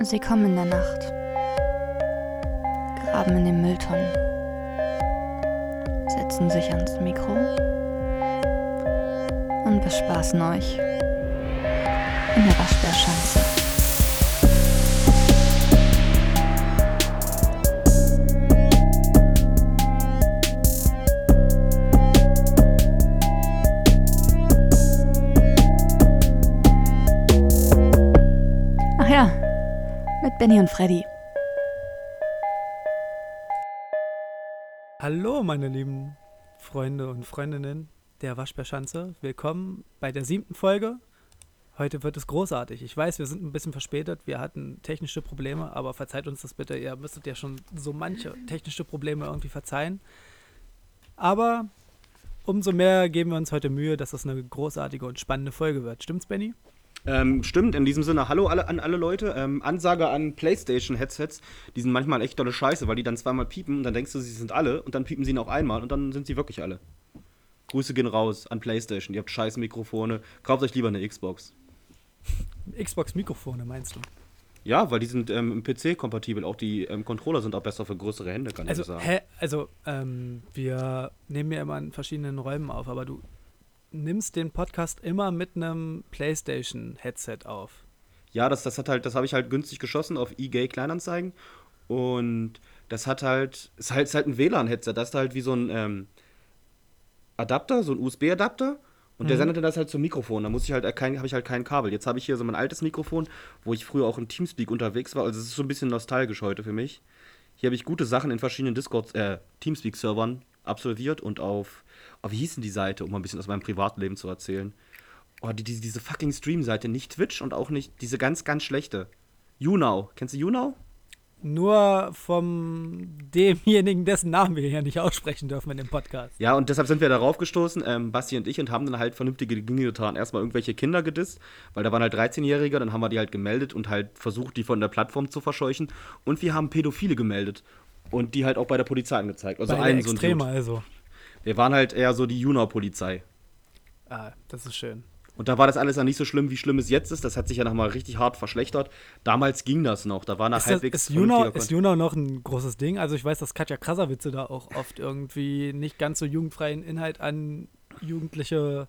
Sie kommen in der Nacht, graben in den Mülltonnen, setzen sich ans Mikro. Und bespaßen euch. In der Waschbärschanze. Benny und Freddy. Hallo, meine lieben Freunde und Freundinnen der Waschbärschanze. Willkommen bei der siebten Folge. Heute wird es großartig. Ich weiß, wir sind ein bisschen verspätet. Wir hatten technische Probleme, aber verzeiht uns das bitte. Ihr müsstet ja schon so manche technische Probleme irgendwie verzeihen. Aber umso mehr geben wir uns heute Mühe, dass es eine großartige und spannende Folge wird. Stimmt's, Benny? Ähm, stimmt, in diesem Sinne, hallo alle, an alle Leute. Ähm, Ansage an PlayStation-Headsets, die sind manchmal echt dolle Scheiße, weil die dann zweimal piepen und dann denkst du, sie sind alle und dann piepen sie noch einmal und dann sind sie wirklich alle. Grüße gehen raus an PlayStation, ihr habt scheiß Mikrofone, kauft euch lieber eine Xbox. Xbox-Mikrofone, meinst du? Ja, weil die sind ähm, im PC kompatibel, auch die ähm, Controller sind auch besser für größere Hände, kann Also, ich sagen. hä? Also, ähm, wir nehmen ja immer in verschiedenen Räumen auf, aber du nimmst den Podcast immer mit einem PlayStation-Headset auf. Ja, das, das hat halt, das habe ich halt günstig geschossen auf eGay Kleinanzeigen. Und das hat halt, ist halt, ist halt ein WLAN-Headset. Das ist halt wie so ein ähm, Adapter, so ein USB-Adapter. Und der Mhm. sendet dann das halt zum Mikrofon. Da muss ich halt kein, habe ich halt kein Kabel. Jetzt habe ich hier so mein altes Mikrofon, wo ich früher auch in Teamspeak unterwegs war. Also es ist so ein bisschen nostalgisch heute für mich. Hier habe ich gute Sachen in verschiedenen Discord, äh, Teamspeak-Servern absolviert und auf, oh, wie hieß denn die Seite, um mal ein bisschen aus meinem Privatleben zu erzählen. Oh, die, diese, diese fucking Stream-Seite, nicht Twitch und auch nicht diese ganz, ganz schlechte. YouNow. Kennst du YouNow? Nur vom demjenigen, dessen Namen wir hier nicht aussprechen dürfen in dem Podcast. Ja, und deshalb sind wir darauf gestoßen, ähm, Basti und ich, und haben dann halt vernünftige Dinge getan. Erstmal irgendwelche Kinder gedisst, weil da waren halt 13-Jährige, dann haben wir die halt gemeldet und halt versucht, die von der Plattform zu verscheuchen. Und wir haben Pädophile gemeldet. Und die halt auch bei der Polizei angezeigt. Also Bei einen der so ein Extreme Dude. also. Wir waren halt eher so die Junau-Polizei. Ah, das ist schön. Und da war das alles dann nicht so schlimm, wie schlimm es jetzt ist. Das hat sich ja nochmal richtig hart verschlechtert. Damals ging das noch. Da war nach halbwegs ist, Juno, ist Juno noch ein großes Ding? Also ich weiß, dass Katja Krasavice da auch oft irgendwie nicht ganz so jugendfreien Inhalt an Jugendliche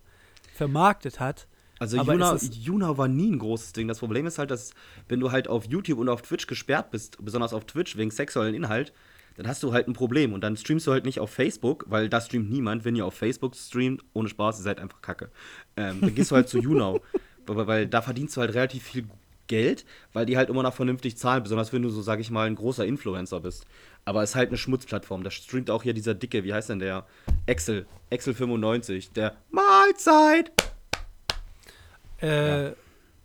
vermarktet hat. Also Juna, Juna war nie ein großes Ding. Das Problem ist halt, dass wenn du halt auf YouTube und auf Twitch gesperrt bist, besonders auf Twitch wegen sexuellen Inhalt, dann hast du halt ein Problem. Und dann streamst du halt nicht auf Facebook, weil da streamt niemand. Wenn ihr auf Facebook streamt, ohne Spaß, ihr seid einfach kacke. Ähm, dann gehst du halt zu Junau. Weil, weil da verdienst du halt relativ viel Geld, weil die halt immer noch vernünftig zahlen, besonders wenn du so, sag ich mal, ein großer Influencer bist. Aber es ist halt eine Schmutzplattform. Da streamt auch hier dieser dicke, wie heißt denn der? Excel. Excel 95. Der Mahlzeit. Äh,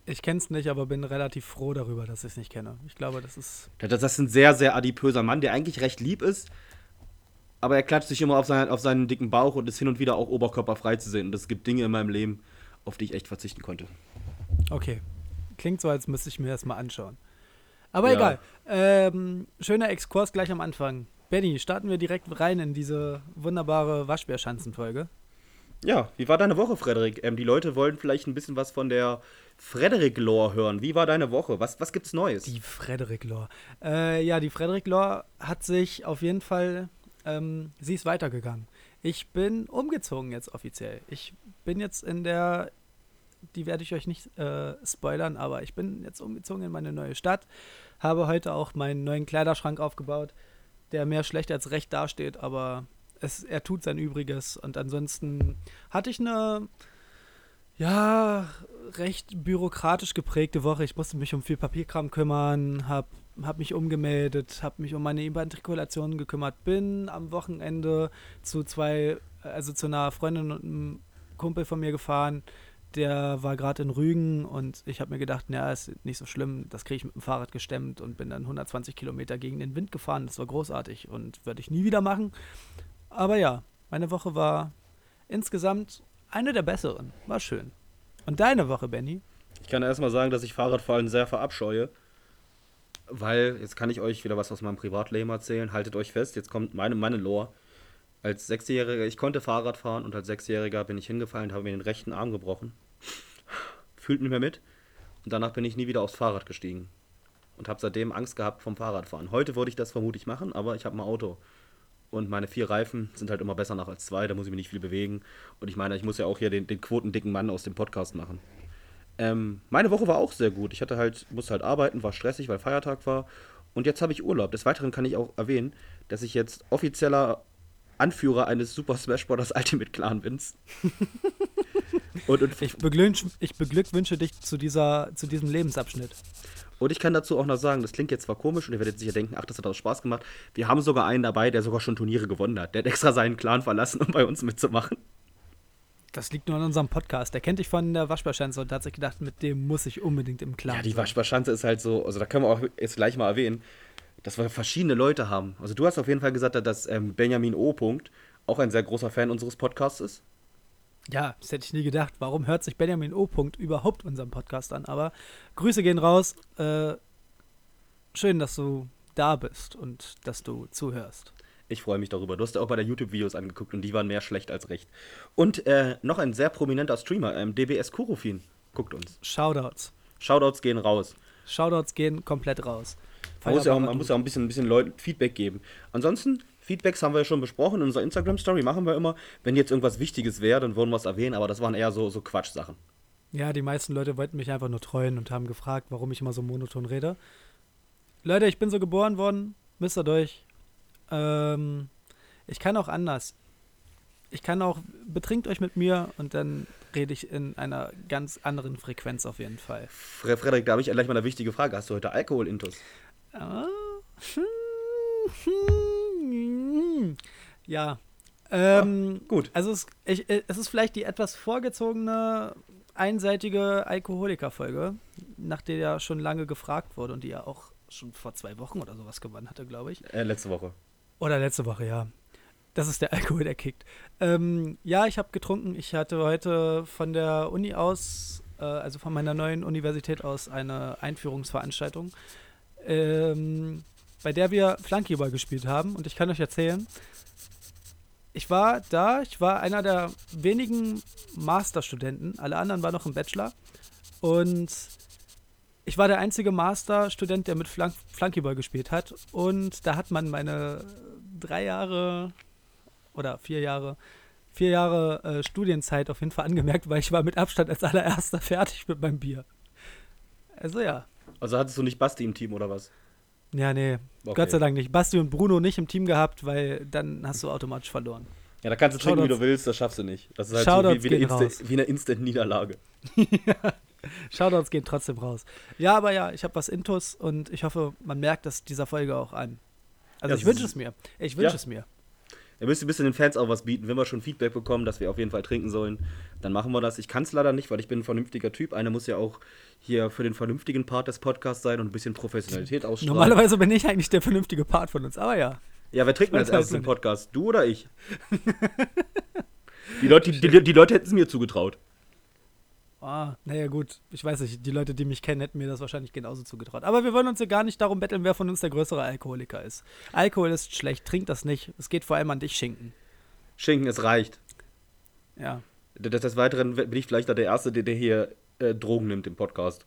Ich kenne es nicht, aber bin relativ froh darüber, dass ich es nicht kenne. Ich glaube, das ist. Das, das ist ein sehr, sehr adipöser Mann, der eigentlich recht lieb ist, aber er klatscht sich immer auf, sein, auf seinen dicken Bauch und ist hin und wieder auch oberkörperfrei zu sehen. Und es gibt Dinge in meinem Leben, auf die ich echt verzichten konnte. Okay. Klingt so, als müsste ich mir das mal anschauen. Aber Ja. egal. Ähm, schöner Exkurs gleich am Anfang. Benny, starten wir direkt rein in diese wunderbare Waschbärschanzenfolge. Ja, wie war deine Woche, Frederik? Ähm, die Leute wollen vielleicht ein bisschen was von der Frederik-Lore hören. Wie war deine Woche? Was, was gibt's Neues? Die Frederik Lore. Äh, ja, die Frederik Lore hat sich auf jeden Fall, ähm, sie ist weitergegangen. Ich bin umgezogen jetzt offiziell. Ich bin jetzt in der, die werde ich euch nicht äh, spoilern, aber ich bin jetzt umgezogen in meine neue Stadt. Habe heute auch meinen neuen Kleiderschrank aufgebaut, der mehr schlecht als recht dasteht, aber es, er tut sein Übriges. Und ansonsten hatte ich eine, ja, recht bürokratisch geprägte Woche. Ich musste mich um viel Papierkram kümmern, habe hab mich umgemeldet, habe mich um meine Immatrikulationen gekümmert, bin am Wochenende zu zwei, also zu einer Freundin und einem Kumpel von mir gefahren. Der war gerade in Rügen und ich habe mir gedacht, naja, ist nicht so schlimm, das kriege ich mit dem Fahrrad gestemmt und bin dann 120 Kilometer gegen den Wind gefahren. Das war großartig und würde ich nie wieder machen. Aber ja, meine Woche war insgesamt eine der besseren. War schön. Und deine Woche, Benny? Ich kann erstmal sagen, dass ich Fahrradfahren sehr verabscheue. Weil, jetzt kann ich euch wieder was aus meinem Privatleben erzählen. Haltet euch fest, jetzt kommt meine, meine Lore. Als Sechsjähriger, ich konnte Fahrrad fahren und als Sechsjähriger bin ich hingefallen und habe mir den rechten Arm gebrochen. Fühlt nicht mehr mit. Und danach bin ich nie wieder aufs Fahrrad gestiegen. und habe seitdem Angst gehabt vom Fahrradfahren. Heute würde ich das vermutlich machen, aber ich habe ein Auto. Und meine vier Reifen sind halt immer besser nach als zwei, da muss ich mich nicht viel bewegen. Und ich meine, ich muss ja auch hier den, den quotendicken Mann aus dem Podcast machen. Ähm, meine Woche war auch sehr gut. Ich hatte halt, musste halt arbeiten, war stressig, weil Feiertag war. Und jetzt habe ich Urlaub. Des Weiteren kann ich auch erwähnen, dass ich jetzt offizieller Anführer eines Super Smash Bros. Ultimate Clan bin. und, und ich, beglückwünsche, ich beglückwünsche dich zu, dieser, zu diesem Lebensabschnitt. Und ich kann dazu auch noch sagen, das klingt jetzt zwar komisch und ihr werdet sicher denken, ach, das hat auch Spaß gemacht. Wir haben sogar einen dabei, der sogar schon Turniere gewonnen hat. Der hat extra seinen Clan verlassen, um bei uns mitzumachen. Das liegt nur an unserem Podcast. Der kennt dich von der Waschbarschanze und hat sich gedacht, mit dem muss ich unbedingt im Clan. Ja, die Waschbarschanze ist halt so, also da können wir auch jetzt gleich mal erwähnen, dass wir verschiedene Leute haben. Also du hast auf jeden Fall gesagt, dass ähm, Benjamin O. -Punkt auch ein sehr großer Fan unseres Podcasts ist. Ja, das hätte ich nie gedacht. Warum hört sich Benjamin O. -Punkt überhaupt unseren Podcast an? Aber Grüße gehen raus. Äh, schön, dass du da bist und dass du zuhörst. Ich freue mich darüber. Du hast ja auch bei der YouTube-Videos angeguckt und die waren mehr schlecht als recht. Und äh, noch ein sehr prominenter Streamer, ähm, DBS Kurofin, guckt uns. Shoutouts. Shoutouts gehen raus. Shoutouts gehen komplett raus. Man muss ja auch, man muss ja auch ein bisschen, ein bisschen Leuten Feedback geben. Ansonsten, Feedbacks haben wir ja schon besprochen. In unserer Instagram-Story machen wir immer. Wenn jetzt irgendwas Wichtiges wäre, dann würden wir es erwähnen, aber das waren eher so, so Quatschsachen. Ja, die meisten Leute wollten mich einfach nur treuen und haben gefragt, warum ich immer so monoton rede. Leute, ich bin so geboren worden, müsst ihr durch. Ähm, ich kann auch anders. Ich kann auch, betrinkt euch mit mir und dann rede ich in einer ganz anderen Frequenz auf jeden Fall. Frederik, da habe ich gleich mal eine wichtige Frage. Hast du heute Alkohol-Intus? Ah, ja. Ähm, Ach, gut. Also es, ich, es ist vielleicht die etwas vorgezogene, einseitige Alkoholiker-Folge, nach der ja schon lange gefragt wurde und die ja auch schon vor zwei Wochen oder sowas gewonnen hatte, glaube ich. Äh, letzte Woche. Oder letzte Woche, ja. Das ist der Alkohol, der kickt. Ähm, ja, ich habe getrunken. Ich hatte heute von der Uni aus, äh, also von meiner neuen Universität aus, eine Einführungsveranstaltung, ähm, bei der wir Flankyball gespielt haben. Und ich kann euch erzählen, ich war da, ich war einer der wenigen Masterstudenten. Alle anderen waren noch im Bachelor. Und ich war der einzige Masterstudent, der mit Flank Flankyball gespielt hat. Und da hat man meine drei Jahre oder vier Jahre, vier Jahre äh, Studienzeit auf jeden Fall angemerkt, weil ich war mit Abstand als allererster fertig mit meinem Bier. Also ja. Also hattest du nicht Basti im Team oder was? Ja, nee. Okay. Gott sei Dank nicht. Basti und Bruno nicht im Team gehabt, weil dann hast du automatisch verloren. Ja, da kannst du trinken, wie du willst, das schaffst du nicht. Das ist halt so wie, wie, eine Insta wie eine Instant-Niederlage. ja. Shoutouts gehen trotzdem raus. Ja, aber ja, ich habe was Intus und ich hoffe, man merkt das dieser Folge auch an. Also ja, ich wünsche es mir. Ich wünsche ja. es mir. Ihr müsst ein bisschen den Fans auch was bieten. Wenn wir schon Feedback bekommen, dass wir auf jeden Fall trinken sollen, dann machen wir das. Ich kann es leider nicht, weil ich bin ein vernünftiger Typ. Einer muss ja auch hier für den vernünftigen Part des Podcasts sein und ein bisschen Professionalität ausstrahlen. Normalerweise bin ich eigentlich der vernünftige Part von uns, aber ja. Ja, wer trinkt denn als erstes im Podcast? Du oder ich? die, Leute, die, die, die Leute hätten es mir zugetraut. Ah, naja, gut. Ich weiß nicht, die Leute, die mich kennen, hätten mir das wahrscheinlich genauso zugetraut. Aber wir wollen uns ja gar nicht darum betteln, wer von uns der größere Alkoholiker ist. Alkohol ist schlecht, trink das nicht. Es geht vor allem an dich, Schinken. Schinken, es reicht. Ja. Des, des Weiteren bin ich vielleicht der Erste, der, der hier äh, Drogen nimmt im Podcast.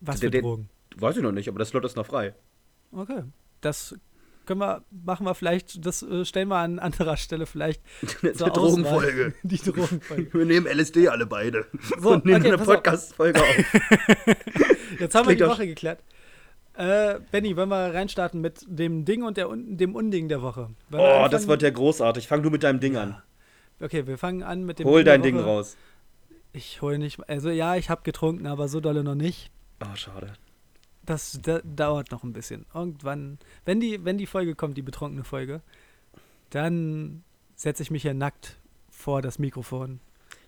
Was für der, Drogen? Der, weiß ich noch nicht, aber das Slot ist noch frei. Okay. Das können wir, machen wir vielleicht, das äh, stellen wir an anderer Stelle vielleicht. Die Drogenfolge. Die Drogenfolge. Wir nehmen LSD alle beide. So, und nehmen okay, eine Podcast-Folge auf. Jetzt haben wir die Woche geklärt. Äh, Benny, wollen wir reinstarten mit dem Ding und der, dem Unding der Woche? oh, das wird ja großartig. Fang du mit deinem Ding ja. an. Okay, wir fangen an mit dem Hol Ding dein Ding raus. Ich hole nicht. Also, ja, ich habe getrunken, aber so dolle noch nicht. Oh, schade. Das, das, dauert noch ein bisschen. Irgendwann, wenn die, wenn die Folge kommt, die betrunkene Folge, dann setze ich mich ja nackt vor das Mikrofon.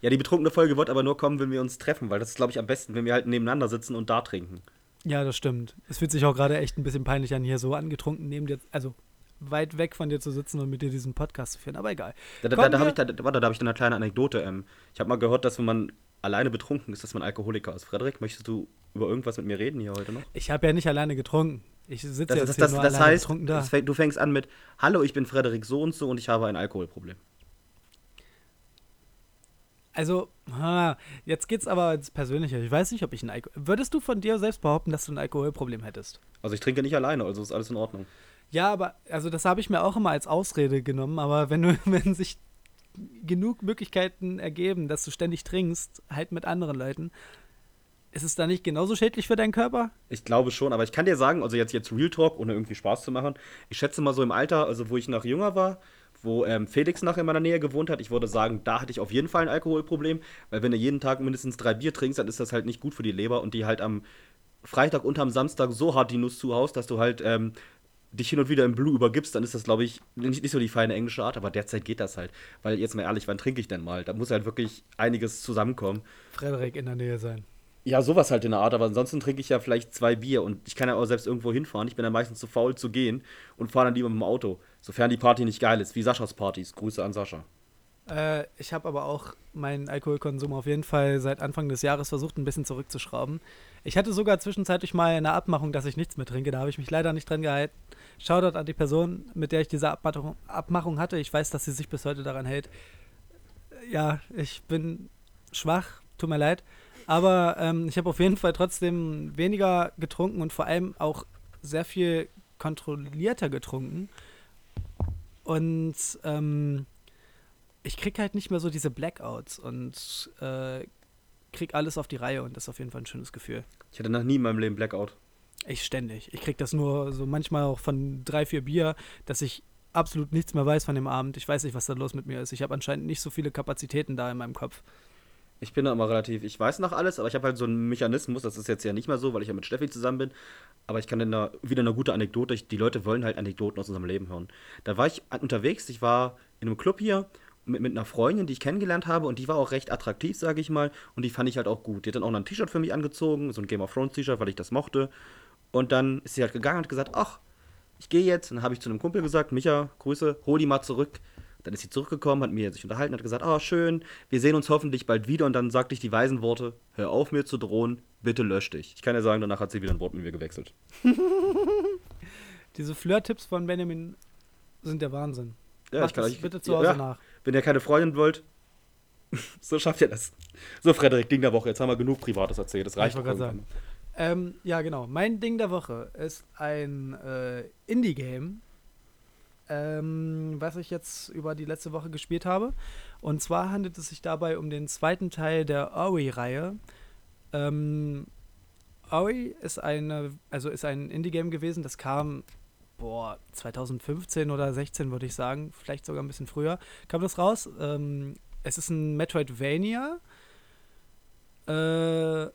Ja, die betrunkene Folge wird aber nur kommen, wenn wir uns treffen, weil das ist, glaube ich, am besten, wenn wir halt nebeneinander sitzen und da trinken. Ja, das stimmt. Es fühlt sich auch gerade echt ein bisschen peinlich an, hier so angetrunken neben dir, also weit weg von dir zu sitzen und mit dir diesen Podcast zu führen, aber egal. Da, da, da, da habe ich, da, warte, da hab ich eine kleine Anekdote. Ähm, ich habe mal gehört, dass wenn man alleine betrunken ist, dass man Alkoholiker ist. Frederik, möchtest du über irgendwas mit mir reden hier heute noch? Ich habe ja nicht alleine getrunken. Ich sitze das, jetzt das, hier das, nur das alleine heißt, betrunken da. Fäng, du fängst an mit Hallo, ich bin Frederik so und so und ich habe ein Alkoholproblem. Also, ha, jetzt geht's aber ins Persönliche. Ich weiß nicht, ob ich ein Alkohol. Würdest du von dir selbst behaupten, dass du ein Alkoholproblem hättest? Also ich trinke nicht alleine, also ist alles in Ordnung. Ja, aber also das habe ich mir auch immer als Ausrede genommen, aber wenn du, wenn sich genug Möglichkeiten ergeben, dass du ständig trinkst, halt mit anderen Leuten, ist es da nicht genauso schädlich für deinen Körper? Ich glaube schon, aber ich kann dir sagen, also jetzt, jetzt Real Talk, ohne irgendwie Spaß zu machen, ich schätze mal so im Alter, also wo ich noch jünger war, wo ähm, Felix noch in meiner Nähe gewohnt hat, ich würde sagen, da hatte ich auf jeden Fall ein Alkoholproblem, weil wenn du jeden Tag mindestens drei Bier trinkst, dann ist das halt nicht gut für die Leber und die halt am Freitag und am Samstag so hart die Nuss zuhaust, dass du halt ähm, dich hin und wieder im Blue übergibst, dann ist das, glaube ich, nicht, nicht so die feine englische Art, aber derzeit geht das halt. Weil jetzt mal ehrlich, wann trinke ich denn mal? Da muss halt wirklich einiges zusammenkommen. Frederik in der Nähe sein. Ja, sowas halt in der Art, aber ansonsten trinke ich ja vielleicht zwei Bier und ich kann ja auch selbst irgendwo hinfahren. Ich bin dann meistens zu faul zu gehen und fahre dann lieber mit dem Auto, sofern die Party nicht geil ist, wie Saschas Partys. Grüße an Sascha. Äh, ich habe aber auch meinen Alkoholkonsum auf jeden Fall seit Anfang des Jahres versucht, ein bisschen zurückzuschrauben. Ich hatte sogar zwischenzeitlich mal eine Abmachung, dass ich nichts mehr trinke. Da habe ich mich leider nicht dran gehalten. Shoutout an die Person, mit der ich diese Abmachung, Abmachung hatte. Ich weiß, dass sie sich bis heute daran hält. Ja, ich bin schwach, tut mir leid. Aber ähm, ich habe auf jeden Fall trotzdem weniger getrunken und vor allem auch sehr viel kontrollierter getrunken. Und ähm, ich krieg halt nicht mehr so diese Blackouts und äh, krieg alles auf die Reihe und das ist auf jeden Fall ein schönes Gefühl. Ich hatte noch nie in meinem Leben Blackout. Ich ständig. Ich krieg das nur so manchmal auch von drei, vier Bier, dass ich absolut nichts mehr weiß von dem Abend. Ich weiß nicht, was da los mit mir ist. Ich habe anscheinend nicht so viele Kapazitäten da in meinem Kopf. Ich bin da immer relativ, ich weiß noch alles, aber ich habe halt so einen Mechanismus, das ist jetzt ja nicht mehr so, weil ich ja mit Steffi zusammen bin, aber ich kann dann da wieder eine gute Anekdote, die Leute wollen halt Anekdoten aus unserem Leben hören. Da war ich unterwegs, ich war in einem Club hier mit, mit einer Freundin, die ich kennengelernt habe und die war auch recht attraktiv, sage ich mal, und die fand ich halt auch gut. Die hat dann auch noch ein T-Shirt für mich angezogen, so ein Game of Thrones T-Shirt, weil ich das mochte. Und dann ist sie halt gegangen und hat gesagt, ach, ich gehe jetzt. Und dann habe ich zu einem Kumpel gesagt, Micha, Grüße, hol die mal zurück. Dann ist sie zurückgekommen, hat mir sich unterhalten, hat gesagt, ah, schön, wir sehen uns hoffentlich bald wieder. Und dann sagte ich die weisen Worte, hör auf mir zu drohen, bitte lösch dich. Ich kann ja sagen, danach hat sie wieder ein Wort mit mir gewechselt. Diese Flirt-Tipps von Benjamin sind der Wahnsinn. Ja, Macht ich kann euch, bitte zu Hause ja, nach. Wenn ihr keine Freundin wollt, so schafft ihr das. So, Frederik, Ding der Woche. Jetzt haben wir genug Privates erzählt. Das reicht Ich wollte gerade irgendwann. Ähm, ja, genau. Mein Ding der Woche ist ein äh, Indie-Game, ähm, was ich jetzt über die letzte Woche gespielt habe. Und zwar handelt es sich dabei um den zweiten Teil der Ori-Reihe. Ähm, Ori ist eine, also ist ein Indie-Game gewesen, das kam boah, 2015 oder 16 würde ich sagen, vielleicht sogar ein bisschen früher, kam das raus. Ähm, es ist ein Metroidvania. Äh,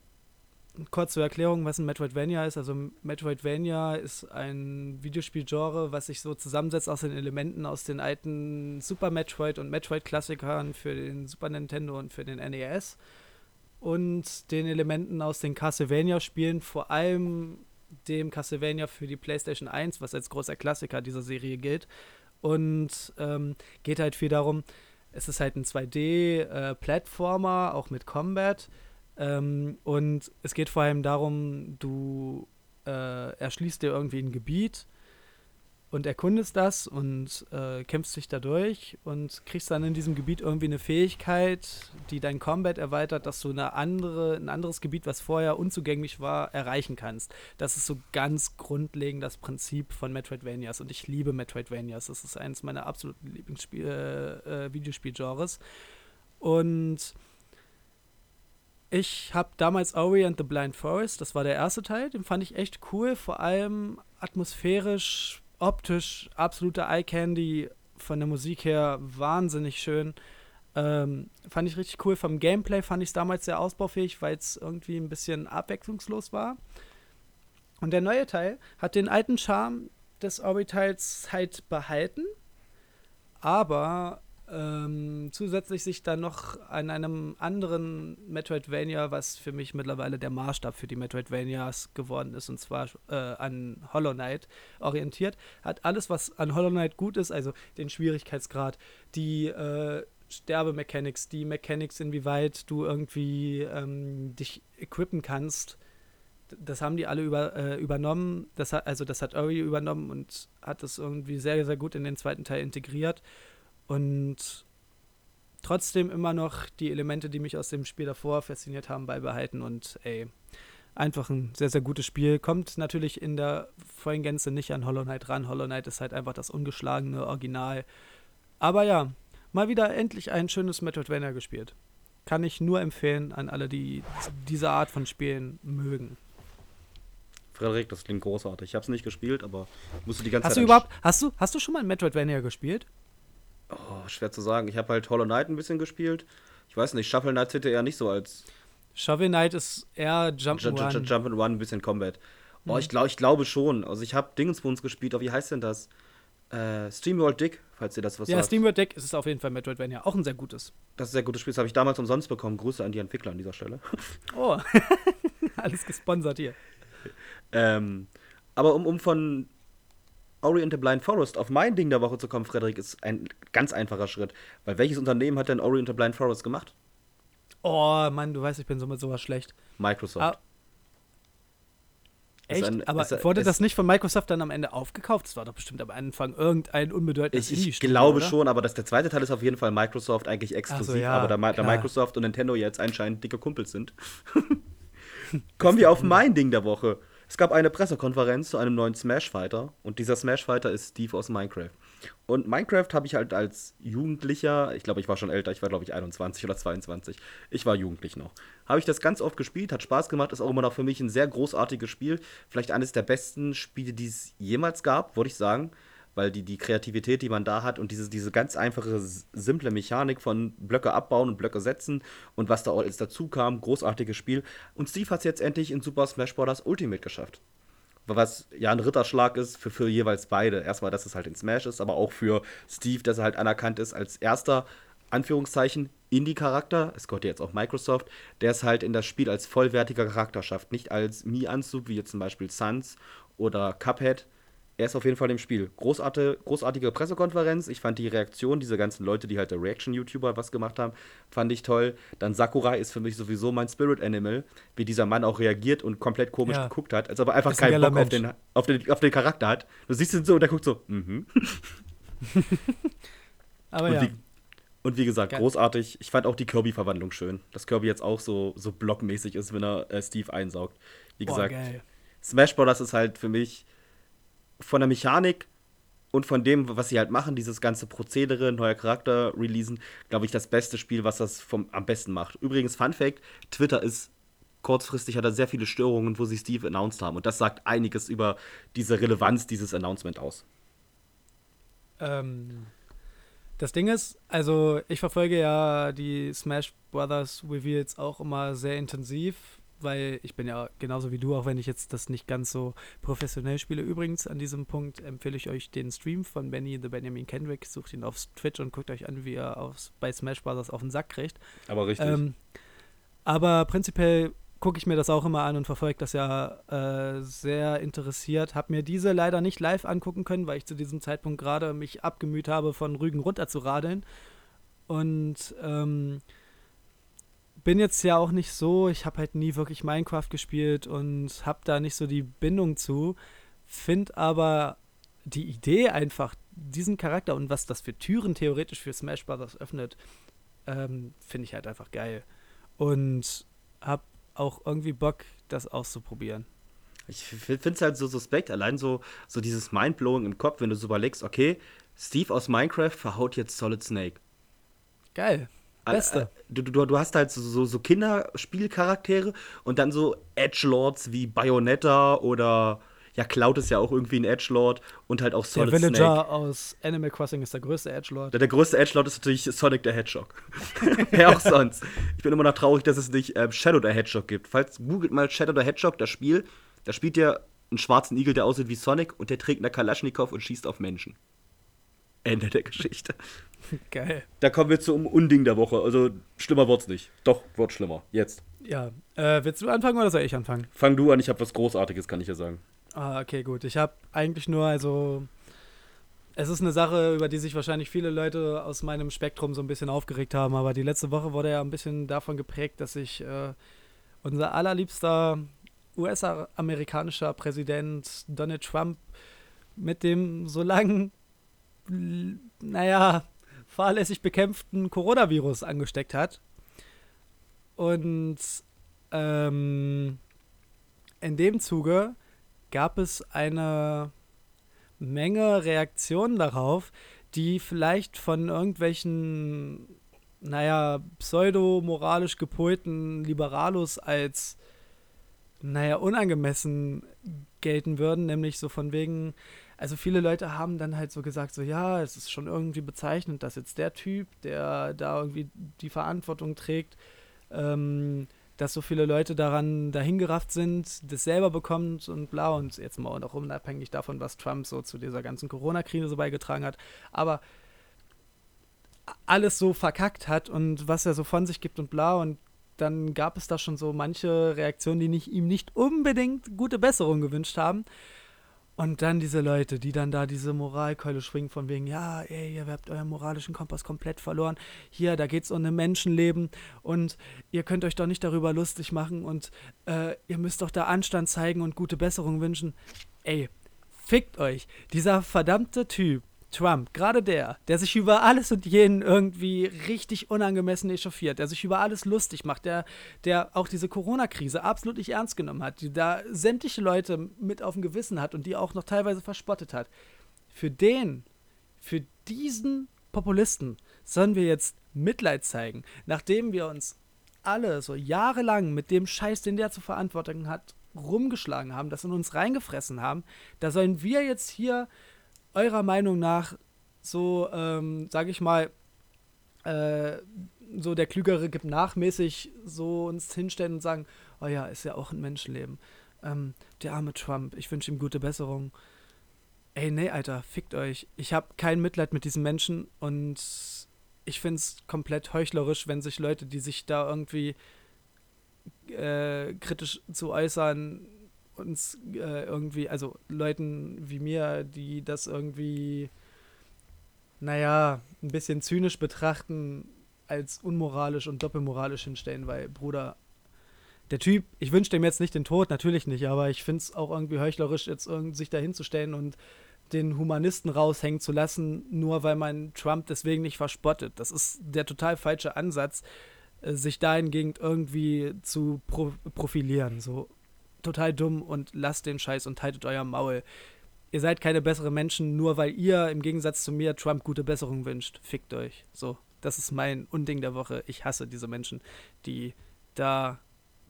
kurz zur Erklärung, was ein Metroidvania ist. Also Metroidvania ist ein Videospielgenre, was sich so zusammensetzt aus den Elementen aus den alten Super Metroid und Metroid-Klassikern für den Super Nintendo und für den NES und den Elementen aus den Castlevania-Spielen, vor allem dem Castlevania für die PlayStation 1, was als großer Klassiker dieser Serie gilt. Und ähm, geht halt viel darum, es ist halt ein 2D-Plattformer, auch mit Combat. Ähm, und es geht vor allem darum, du äh, erschließt dir irgendwie ein Gebiet und erkundest das und äh, kämpfst dich dadurch und kriegst dann in diesem Gebiet irgendwie eine Fähigkeit, die dein Combat erweitert, dass du eine andere, ein anderes Gebiet, was vorher unzugänglich war, erreichen kannst. Das ist so ganz grundlegend das Prinzip von Metroidvanias und ich liebe Metroidvanias. Das ist eines meiner absoluten Lieblingsspiel äh, äh, Videospielgenres. Und ich habe damals Ori and the Blind Forest, das war der erste Teil, den fand ich echt cool, vor allem atmosphärisch, optisch, absolute Eye Candy, von der Musik her wahnsinnig schön. Ähm, fand ich richtig cool. Vom Gameplay fand ich es damals sehr ausbaufähig, weil es irgendwie ein bisschen abwechslungslos war. Und der neue Teil hat den alten Charme des Ori-Teils halt behalten, aber ähm, zusätzlich sich dann noch an einem anderen Metroidvania, was für mich mittlerweile der Maßstab für die Metroidvanias geworden ist, und zwar äh, an Hollow Knight orientiert. Hat alles, was an Hollow Knight gut ist, also den Schwierigkeitsgrad, die äh, Sterbemechanics, die Mechanics, inwieweit du irgendwie ähm, dich equippen kannst. Das haben die alle über, äh, übernommen. Das hat, also das hat Ori übernommen und hat das irgendwie sehr, sehr gut in den zweiten Teil integriert. Und trotzdem immer noch die Elemente, die mich aus dem Spiel davor fasziniert haben, beibehalten und ey, einfach ein sehr, sehr gutes Spiel. Kommt natürlich in der vollen Gänze nicht an Hollow Knight ran. Hollow Knight ist halt einfach das ungeschlagene Original. Aber ja, mal wieder endlich ein schönes Metroidvania gespielt. Kann ich nur empfehlen an alle, die diese Art von Spielen mögen. Frederik, das klingt großartig. Ich habe es nicht gespielt, aber musst du die ganze Hast Zeit. du überhaupt, hast du, hast du schon mal ein Metroidvania gespielt? Oh, schwer zu sagen. Ich habe halt Hollow Knight ein bisschen gespielt. Ich weiß nicht, Shuffle Knight ja eher nicht so als Shovel Knight ist eher Jump, Jump'n'Run. Jump, Jump and Run, ein bisschen Combat. Oh, Mhm. ich, glaub, ich glaube schon. Also ich habe Dingensbuns gespielt, aber wie heißt denn das? Äh, SteamWorld Dick, falls ihr das was Ja, sagt. SteamWorld Deck ist es auf jeden Fall Metroidvania. Auch ein sehr gutes. Das ist ein sehr gutes Spiel, das habe ich damals umsonst bekommen. Grüße an die Entwickler an dieser Stelle. Oh, alles gesponsert hier. ähm, aber um, um von Ori and the Blind Forest auf mein Ding der Woche zu kommen, Frederik, ist ein ganz einfacher Schritt. Weil welches Unternehmen hat denn Ori and the Blind Forest gemacht? Oh, Mann, du weißt, ich bin so mit sowas schlecht. Microsoft. Ah, Echt? ein- Aber ein- wurde das nicht von Microsoft dann am Ende aufgekauft? Das war doch bestimmt am Anfang irgendein unbedeutendes Ich, ich glaube oder? schon, aber das, der zweite Teil ist auf jeden Fall Microsoft eigentlich exklusiv, ja, aber da, da. Microsoft und Nintendo jetzt anscheinend dicke Kumpels sind. Kommen wir auf mein Ding der Woche. Es gab eine Pressekonferenz zu einem neuen Smash Fighter und dieser Smash Fighter ist Steve aus Minecraft. Und Minecraft habe ich halt als Jugendlicher, ich glaube, ich war schon älter, ich war glaube ich 21 oder 22. Ich war jugendlich noch. Habe ich das ganz oft gespielt, hat Spaß gemacht, ist auch immer noch für mich ein sehr großartiges Spiel. Vielleicht eines der besten Spiele, die es jemals gab, würde ich sagen weil die, die Kreativität, die man da hat und diese, diese ganz einfache, simple Mechanik von Blöcke abbauen und Blöcke setzen und was da alles dazu kam, großartiges Spiel. Und Steve hat es jetzt endlich in Super Smash Bros. Ultimate geschafft. Was ja ein Ritterschlag ist für, für jeweils beide. Erstmal, dass es halt in Smash ist, aber auch für Steve, dass er halt anerkannt ist als erster, Anführungszeichen, Indie-Charakter. Es gehört ja jetzt auch Microsoft, der es halt in das Spiel als vollwertiger Charakter schafft. Nicht als Mii-Anzug, wie jetzt zum Beispiel Sans oder Cuphead, er ist auf jeden Fall im Spiel. Großartige, großartige Pressekonferenz. Ich fand die Reaktion, diese ganzen Leute, die halt der Reaction-YouTuber was gemacht haben, fand ich toll. Dann Sakurai ist für mich sowieso mein Spirit Animal, wie dieser Mann auch reagiert und komplett komisch Ja. geguckt hat, als ob er einfach ein keinen Bock auf den, auf, den, auf den Charakter hat. Du siehst ihn so und der guckt so, mhm. Aber und, ja. wie, und wie gesagt, Geil. großartig. Ich fand auch die Kirby-Verwandlung schön. Dass Kirby jetzt auch so, so blockmäßig ist, wenn er äh, Steve einsaugt. Wie gesagt. Smash Bros. ist halt für mich von der Mechanik und von dem, was sie halt machen, dieses ganze Prozedere, neuer Charakter releasen, glaube ich, das beste Spiel, was das vom, am besten macht. Übrigens, Fun Fact: Twitter ist kurzfristig, hat er sehr viele Störungen, wo sie Steve announced haben. Und das sagt einiges über diese Relevanz dieses Announcement aus. Ähm, das Ding ist, also ich verfolge ja die Smash Brothers Reveals auch immer sehr intensiv, weil ich bin ja genauso wie du, auch wenn ich jetzt das nicht ganz so professionell spiele. Übrigens, an diesem Punkt empfehle ich euch den Stream von Benny the Benjamin Kendrick. Sucht ihn auf Twitch und guckt euch an, wie er aufs, bei Smash Brothers auf den Sack kriegt. Aber richtig. Ähm, aber prinzipiell gucke ich mir das auch immer an und verfolge das ja äh, sehr interessiert. Habe mir diese leider nicht live angucken können, weil ich zu diesem Zeitpunkt gerade mich abgemüht habe, von Rügen runter zu radeln. Und ähm, bin jetzt ja auch nicht so, ich habe halt nie wirklich Minecraft gespielt und habe da nicht so die Bindung zu. Find aber die Idee einfach, diesen Charakter und was das für Türen theoretisch für Smash Brothers öffnet, ähm, finde ich halt einfach geil. Und hab auch irgendwie Bock, das auszuprobieren. Ich finde es halt so suspekt, allein so, so dieses Mindblowing im Kopf, wenn du so überlegst, okay, Steve aus Minecraft verhaut jetzt Solid Snake. Geil. Beste. Äh, äh, Du, du, du hast halt so, so, Kinderspielcharaktere und dann so Edgelords wie Bayonetta oder ja, Cloud ist ja auch irgendwie ein Edgelord und halt auch Der Solid Villager Snake. aus Animal Crossing ist der größte Edgelord. Der, der größte Edgelord ist natürlich Sonic the Hedgehog. Wer auch sonst. Ich bin immer noch traurig, dass es nicht ähm, Shadow the Hedgehog gibt. Falls googelt mal Shadow the Hedgehog, das Spiel, da spielt der einen schwarzen Igel, der aussieht wie Sonic und der trägt eine Kalaschnikow und schießt auf Menschen. Ende der Geschichte. Geil. Da kommen wir zum Unding der Woche. Also schlimmer wird's nicht. Doch, wird schlimmer. Jetzt. Ja. Äh, willst du anfangen oder soll ich anfangen? Fang du an, ich habe was Großartiges, kann ich ja sagen. Ah, okay, gut. Ich habe eigentlich nur, also. Es ist eine Sache, über die sich wahrscheinlich viele Leute aus meinem Spektrum so ein bisschen aufgeregt haben, aber die letzte Woche wurde ja ein bisschen davon geprägt, dass sich äh, unser allerliebster US-amerikanischer Präsident Donald Trump mit dem so langen, naja, fahrlässig bekämpften Coronavirus angesteckt hat. Und ähm, in dem Zuge gab es eine Menge Reaktionen darauf, die vielleicht von irgendwelchen, naja, pseudo-moralisch gepolten Liberalos als, naja, unangemessen gelten würden, nämlich so von wegen, also viele Leute haben dann halt so gesagt, so ja, es ist schon irgendwie bezeichnend, dass jetzt der Typ, der da irgendwie die Verantwortung trägt, ähm, dass so viele Leute daran dahingerafft sind, das selber bekommt und bla und jetzt mal auch unabhängig davon, was Trump so zu dieser ganzen Corona-Krise so beigetragen hat, aber alles so verkackt hat und was er so von sich gibt und bla und dann gab es da schon so manche Reaktionen, die nicht, ihm nicht unbedingt gute Besserung gewünscht haben. Und dann diese Leute, die dann da diese Moralkeule schwingen von wegen, ja, ey, ihr habt euren moralischen Kompass komplett verloren. Hier, da geht es um ein Menschenleben und ihr könnt euch doch nicht darüber lustig machen und äh, ihr müsst doch da Anstand zeigen und gute Besserung wünschen. Ey, fickt euch. Dieser verdammte Typ, Trump, gerade der, der sich über alles und jeden irgendwie richtig unangemessen echauffiert, der sich über alles lustig macht, der, der auch diese Corona-Krise absolut nicht ernst genommen hat, die da sämtliche Leute mit auf dem Gewissen hat und die auch noch teilweise verspottet hat. Für den, für diesen Populisten sollen wir jetzt Mitleid zeigen, nachdem wir uns alle so jahrelang mit dem Scheiß, den der zu verantworten hat, rumgeschlagen haben, das in uns reingefressen haben, da sollen wir jetzt hier eurer Meinung nach so, ähm, sage ich mal, äh, so der Klügere gibt nachmäßig so uns hinstellen und sagen, oh ja, ist ja auch ein Menschenleben. Ähm, der arme Trump, ich wünsche ihm gute Besserung. Ey, nee, Alter, fickt euch. Ich habe kein Mitleid mit diesen Menschen und ich finde es komplett heuchlerisch, wenn sich Leute, die sich da irgendwie äh, kritisch zu äußern, uns äh, irgendwie, also Leuten wie mir, die das irgendwie, naja, ein bisschen zynisch betrachten, als unmoralisch und doppelmoralisch hinstellen, weil, Bruder, der Typ, ich wünsche dem jetzt nicht den Tod, natürlich nicht, aber ich finde es auch irgendwie heuchlerisch, jetzt sich da hinzustellen und den Humanisten raushängen zu lassen, nur weil man Trump deswegen nicht verspottet. Das ist der total falsche Ansatz, äh, sich dahingehend irgendwie zu pro profilieren. So, total dumm und lasst den Scheiß und haltet euer Maul. Ihr seid keine besseren Menschen, nur weil ihr im Gegensatz zu mir Trump gute Besserung wünscht. Fickt euch. So, das ist mein Unding der Woche. Ich hasse diese Menschen, die da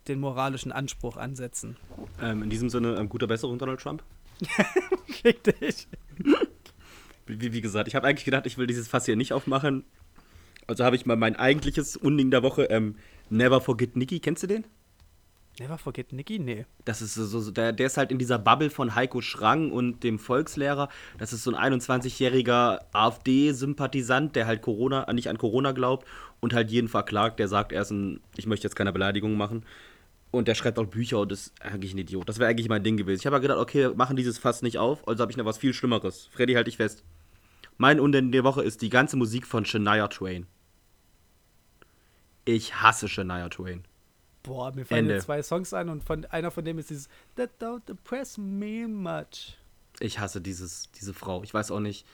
den moralischen Anspruch ansetzen. Ähm, in diesem Sinne, ähm, gute Besserung, Donald Trump. Fick dich. Wie, wie gesagt, ich habe eigentlich gedacht, ich will dieses Fass hier nicht aufmachen. Also habe ich mal mein eigentliches Unding der Woche, ähm, Never Forget Nikki. Kennst du den? Never Forget Nicky? Nee. Das ist so, der, der ist halt in dieser Bubble von Heiko Schrang und dem Volkslehrer. Das ist so ein 21-jähriger AfD-Sympathisant, der halt Corona, nicht an Corona glaubt und halt jeden verklagt, der sagt, er ist ein, ich möchte jetzt keine Beleidigung machen. Und der schreibt auch Bücher und ist eigentlich ein Idiot. Das wäre eigentlich mein Ding gewesen. Ich habe ja gedacht, okay, machen dieses Fass nicht auf, also habe ich noch was viel Schlimmeres. Freddy, halt dich fest. Mein Unding der Woche ist die ganze Musik von Shania Twain. Ich hasse Shania Twain. Boah, mir fallen jetzt zwei Songs ein und von, einer von dem ist dieses That don't depress me much. Ich hasse dieses, diese Frau. Ich weiß auch nicht.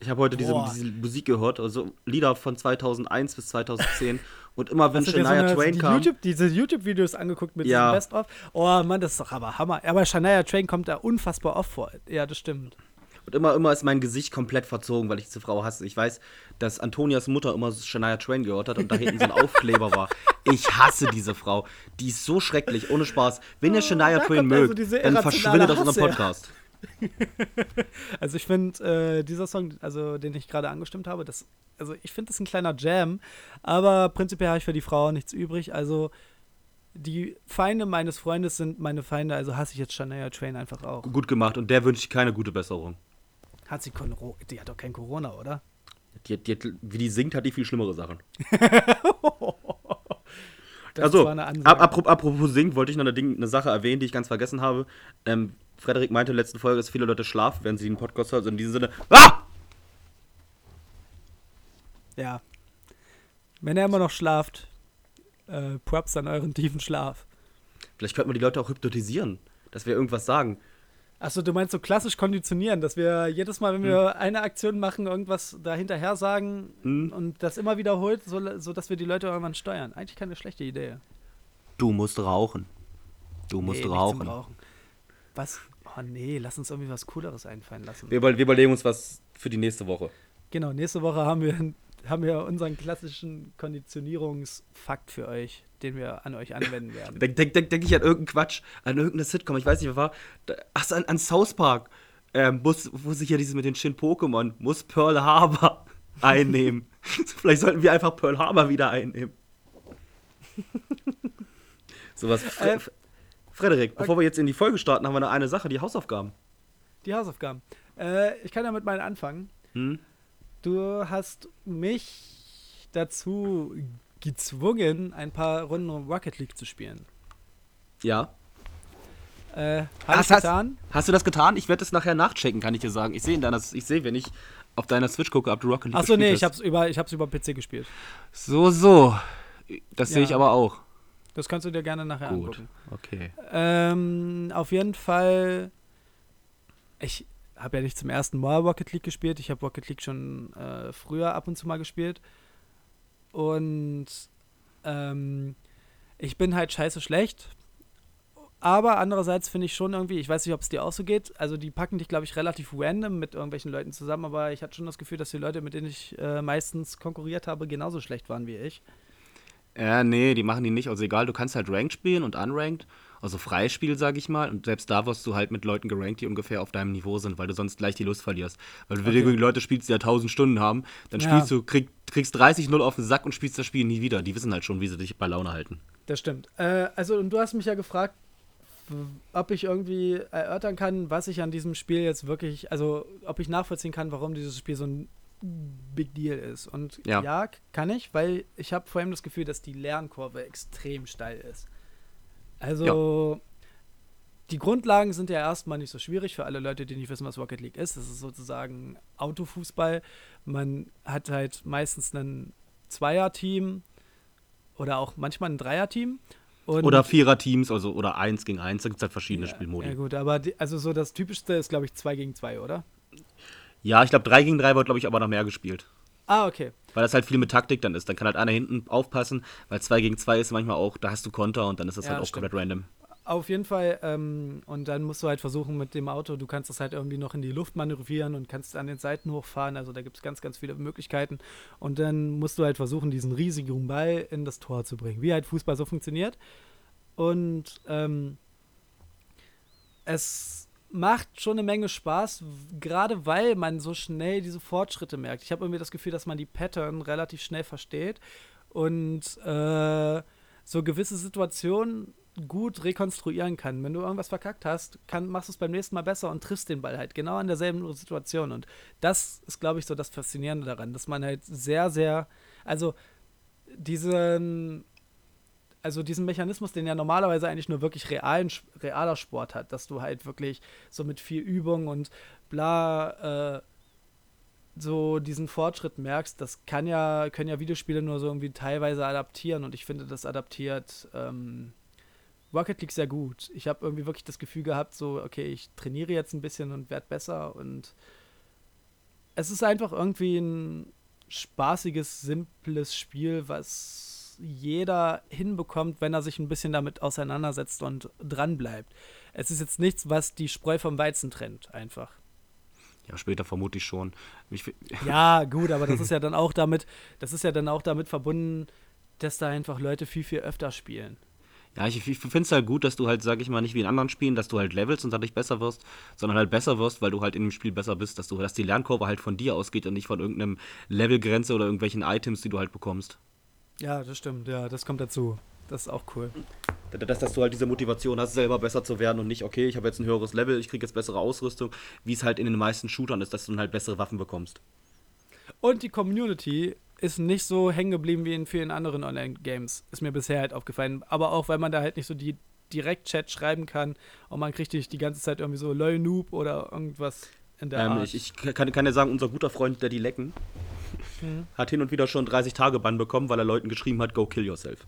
Ich habe heute diese, diese, Musik gehört, also Lieder von 2001 bis 2010. und immer wenn Shania so Twain die kam. YouTube, diese YouTube-Videos angeguckt mit ja. diesem Best-of. Oh Mann, das ist doch aber Hammer. Aber Shania Twain kommt da unfassbar oft vor. Ja, das stimmt. Und immer, immer ist mein Gesicht komplett verzogen, weil ich diese Frau hasse. Ich weiß, dass Antonias Mutter immer Shania Twain gehört hat und da hinten so ein Aufkleber war. Ich hasse diese Frau. Die ist so schrecklich, ohne Spaß. Wenn ihr Shania da Twain mögt, also dann verschwindet aus unserem Podcast. also ich finde, äh, dieser Song, also den ich gerade angestimmt habe, das, also ich finde das ein kleiner Jam, aber prinzipiell habe ich für die Frau nichts übrig. Also die Feinde meines Freundes sind meine Feinde, also hasse ich jetzt Shania Twain einfach auch. Gut gemacht und der wünsche ich keine gute Besserung. Hat sie Konro Die hat doch kein Corona, oder? Die, die, wie die singt, hat die viel schlimmere Sachen. also, apropos, apropos singt, wollte ich noch eine, Ding, eine, Sache erwähnen, die ich ganz vergessen habe. Ähm, Frederik meinte in der letzten Folge, dass viele Leute schlafen, wenn sie einen Podcast hören. Also in diesem Sinne. Ah! Ja. Wenn er immer noch schlaft, äh, Props an euren tiefen Schlaf. Vielleicht könnte man die Leute auch hypnotisieren, dass wir irgendwas sagen. Achso, du meinst so klassisch konditionieren, dass wir jedes Mal, wenn wir eine Aktion machen, irgendwas dahinterher sagen Hm. und das immer wiederholt, so, so dass wir die Leute irgendwann steuern. Eigentlich keine schlechte Idee. Du musst rauchen. Du musst Nee, rauchen. Rauchen. Was? Oh nee, lass uns irgendwie was Cooleres einfallen lassen. Wir, wir überlegen uns was für die nächste Woche. Genau, nächste Woche haben wir, haben wir unseren klassischen Konditionierungsfakt für euch, den wir an euch anwenden werden. Denke denk, denk, denk ich an irgendeinen Quatsch, an irgendeine Sitcom, ich weiß nicht, wer war. Ach, an, an South Park. Ähm, muss, wo sich ja dieses mit den Shin-Pokémon, muss Pearl Harbor einnehmen. Vielleicht sollten wir einfach Pearl Harbor wieder einnehmen. Sowas. Fre Äh, Frederik, bevor wir jetzt in die Folge starten, haben wir noch eine Sache, die Hausaufgaben. Die Hausaufgaben. Äh, ich kann damit mal anfangen. Hm? Du hast mich dazu gezwungen, ein paar Runden Rocket League zu spielen. Ja. Äh, Hast- hast- getan? Hast du das getan? Ich werde es nachher nachchecken, kann ich dir sagen. Ich sehe in deiner, ich sehe, wenn ich auf deiner Switch gucke, ob du Rocket League Achso, nee, gespielt ich hab's über, ich hab's über PC gespielt. hast. So, so. Das sehe Ja. ich aber auch. Das kannst du dir gerne nachher Gut. angucken. Okay. Ähm, auf jeden Fall. Ich habe ja nicht zum ersten Mal Rocket League gespielt. Ich habe Rocket League schon äh, früher ab und zu mal gespielt. Und ähm, ich bin halt scheiße schlecht. Aber andererseits finde ich schon irgendwie, ich weiß nicht, ob es dir auch so geht. Also die packen dich, glaube ich, relativ random mit irgendwelchen Leuten zusammen. Aber ich hatte schon das Gefühl, dass die Leute, mit denen ich äh, meistens konkurriert habe, genauso schlecht waren wie ich. Ja, nee, die machen die nicht. Also egal, du kannst halt Ranked spielen und Unranked. Also Freispiel, sag ich mal. Und selbst da wirst du halt mit Leuten gerankt, die ungefähr auf deinem Niveau sind, weil du sonst gleich die Lust verlierst. Weil du Okay. gegen Leute spielst, die ja 1000 Stunden haben, dann Ja. spielst du, krieg, kriegst 30-0 auf den Sack und spielst das Spiel nie wieder. Die wissen halt schon, wie sie dich bei Laune halten. Das stimmt. Äh, also, und du hast mich ja gefragt, ob ich irgendwie erörtern kann, was ich an diesem Spiel jetzt wirklich, also ob ich nachvollziehen kann, warum dieses Spiel so ein Big Deal ist. Und Ja. ja, kann ich, weil ich habe vor allem das Gefühl, dass die Lernkurve extrem steil ist. Also, die Grundlagen sind ja erstmal nicht so schwierig für alle Leute, die nicht wissen, was Rocket League ist. Das ist sozusagen Autofußball. Man hat halt meistens ein Zweierteam oder auch manchmal ein Dreierteam. Und Oder Vierer-Teams, also oder eins gegen eins, da gibt es halt verschiedene ja, Spielmodi. Ja, Ja, gut, aber die, also so das Typischste ist, glaube ich, 2 gegen 2, oder? ich glaube, 3 gegen 3 wird, glaube ich, aber noch mehr gespielt. Ah, okay. Weil das halt viel mit Taktik dann ist. Dann kann halt einer hinten aufpassen, weil 2 gegen 2 ist manchmal auch, da hast du Konter und dann ist das Ja, halt auch stimmt. komplett random. Auf jeden Fall, ähm, und dann musst du halt versuchen mit dem Auto, du kannst das halt irgendwie noch in die Luft manövrieren und kannst an den Seiten hochfahren. Also da gibt es ganz, ganz viele Möglichkeiten. Und dann musst du halt versuchen, diesen riesigen Ball in das Tor zu bringen. Wie halt Fußball so funktioniert. Und ähm, es macht schon eine Menge Spaß, gerade weil man so schnell diese Fortschritte merkt. Ich habe irgendwie das Gefühl, dass man die Pattern relativ schnell versteht und äh, so gewisse Situationen gut rekonstruieren kann. Wenn du irgendwas verkackt hast, kann, machst du es beim nächsten Mal besser und triffst den Ball halt genau in derselben Situation. Und das ist, glaube ich, so das Faszinierende daran, dass man halt sehr, sehr, also diesen, also diesen Mechanismus, den ja normalerweise eigentlich nur wirklich realen, realer Sport hat, dass du halt wirklich so mit viel Übung und bla äh, so diesen Fortschritt merkst, das kann ja, können ja Videospiele nur so irgendwie teilweise adaptieren und ich finde, das adaptiert ähm, Rocket League sehr gut. Ich habe irgendwie wirklich das Gefühl gehabt, so, okay, ich trainiere jetzt ein bisschen und werde besser und es ist einfach irgendwie ein spaßiges, simples Spiel, was jeder hinbekommt, wenn er sich ein bisschen damit auseinandersetzt und dran bleibt. Es ist jetzt nichts, was die Spreu vom Weizen trennt, einfach. Ja, später vermutlich schon. Ich, Ja, gut, aber das ist ja dann auch damit, das ist ja dann auch damit verbunden, dass da einfach Leute viel, viel öfter spielen. Ja, ich, ich finde es halt gut, dass du halt, sag ich mal, nicht wie in anderen Spielen, dass du halt levelst und dadurch besser wirst, sondern halt besser wirst, weil du halt in dem Spiel besser bist, dass du, dass die Lernkurve halt von dir ausgeht und nicht von irgendeinem Levelgrenze oder irgendwelchen Items, die du halt bekommst. Ja, das stimmt, ja, das kommt dazu. Das ist auch cool. Dass, dass du halt diese Motivation hast, selber besser zu werden und nicht, okay, ich habe jetzt ein höheres Level, ich kriege jetzt bessere Ausrüstung, wie es halt in den meisten Shootern ist, dass du dann halt bessere Waffen bekommst. Und die Community ist nicht so hängen geblieben wie in vielen anderen Online-Games. Ist mir bisher halt aufgefallen. Aber auch, weil man da halt nicht so die Direkt-Chat schreiben kann und man kriegt nicht die ganze Zeit irgendwie so Lol Noob oder irgendwas Ähm, ich ich kann, kann ja sagen, unser guter Freund Daddy Lecken Mhm. hat hin und wieder schon 30 Tage Bann bekommen, weil er Leuten geschrieben hat, go kill yourself.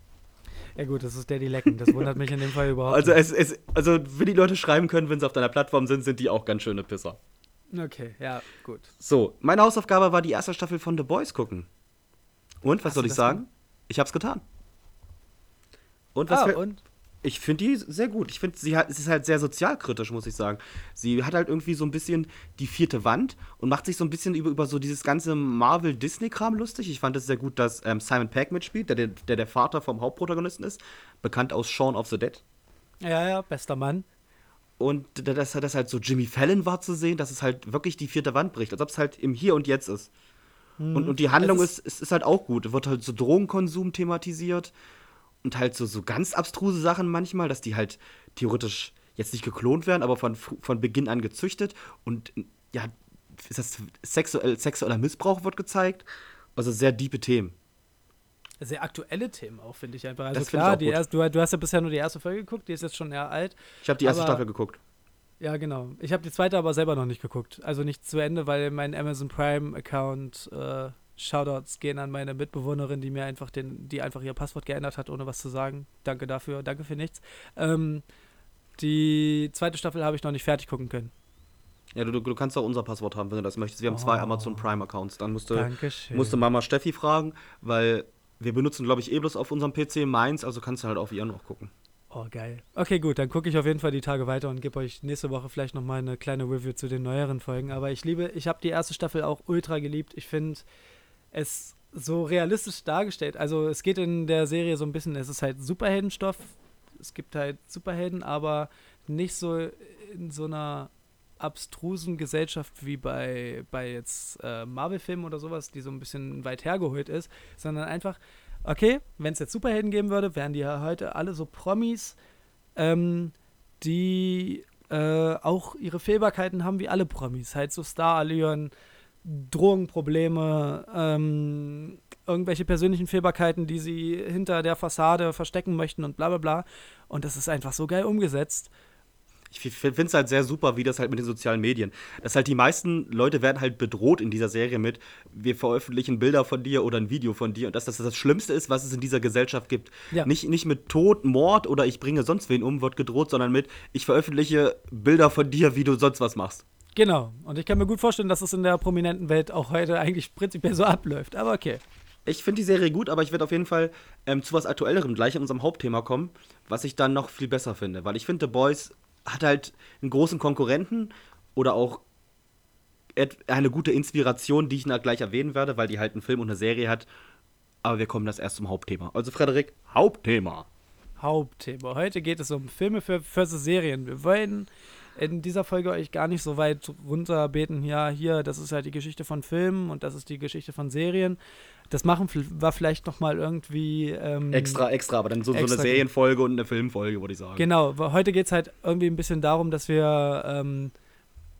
Ja gut, das ist Daddy Lecken. Das wundert mich in dem Fall überhaupt Also, es, es, also, wenn die Leute schreiben können, wenn sie auf deiner Plattform sind, sind die auch ganz schöne Pisser. nicht. Okay, ja, gut. So, meine Hausaufgabe war die erste Staffel von The Boys gucken. Und, was Hast soll ich sagen? gemacht? Ich hab's getan. Und was Ah, und? Ich finde die sehr gut. Ich finde, sie hat, es ist halt sehr sozialkritisch, muss ich sagen. Sie hat halt irgendwie so ein bisschen die vierte Wand und macht sich so ein bisschen über, über so dieses ganze Marvel-Disney-Kram lustig. Ich fand es sehr gut, dass ähm, Simon Pegg mitspielt, der, der der Vater vom Hauptprotagonisten ist, bekannt aus Shaun of the Dead. Ja, ja, bester Mann. Und dass das halt so Jimmy Fallon war zu sehen, dass es halt wirklich die vierte Wand bricht, als ob es halt im Hier und Jetzt ist. Und, und die Handlung ist, ist, ist halt auch gut. Es wird halt so Drogenkonsum thematisiert und halt so, so ganz abstruse Sachen manchmal, dass die halt theoretisch jetzt nicht geklont werden, aber von, von Beginn an gezüchtet. Und ja, ist das sexuell, sexueller Missbrauch wird gezeigt. Also sehr diepe Themen. Sehr aktuelle Themen auch, finde ich einfach. Also Das ich klar, auch die gut. erst, du, du hast ja bisher nur die erste Folge geguckt, die ist jetzt schon eher alt. Ich habe die erste Staffel geguckt. Ja, genau. Ich habe die zweite aber selber noch nicht geguckt. Also nicht zu Ende, weil mein Amazon Prime-Account, äh, Shoutouts gehen an meine Mitbewohnerin, die mir einfach den, die einfach ihr Passwort geändert hat, ohne was zu sagen. Danke dafür, danke für nichts. Ähm, die zweite Staffel habe ich noch nicht fertig gucken können. Ja, du, du, kannst auch unser Passwort haben, wenn du das möchtest. Wir haben zwei Oh. Amazon Prime-Accounts. Dann musst du, Dankeschön. musste Mama Steffi fragen, weil wir benutzen, glaube ich, eh bloß auf unserem PC meins, also kannst du halt auf ihren noch gucken. Oh, geil. Okay, gut, dann gucke ich auf jeden Fall die Tage weiter und gebe euch nächste Woche vielleicht nochmal eine kleine Review zu den neueren Folgen. Aber ich liebe, ich habe die erste Staffel auch ultra geliebt. Ich finde es so realistisch dargestellt. Also es geht in der Serie so ein bisschen, es ist halt Superheldenstoff. Es gibt halt Superhelden, aber nicht so in so einer abstrusen Gesellschaft wie bei, bei jetzt äh, Marvel-Filmen oder sowas, die so ein bisschen weit hergeholt ist, sondern einfach, okay, wenn es jetzt Superhelden geben würde, wären die ja heute alle so Promis, ähm, die äh, auch ihre Fehlbarkeiten haben wie alle Promis. Halt so Starallüren, Drogenprobleme, ähm, irgendwelche persönlichen Fehlbarkeiten, die sie hinter der Fassade verstecken möchten und bla bla bla. Und das ist einfach so geil umgesetzt. Ich finde es halt sehr super, wie das halt mit den sozialen Medien. Dass halt die meisten Leute werden halt bedroht in dieser Serie mit, wir veröffentlichen Bilder von dir oder ein Video von dir und dass das das Schlimmste ist, was es in dieser Gesellschaft gibt. Ja. Nicht, nicht mit Tod, Mord oder ich bringe sonst wen um, wird gedroht, sondern mit, ich veröffentliche Bilder von dir, wie du sonst was machst. Genau. Und ich kann mir gut vorstellen, dass es in der prominenten Welt auch heute eigentlich prinzipiell so abläuft. Aber okay. Ich finde die Serie gut, aber ich werde auf jeden Fall ähm, zu was Aktuellerem gleich in unserem Hauptthema kommen, was ich dann noch viel besser finde. Weil ich finde, The Boys hat halt einen großen Konkurrenten oder auch eine gute Inspiration, die ich noch gleich erwähnen werde, weil die halt einen Film und eine Serie hat. Aber wir kommen das erst zum Hauptthema. Also, Frederik, Hauptthema. Hauptthema. Heute geht es um Filme für versus Serien. Wir wollen in dieser Folge euch gar nicht so weit runterbeten, ja, hier, das ist halt die Geschichte von Filmen und das ist die Geschichte von Serien. Das machen war vielleicht noch mal irgendwie ähm, Extra, extra, aber dann so, so Extra, eine Serienfolge und eine Filmfolge, würde ich sagen. Genau, heute geht es halt irgendwie ein bisschen darum, dass wir ähm,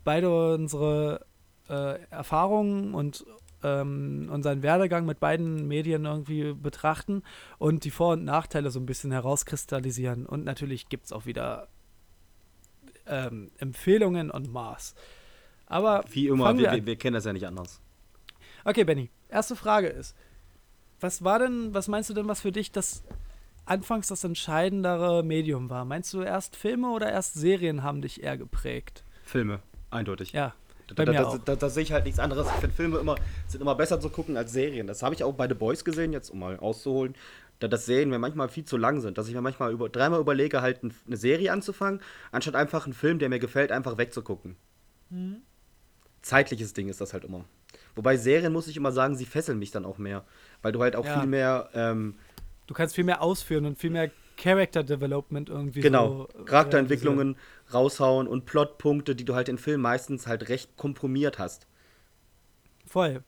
beide unsere äh, Erfahrungen und ähm, unseren Werdegang mit beiden Medien irgendwie betrachten und die Vor- und Nachteile so ein bisschen herauskristallisieren. Und natürlich gibt es auch wieder ähm, Empfehlungen und Maß. Aber Wie immer, wir, wir wir, kennen das ja nicht anders. Okay, Benny, erste Frage ist, was war denn, was meinst du denn, was für dich das anfangs das entscheidendere Medium war? Meinst du erst Filme oder erst Serien haben dich eher geprägt? Filme, eindeutig. Ja, Da, da, da, da sehe ich halt nichts anderes. Ich finde, Filme immer, sind immer besser zu gucken als Serien. Das habe ich auch bei The Boys gesehen, jetzt um mal auszuholen. Da das Serien mir manchmal viel zu lang sind, dass ich mir manchmal über, dreimal überlege, halt ein, eine Serie anzufangen, anstatt einfach einen Film, der mir gefällt, einfach wegzugucken. Mhm. Zeitliches Ding ist das halt immer. Wobei Serien, muss ich immer sagen, sie fesseln mich dann auch mehr. Weil du halt auch Ja. viel mehr, ähm, Du kannst viel mehr ausführen und viel mehr Character Development irgendwie genau, so, äh, Charakterentwicklungen raushauen und Plotpunkte, die du halt in Filmen meistens halt recht komprimiert hast. Voll.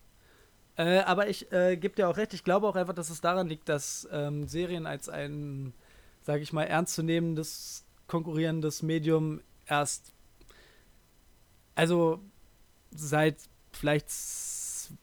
Äh, aber ich äh, gebe dir auch recht, ich glaube auch einfach, dass es daran liegt, dass ähm, Serien als ein, sage ich mal, ernstzunehmendes, konkurrierendes Medium erst, also seit vielleicht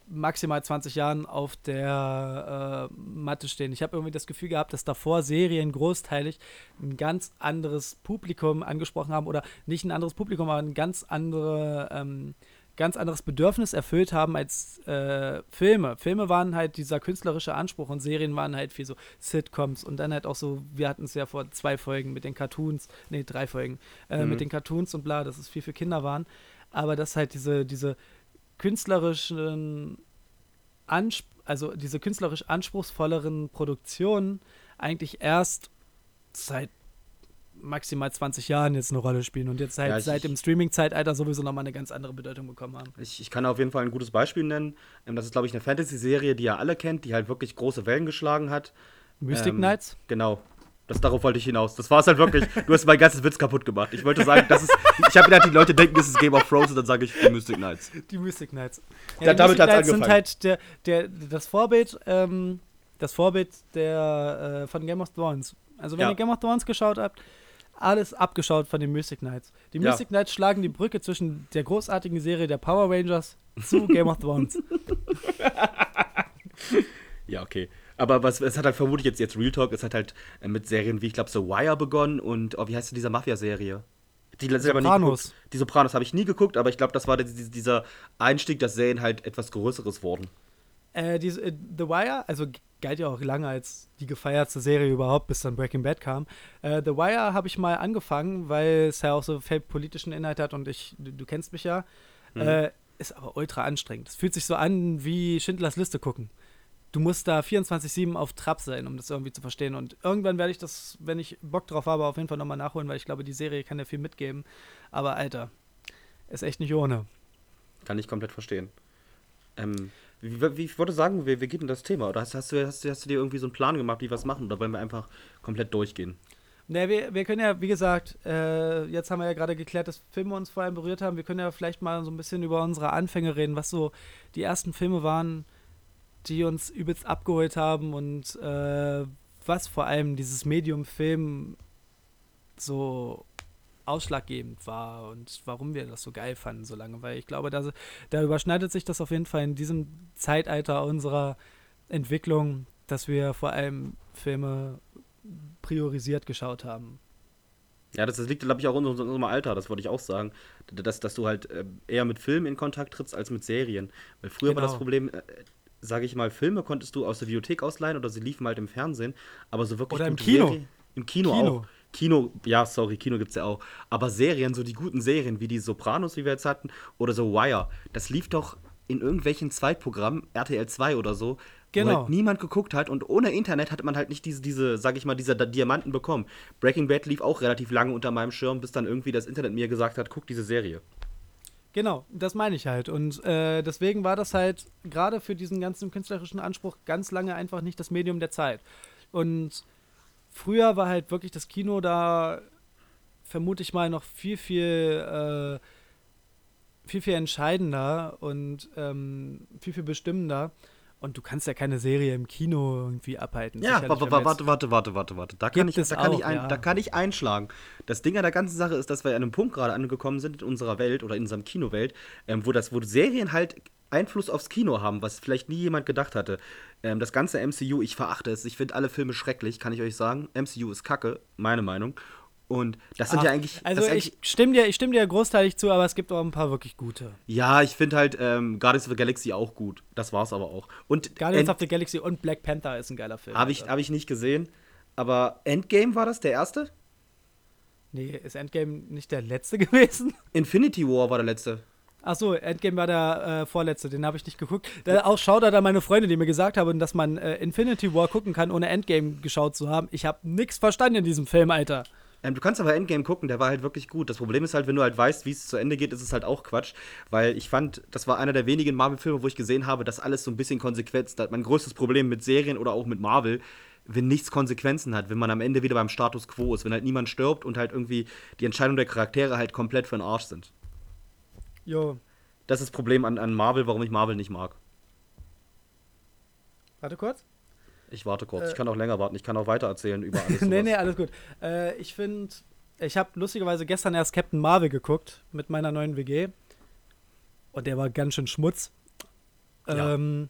maximal 20 Jahren auf der äh, Matte stehen. Ich habe irgendwie das Gefühl gehabt, dass davor Serien großteilig ein ganz anderes Publikum angesprochen haben oder nicht ein anderes Publikum, aber eine ganz andere ähm, ganz anderes Bedürfnis erfüllt haben als äh, Filme. Filme waren halt dieser künstlerische Anspruch und Serien waren halt viel so Sitcoms und dann halt auch so, wir hatten es ja vor zwei Folgen mit den Cartoons, nee, drei Folgen, äh, Mhm. mit den Cartoons und bla, dass es viel für Kinder waren. Aber dass halt diese, diese künstlerischen Ansp also diese künstlerisch anspruchsvolleren Produktionen eigentlich erst seit maximal 20 Jahren jetzt eine Rolle spielen und jetzt halt Ja, ich- seit dem Streaming-Zeitalter sowieso nochmal eine ganz andere Bedeutung bekommen haben. Ich, ich kann auf jeden Fall ein gutes Beispiel nennen. Ähm, Das ist, glaube ich, eine Fantasy-Serie, die ihr alle kennt, die halt wirklich große Wellen geschlagen hat. Mystic Ähm, Knights? Genau. Das, darauf wollte ich hinaus. Das war es halt wirklich. Du hast mein ganzes Witz kaputt gemacht. Ich wollte sagen, das ist. Ich habe gedacht, die Leute denken, das ist Game of Thrones und dann sage ich die Mystic Knights. Die Mystic Knights. Da- die damit Mystic Knights sind angefangen. halt der, der, das Vorbild, ähm, das Vorbild der, äh, von Game of Thrones. Also wenn Ja. ihr Game of Thrones geschaut habt, alles abgeschaut von den Mystic Knights. Die Ja. Mystic Knights schlagen die Brücke zwischen der großartigen Serie der Power Rangers zu Game of Thrones. Ja, okay. Aber was, es hat halt vermutlich jetzt, jetzt Real Talk, es hat halt äh, mit Serien wie, ich glaube, The Wire begonnen und, oh, wie heißt denn diese Mafia-Serie? Die Sopranos. Die Sopranos habe ich nie geguckt, aber ich glaube, das war die- dieser Einstieg, dass Serien halt etwas Größeres wurden. Äh, diese, äh, The Wire, also galt ja auch lange als die gefeiertste Serie überhaupt, bis dann Breaking Bad kam. Äh, The Wire habe ich mal angefangen, weil es ja auch so viel politischen Inhalt hat und ich, du, du kennst mich ja. Äh, ist aber ultra anstrengend. Es fühlt sich so an wie Schindlers Liste gucken. Du musst da 24-7 auf Trab sein, um das irgendwie zu verstehen. Und irgendwann werde ich das, wenn ich Bock drauf habe, auf jeden Fall nochmal nachholen, weil ich glaube, die Serie kann ja viel mitgeben. Aber Alter, ist echt nicht ohne. Kann ich komplett verstehen. Ähm, wie, wie, ich würde sagen, wie, wie geht denn das Thema? Oder hast, hast, du, hast, hast du dir irgendwie so einen Plan gemacht, wie wir es machen? Oder wollen wir einfach komplett durchgehen? Ne, wir, wir können ja, wie gesagt, äh, jetzt haben wir ja gerade geklärt, dass Filme uns vor allem berührt haben. Wir können ja vielleicht mal so ein bisschen über unsere Anfänge reden, was so die ersten Filme waren, die uns übelst abgeholt haben und äh, was vor allem dieses Medium Film so ausschlaggebend war und warum wir das so geil fanden so lange. Weil ich glaube, da, da überschneidet sich das auf jeden Fall in diesem Zeitalter unserer Entwicklung, dass wir vor allem Filme priorisiert geschaut haben. Ja, das, das liegt, glaube ich, auch in unserem, in unserem Alter, das wollte ich auch sagen. Dass, dass du halt äh, eher mit Filmen in Kontakt trittst als mit Serien. Weil früher war das Genau. Problem, äh, sage ich mal, Filme konntest du aus der Videothek ausleihen oder sie liefen halt im Fernsehen. Aber so wirklich. Oder im Kino. Serien- Im Kino, Kino. auch. Kino, ja, sorry, Kino gibt's ja auch. Aber Serien, so die guten Serien, wie die Sopranos, wie wir jetzt hatten, oder so Wire, das lief doch in irgendwelchen Zweitprogrammen, RTL 2 oder so, wo Genau. halt niemand geguckt hat und ohne Internet hatte man halt nicht diese, diese, sag ich mal, diese Diamanten bekommen. Breaking Bad lief auch relativ lange unter meinem Schirm, bis dann irgendwie das Internet mir gesagt hat, guck diese Serie. Genau, das meine ich halt. Und äh, deswegen war das halt gerade für diesen ganzen künstlerischen Anspruch ganz lange einfach nicht das Medium der Zeit. Und früher war halt wirklich das Kino da, vermute ich mal, noch viel, viel, äh, viel, viel entscheidender und ähm, viel, viel bestimmender. Und du kannst ja keine Serie im Kino irgendwie abhalten. Ja, warte, jetzt- warte, warte, warte, warte. Da kann, ich, da, kann auch, ich ein, ja. da kann ich einschlagen. Das Ding an der ganzen Sache ist, dass wir an einem Punkt gerade angekommen sind in unserer Welt oder in unserem Kinowelt, ähm, wo, das, wo Serien halt Einfluss aufs Kino haben, was vielleicht nie jemand gedacht hatte. Ähm, das ganze MCU, ich verachte es. Ich finde alle Filme schrecklich, kann ich euch sagen. MCU ist kacke, meine Meinung. Und das sind Ach, ja eigentlich. Also ich eigentlich, stimme dir, ich stimme dir großteilig zu, aber es gibt auch ein paar wirklich gute. Ja, ich finde halt ähm, Guardians of the Galaxy auch gut. Das war's aber auch. Und Guardians End- of the Galaxy und Black Panther ist ein geiler Film. Habe ich, hab ich nicht gesehen. Aber Endgame war das, der erste? Nee, ist Endgame nicht der letzte gewesen? Infinity War war der letzte. Achso, Endgame war der äh, vorletzte, den habe ich nicht geguckt. Da, auch Shoutout an meine Freunde, die mir gesagt haben, dass man äh, Infinity War gucken kann, ohne Endgame geschaut zu haben. Ich habe nichts verstanden in diesem Film, Alter. Ähm, du kannst aber Endgame gucken, der war halt wirklich gut. Das Problem ist halt, wenn du halt weißt, wie es zu Ende geht, ist es halt auch Quatsch. Weil ich fand, das war einer der wenigen Marvel-Filme, wo ich gesehen habe, dass alles so ein bisschen Konsequenzen hat. Mein größtes Problem mit Serien oder auch mit Marvel, wenn nichts Konsequenzen hat, wenn man am Ende wieder beim Status quo ist, wenn halt niemand stirbt und halt irgendwie die Entscheidungen der Charaktere halt komplett für den Arsch sind. Jo, Das ist das Problem an, an Marvel, warum ich Marvel nicht mag. warte kurz. Ich warte kurz. Äh. ich kann auch länger warten. Ich kann auch weiter erzählen über alles. nee, nee, alles gut. Äh, ich finde, ich habe lustigerweise gestern erst Captain Marvel geguckt mit meiner neuen WG. Und der war ganz schön Schmutz. Ja. Ähm,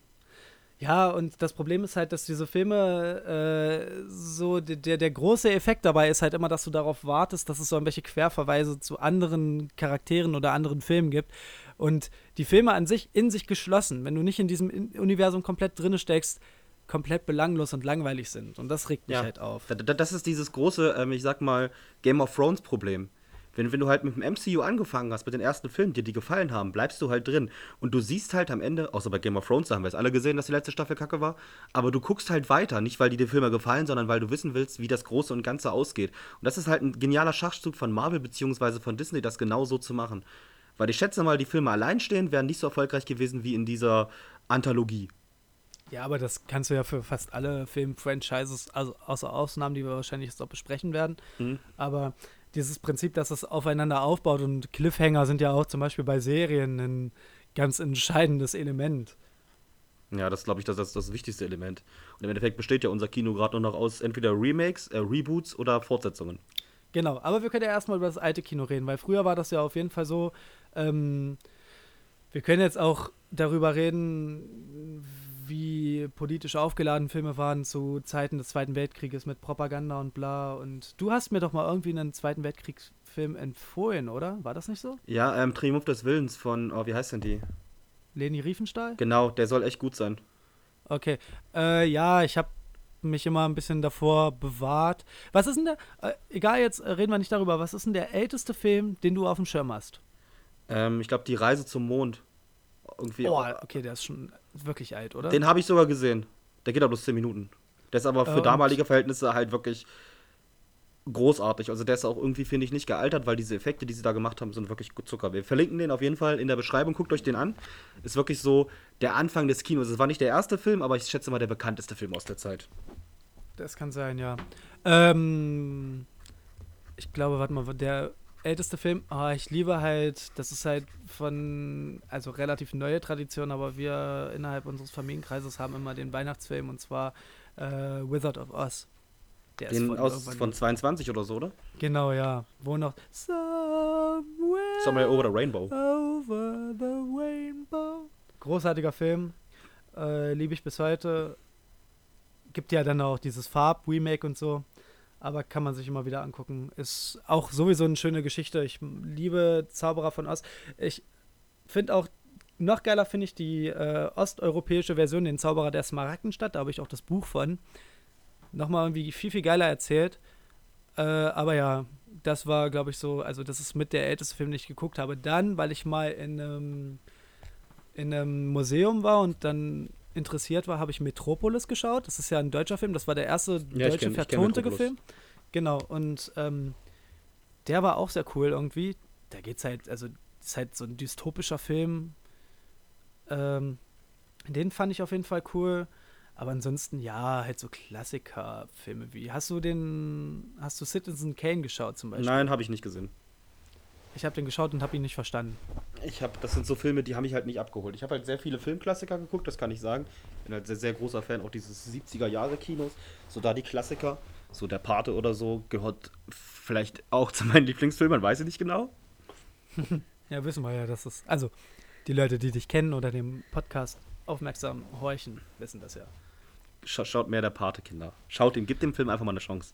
ja, und das Problem ist halt, dass diese Filme äh, so, der, der, große Effekt dabei ist halt immer, dass du darauf wartest, dass es so irgendwelche Querverweise zu anderen Charakteren oder anderen Filmen gibt, Und die Filme an sich in sich geschlossen, wenn du nicht in diesem Universum komplett drinne steckst, komplett belanglos und langweilig sind. Und das regt mich Ja. halt auf. Da- Das ist dieses große, ähm, ich sag mal, Game of Thrones Problem. Wenn, wenn du halt mit dem MCU angefangen hast, mit den ersten Filmen, die dir gefallen haben, bleibst du halt drin. Und du siehst halt am Ende, außer bei Game of Thrones, da haben wir es alle gesehen, dass die letzte Staffel kacke war, aber du guckst halt weiter, nicht weil dir die Filme gefallen, sondern weil du wissen willst, wie das Große und Ganze ausgeht. Und das ist halt ein genialer Schachzug von Marvel bzw. von Disney, das genau so zu machen. Weil ich schätze mal, die Filme allein stehen wären nicht so erfolgreich gewesen wie in dieser Anthologie. Ja, aber das kannst du ja für fast alle Film-Franchises, also außer Ausnahmen, die wir wahrscheinlich jetzt auch besprechen werden. Mhm. Aber dieses Prinzip, dass es aufeinander aufbaut und Cliffhanger sind ja auch zum Beispiel bei Serien ein ganz entscheidendes Element. Ja, das glaube ich, das ist das wichtigste Element. Und im Endeffekt besteht ja unser Kino gerade nur noch aus entweder Remakes, äh, Reboots oder Fortsetzungen. Genau, aber wir können ja erstmal über das alte Kino reden, weil früher war das ja auf jeden Fall so, ähm, wir können jetzt auch darüber reden, wie politisch aufgeladen Filme waren zu Zeiten des Zweiten Weltkrieges mit Propaganda und bla. Und du hast mir doch mal irgendwie einen Zweiten Weltkriegsfilm empfohlen, oder? War das nicht so? Ja, ähm, Triumph des Willens von, oh, wie heißt denn die? Leni Riefenstahl? Genau, der soll echt gut sein. Okay. Äh, ja, ich habe mich immer ein bisschen davor bewahrt. Was ist denn der, äh, egal, jetzt reden wir nicht darüber, was ist denn der älteste Film, den du auf dem Schirm hast? Ähm, ich glaube, die Reise zum Mond. Irgendwie. Oh, okay, der ist schon wirklich alt, oder? Den habe ich sogar gesehen. Der geht aber bloß 10 Minuten. Der ist aber Äh, für und- damalige Verhältnisse halt wirklich großartig. Also der ist auch irgendwie, finde ich, nicht gealtert, weil diese Effekte, die sie da gemacht haben, sind wirklich gut Zucker. Wir verlinken den auf jeden Fall in der Beschreibung. Guckt euch den an. Ist wirklich so der Anfang des Kinos. Es war nicht der erste Film, aber ich schätze mal der bekannteste Film aus der Zeit. Das kann sein, ja. Ähm, ich glaube, warte mal, der älteste Film, ah, ich liebe halt, das ist halt von, also relativ neue Tradition, aber wir innerhalb unseres Familienkreises haben immer den Weihnachtsfilm und zwar äh, Wizard of Oz. Der Den von aus von 22 oder so, oder? Genau, ja. Wo noch Somewhere, Somewhere Over the Rainbow. over the rainbow. Großartiger Film. Äh, Liebe ich bis heute. Gibt ja dann auch dieses Farb-Remake und so. Aber kann man sich immer wieder angucken. Ist auch sowieso eine schöne Geschichte. Ich liebe Zauberer von Ost. Ich finde auch, noch geiler finde ich die äh, osteuropäische Version, den Zauberer der Smaragdenstadt. Da habe ich auch das Buch von. Nochmal irgendwie viel, viel geiler erzählt. Äh, aber ja, das war, glaube ich, so, also das ist mit der älteste Film, den ich geguckt habe. Dann, weil ich mal in einem, in einem Museum war und dann interessiert war, habe ich Metropolis geschaut. Das ist ja ein deutscher Film. Das war der erste Ja, deutsche kenn- vertonte. Film. Genau, und ähm, der war auch sehr cool irgendwie. Da geht's halt, also ist halt so ein dystopischer Film. Ähm, den fand ich auf jeden Fall cool. Aber ansonsten, ja, halt so Klassikerfilme wie. Hast du den. Hast du Citizen Kane geschaut zum Beispiel? Nein, habe ich nicht gesehen. Ich habe den geschaut und habe ihn nicht verstanden. Ich habe, das sind so Filme, die haben mich halt nicht abgeholt. Ich habe halt sehr viele Filmklassiker geguckt, das kann ich sagen. Bin halt sehr, sehr großer Fan auch dieses 70er Jahre Kinos. So da die Klassiker, so der Pate oder so, gehört vielleicht auch zu meinen Lieblingsfilmen, weiß ich nicht genau. Ja, wissen wir ja, dass es. Also, die Leute, die dich kennen oder dem Podcast aufmerksam horchen, wissen das ja. Scha schaut mehr der Pate, Kinder. Schaut ihm, gibt dem Film einfach mal eine Chance.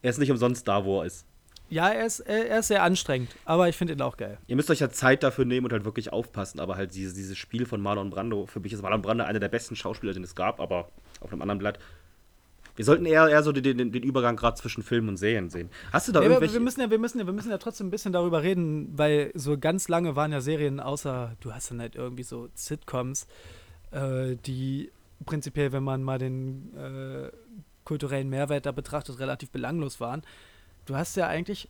Er ist nicht umsonst da, wo er ist. Ja, er ist, er ist sehr anstrengend, aber ich finde ihn auch geil. Ihr müsst euch halt Zeit dafür nehmen und halt wirklich aufpassen, aber halt dieses, dieses Spiel von Marlon Brando, für mich ist Marlon Brando einer der besten Schauspieler, den es gab, aber auf einem anderen Blatt. Wir sollten eher, eher so den, den, den Übergang gerade zwischen Film und Serien sehen. Hast du da Ja, irgendwelche... wir, müssen ja, wir, müssen ja, wir müssen ja trotzdem ein bisschen darüber reden, weil so ganz lange waren ja Serien, außer du hast dann halt irgendwie so Sitcoms, äh, die prinzipiell, wenn man mal den äh, kulturellen Mehrwert da betrachtet, relativ belanglos waren. Du hast ja eigentlich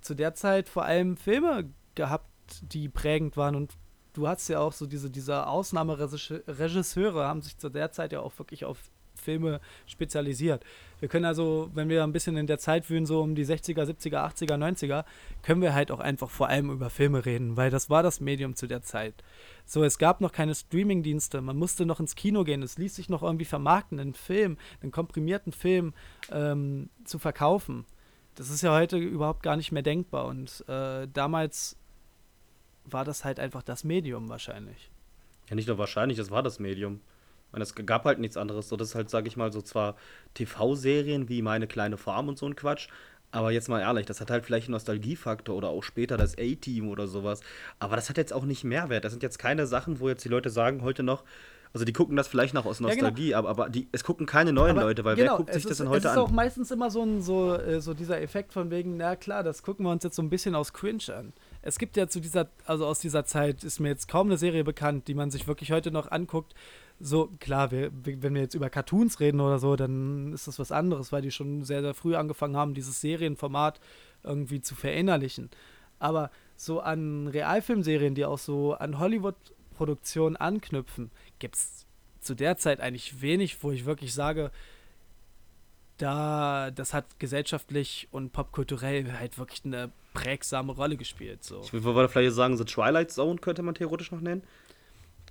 zu der Zeit vor allem Filme gehabt, die prägend waren und du hast ja auch so diese, diese Ausnahmeregisseure haben sich zu der Zeit ja auch wirklich auf Filme spezialisiert. Wir können also, wenn wir ein bisschen in der Zeit wühlen, so um die 60er, 70er, 80er, 90er, können wir halt auch einfach vor allem über Filme reden, weil das war das Medium zu der Zeit. So, es gab noch keine Streaming-Dienste, man musste noch ins Kino gehen, es ließ sich noch irgendwie vermarkten, einen Film, einen komprimierten Film ähm, zu verkaufen. Das ist ja heute überhaupt gar nicht mehr denkbar und äh, damals war das halt einfach das Medium wahrscheinlich. Ja, nicht nur wahrscheinlich, das war das Medium. Ich meine, es gab halt nichts anderes. So, das ist halt, sage ich mal, so zwar TV-Serien wie Meine kleine Farm und so ein Quatsch, Aber jetzt mal ehrlich, das hat halt vielleicht einen Nostalgiefaktor oder auch später das A-Team oder sowas. Aber das hat jetzt auch nicht Mehrwert. Das sind jetzt keine Sachen, wo jetzt die Leute sagen heute noch, also die gucken das vielleicht noch aus genau. Nostalgie, aber, aber die, es gucken keine neuen Aber Leute, weil genau, wer guckt sich das ist, denn heute Es ist auch an? meistens immer so, ein, so, äh, so dieser Effekt von wegen, na klar, das gucken wir uns jetzt so ein bisschen aus Cringe an. Es gibt ja zu dieser, also aus dieser Zeit ist mir jetzt kaum eine Serie bekannt, die man sich wirklich heute noch anguckt. So, klar, wir- wenn wir jetzt über Cartoons reden oder so, dann ist das was anderes, weil die schon sehr, sehr früh angefangen haben, dieses Serienformat irgendwie zu verinnerlichen. Aber so an Realfilmserien, die auch so an Hollywood-Produktionen anknüpfen, gibt es zu der Zeit eigentlich wenig, wo ich wirklich sage, da, das hat gesellschaftlich und popkulturell halt wirklich eine prägsame Rolle gespielt. So. Ich würde vielleicht sagen, The Twilight Zone könnte man theoretisch noch nennen.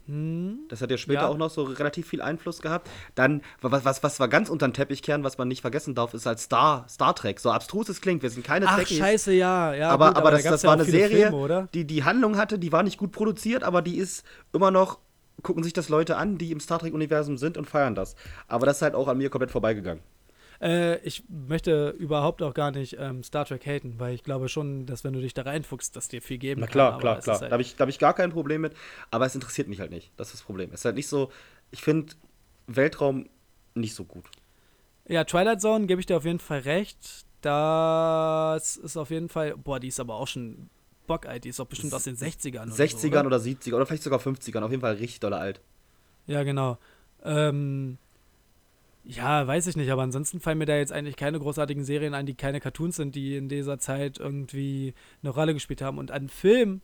Hm, Das hat ja später Ja. auch noch so relativ viel Einfluss gehabt. Dann, was, was, was wir ganz unter den Teppich kehren, was man nicht vergessen darf, ist halt Star, Star Trek. So abstrus es klingt, wir sind keine Ach, Trekkies. scheiße, ja. ja aber, gut, aber, da das, gab's das ja war eine Serie, Filme, die die Handlung hatte, die war nicht gut produziert, aber die ist immer noch, gucken sich das Leute an, die im Star Trek-Universum sind und feiern das. Aber das ist halt auch an mir komplett vorbeigegangen. Äh, ich möchte überhaupt auch gar nicht ähm, Star Trek haten, weil ich glaube schon, dass wenn du dich da reinfuchst, dass dir viel geben Na kann. klar, aber klar, es klar. ist Da Halt, habe ich, da hab ich gar kein Problem mit, aber es interessiert mich halt nicht. Das ist das Problem. Es ist halt nicht so, ich finde Weltraum nicht so gut. ja, Twilight Zone gebe ich dir auf jeden Fall recht. Das ist auf jeden Fall, boah, die ist aber auch schon bockalt, die ist auch bestimmt aus den 60ern. oder 60ern so, oder? oder 70ern oder vielleicht sogar 50ern, auf jeden Fall richtig dolle alt. Ja, genau. Ähm, ja, weiß ich nicht, aber ansonsten fallen mir da jetzt eigentlich keine großartigen Serien ein, die keine Cartoons sind, die in dieser Zeit irgendwie eine Rolle gespielt haben. Und an Filmen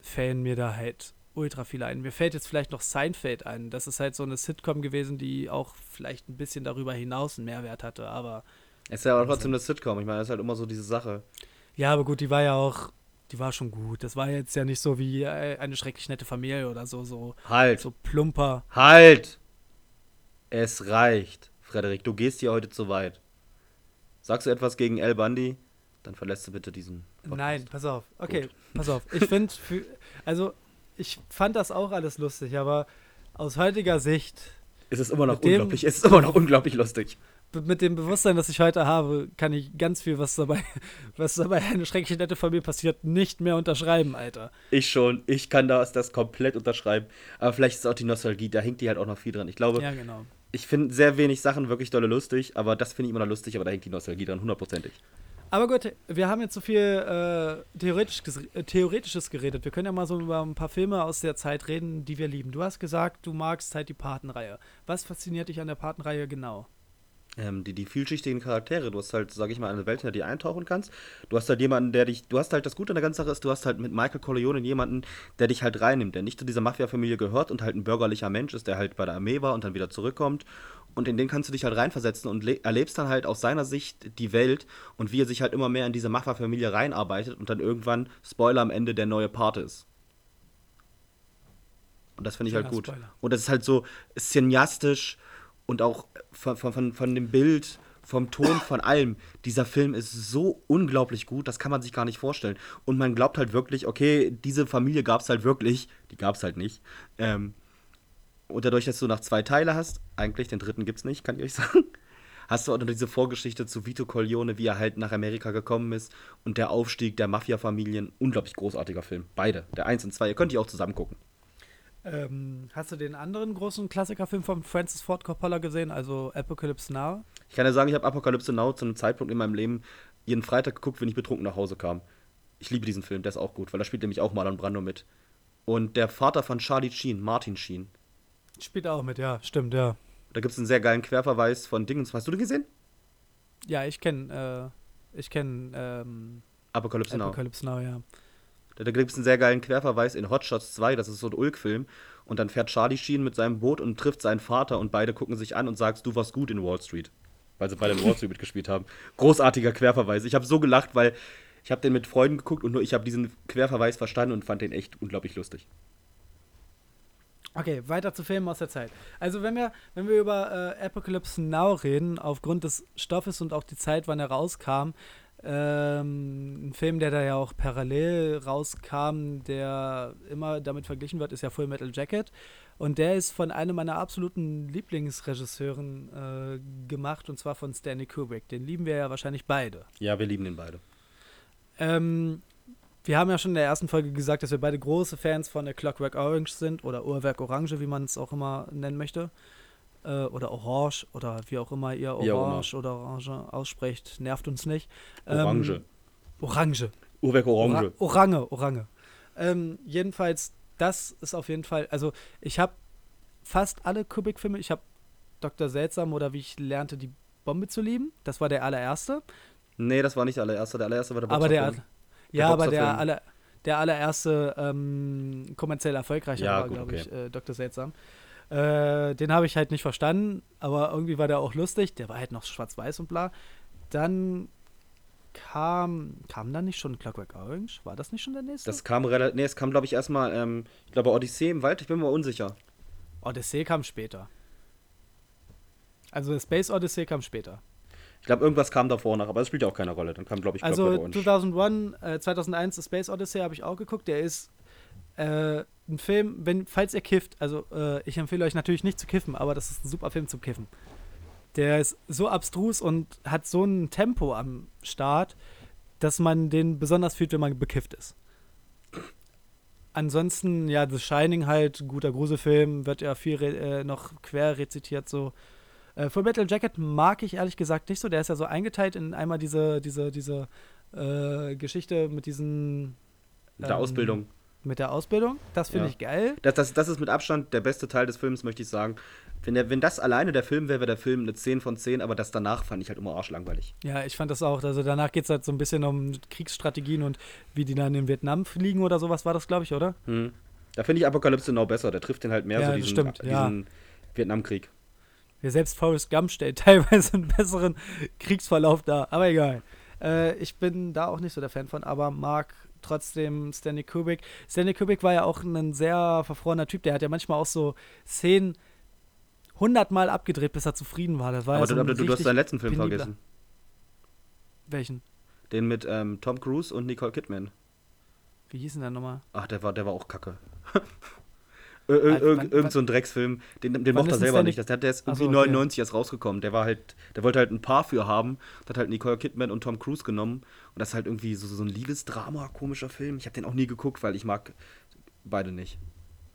fällen mir da halt ultra viele ein. Mir fällt jetzt vielleicht noch Seinfeld ein. Das ist halt so eine Sitcom gewesen, die auch vielleicht ein bisschen darüber hinaus einen Mehrwert hatte. Aber Es ist ja aber trotzdem eine Sitcom. Ich meine, das ist halt immer so diese Sache. ja, aber gut, die war ja auch, die war schon gut. Das war jetzt ja nicht so wie äh, eine schrecklich nette Familie oder so, so, Halt! so plumper. Halt! Es reicht. Frederik, du gehst hier heute zu weit. Sagst du etwas gegen El Bundy, dann verlässt du bitte diesen. Podcast. Nein, pass auf. Okay, Gut. pass auf. Ich finde, also ich fand das auch alles lustig, aber aus heutiger Sicht, Es ist immer noch unglaublich. Es ist immer noch unglaublich lustig. Mit dem Bewusstsein, das ich heute habe, kann ich ganz viel, was dabei, was dabei eine schreckliche nette Familie passiert, nicht mehr unterschreiben, Alter. Ich schon. Ich kann das, das komplett unterschreiben. Aber vielleicht ist auch die Nostalgie, da hängt die halt auch noch viel dran. Ich glaube, Ja, genau. ich finde sehr wenig Sachen wirklich dolle lustig, aber das finde ich immer noch lustig, aber da hängt die Nostalgie dran, hundertprozentig. Aber gut, wir haben jetzt so viel äh, theoretisch, äh, Theoretisches geredet. Wir können ja mal so über ein paar Filme aus der Zeit reden, die wir lieben. Du hast gesagt, du magst halt die Patenreihe. Was fasziniert dich an der Patenreihe genau? Ähm, die, die vielschichtigen Charaktere. Du hast halt, sag ich mal, eine Welt, in der du eintauchen kannst. Du hast halt jemanden, der dich, du hast halt das Gute an der ganzen Sache ist, du hast halt mit Michael Corleone jemanden, der dich halt reinnimmt, der nicht zu dieser Mafia-Familie gehört und halt ein bürgerlicher Mensch ist, der halt bei der Armee war und dann wieder zurückkommt. Und in den kannst du dich halt reinversetzen und le- erlebst dann halt aus seiner Sicht die Welt und wie er sich halt immer mehr in diese Mafia-Familie reinarbeitet und dann irgendwann, Spoiler am Ende, der neue Part ist. Und das finde ich halt gut. Spoiler. Und das ist halt so cineastisch und auch von, von, von, von dem Bild, vom Ton, von allem. Dieser Film ist so unglaublich gut, das kann man sich gar nicht vorstellen. Und man glaubt halt wirklich, okay, diese Familie gab es halt wirklich. Die gab es halt nicht. Ähm, und dadurch, dass du nach zwei Teile hast, eigentlich den dritten gibt es nicht, kann ich euch sagen, hast du auch noch diese Vorgeschichte zu Vito Corleone, wie er halt nach Amerika gekommen ist und der Aufstieg der Mafia-Familien. Unglaublich großartiger Film. Beide, der 1 und 2. Ihr könnt die auch zusammen gucken. Ähm, hast du den anderen großen Klassikerfilm von Francis Ford Coppola gesehen, also Apocalypse Now? Ich kann ja sagen, ich habe Apokalypse Now zu einem Zeitpunkt in meinem Leben jeden Freitag geguckt, wenn ich betrunken nach Hause kam. Ich liebe diesen Film, der ist auch gut, weil da spielt nämlich auch Marlon Brando mit. Und der Vater von Charlie Sheen, Martin Sheen. Spielt auch mit, ja, stimmt, ja. Da gibt es einen sehr geilen Querverweis von Dingens. Hast du den gesehen? Ja, ich kenne, äh, ich kenne ähm, Apokalypse Now. Apocalypse Now, ja. Da, gibt es einen sehr geilen Querverweis in Hot Shots 2, das ist so ein Ulk-Film. Und dann fährt Charlie Sheen mit seinem Boot und trifft seinen Vater und beide gucken sich an und sagst, du warst gut in Wall Street. Weil sie beide in Wall Street mitgespielt haben. Großartiger Querverweis. Ich habe so gelacht, weil ich habe den mit Freunden geguckt und nur ich habe diesen Querverweis verstanden und fand den echt unglaublich lustig. Okay, weiter zu Filmen aus der Zeit. Also wenn wir, wenn wir über äh, Apocalypse Now reden, aufgrund des Stoffes und auch die Zeit, wann er rauskam, Ähm, ein Film, der da ja auch parallel rauskam, der immer damit verglichen wird, ist ja Full Metal Jacket. Und der ist von einem meiner absoluten Lieblingsregisseuren äh, gemacht, und zwar von Stanley Kubrick. Den lieben wir ja wahrscheinlich beide. Ja, wir lieben den beide. Ähm, wir haben ja schon in der ersten Folge gesagt, dass wir beide große Fans von der Clockwork Orange sind oder Uhrwerk Orange, wie man es auch immer nennen möchte. Äh, oder Orange oder wie auch immer ihr auch Orange oder Orange aussprecht, nervt uns nicht. Orange. Ähm, Orange. Uhrwerk Orange. Ora Orange, Orange. Ähm, jedenfalls, das ist auf jeden Fall, also ich habe fast alle Kubrick-Filme, ich habe Dr. Seltsam oder wie ich lernte, die Bombe zu lieben. Das war der allererste. Nee, das war nicht der allererste. Der allererste war der aber der, Boxerfilm. ja, aber der, Boxerfilm. aller, der allererste ähm, kommerziell erfolgreiche Ja, war, glaube okay. ich, äh, Dr. Seltsam. Äh, den habe ich halt nicht verstanden, aber irgendwie war der auch lustig. Der war halt noch schwarz-weiß und bla. Dann kam, kam dann nicht schon Clockwork Orange? War das nicht schon der nächste? Das kam relativ. Nee, es kam, glaube ich, erstmal, ähm, ich glaube, Odyssee im Wald. Ich bin mir unsicher. Odyssey kam später. Also Space Odyssey kam später. Ich glaube, irgendwas kam davor noch, aber das spielt ja auch keine Rolle. Dann kam, glaube ich, Also Clockwork Orange. 2001, äh, 2001 The Space Odyssey habe ich auch geguckt. Der ist äh, ein Film, wenn, falls ihr kifft, also äh, ich empfehle euch natürlich nicht zu kiffen, aber das ist ein super Film zum Kiffen. Der ist so abstrus und hat so ein Tempo am Start, dass man den besonders fühlt, wenn man bekifft ist. Ansonsten, ja, The Shining halt, guter Gruselfilm, wird ja viel äh, noch quer rezitiert so. Äh, Full Metal Jacket mag ich ehrlich gesagt nicht so. Der ist ja so eingeteilt in einmal diese, diese, diese äh, Geschichte mit diesen Mit der ähm, Ausbildung. Mit der Ausbildung. Das finde Ja. ich geil. Das, das, das ist mit Abstand der beste Teil des Films, möchte ich sagen. Wenn, der, wenn das alleine der Film wäre, wäre der Film eine 10 von 10, aber das danach fand ich halt immer arschlangweilig. Ja, ich fand das auch. Also danach geht es halt so ein bisschen um Kriegsstrategien und wie die dann in Vietnam fliegen oder sowas war das, glaube ich, oder? Hm. Da finde ich Apokalypse Now besser. Der trifft den halt mehr Ja, so diesen, stimmt, ja. diesen Vietnamkrieg. Ja, selbst Forrest Gump stellt teilweise einen besseren Kriegsverlauf dar. Aber egal. Äh, ich bin da auch nicht so der Fan von, aber mag trotzdem Stanley Kubrick. Stanley Kubrick war ja auch ein sehr verfrorener Typ. Der hat ja manchmal auch so Szenen hundertmal abgedreht, bis er zufrieden war. Das war aber ja so du, du, du hast deinen letzten Film penibler- vergessen. Welchen? Den mit ähm, Tom Cruise und Nicole Kidman. Wie hieß denn der nochmal? Ach, der war, der war auch kacke. Ir ir Wann- ir wann- irgend so ein Drecksfilm, den, den mochte er selber nicht. Das, der, der ist Ach so, irgendwie okay. 99 erst rausgekommen. Der war halt, der wollte halt ein Paar für haben, hat halt Nicole Kidman und Tom Cruise genommen. Und das ist halt irgendwie so, so ein Liebesdrama, komischer Film. Ich habe den auch nie geguckt, weil ich mag beide nicht.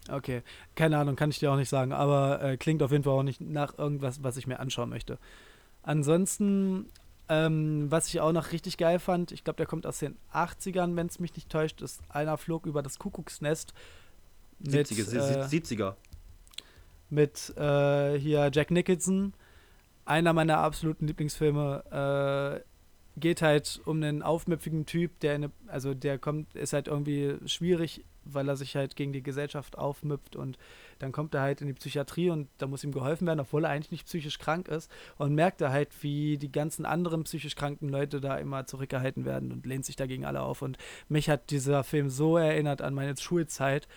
Okay, keine Ahnung, kann ich dir auch nicht sagen, aber äh, klingt auf jeden Fall auch nicht nach irgendwas, was ich mir anschauen möchte. Ansonsten, ähm, was ich auch noch richtig geil fand, ich glaube, der kommt aus den 80ern, wenn es mich nicht täuscht, ist einer flog über das Kuckucksnest mit, 70er, äh, 70er. mit äh, hier Jack Nicholson. Einer meiner absoluten Lieblingsfilme. Äh, geht halt um einen aufmüpfigen Typ, der eine, also der kommt, ist halt irgendwie schwierig, weil er sich halt gegen die Gesellschaft aufmüpft und dann kommt er halt in die Psychiatrie und da muss ihm geholfen werden, obwohl er eigentlich nicht psychisch krank ist und merkt er halt, wie die ganzen anderen psychisch kranken Leute da immer zurückgehalten werden und lehnt sich dagegen alle auf und mich hat dieser Film so erinnert an meine Schulzeit.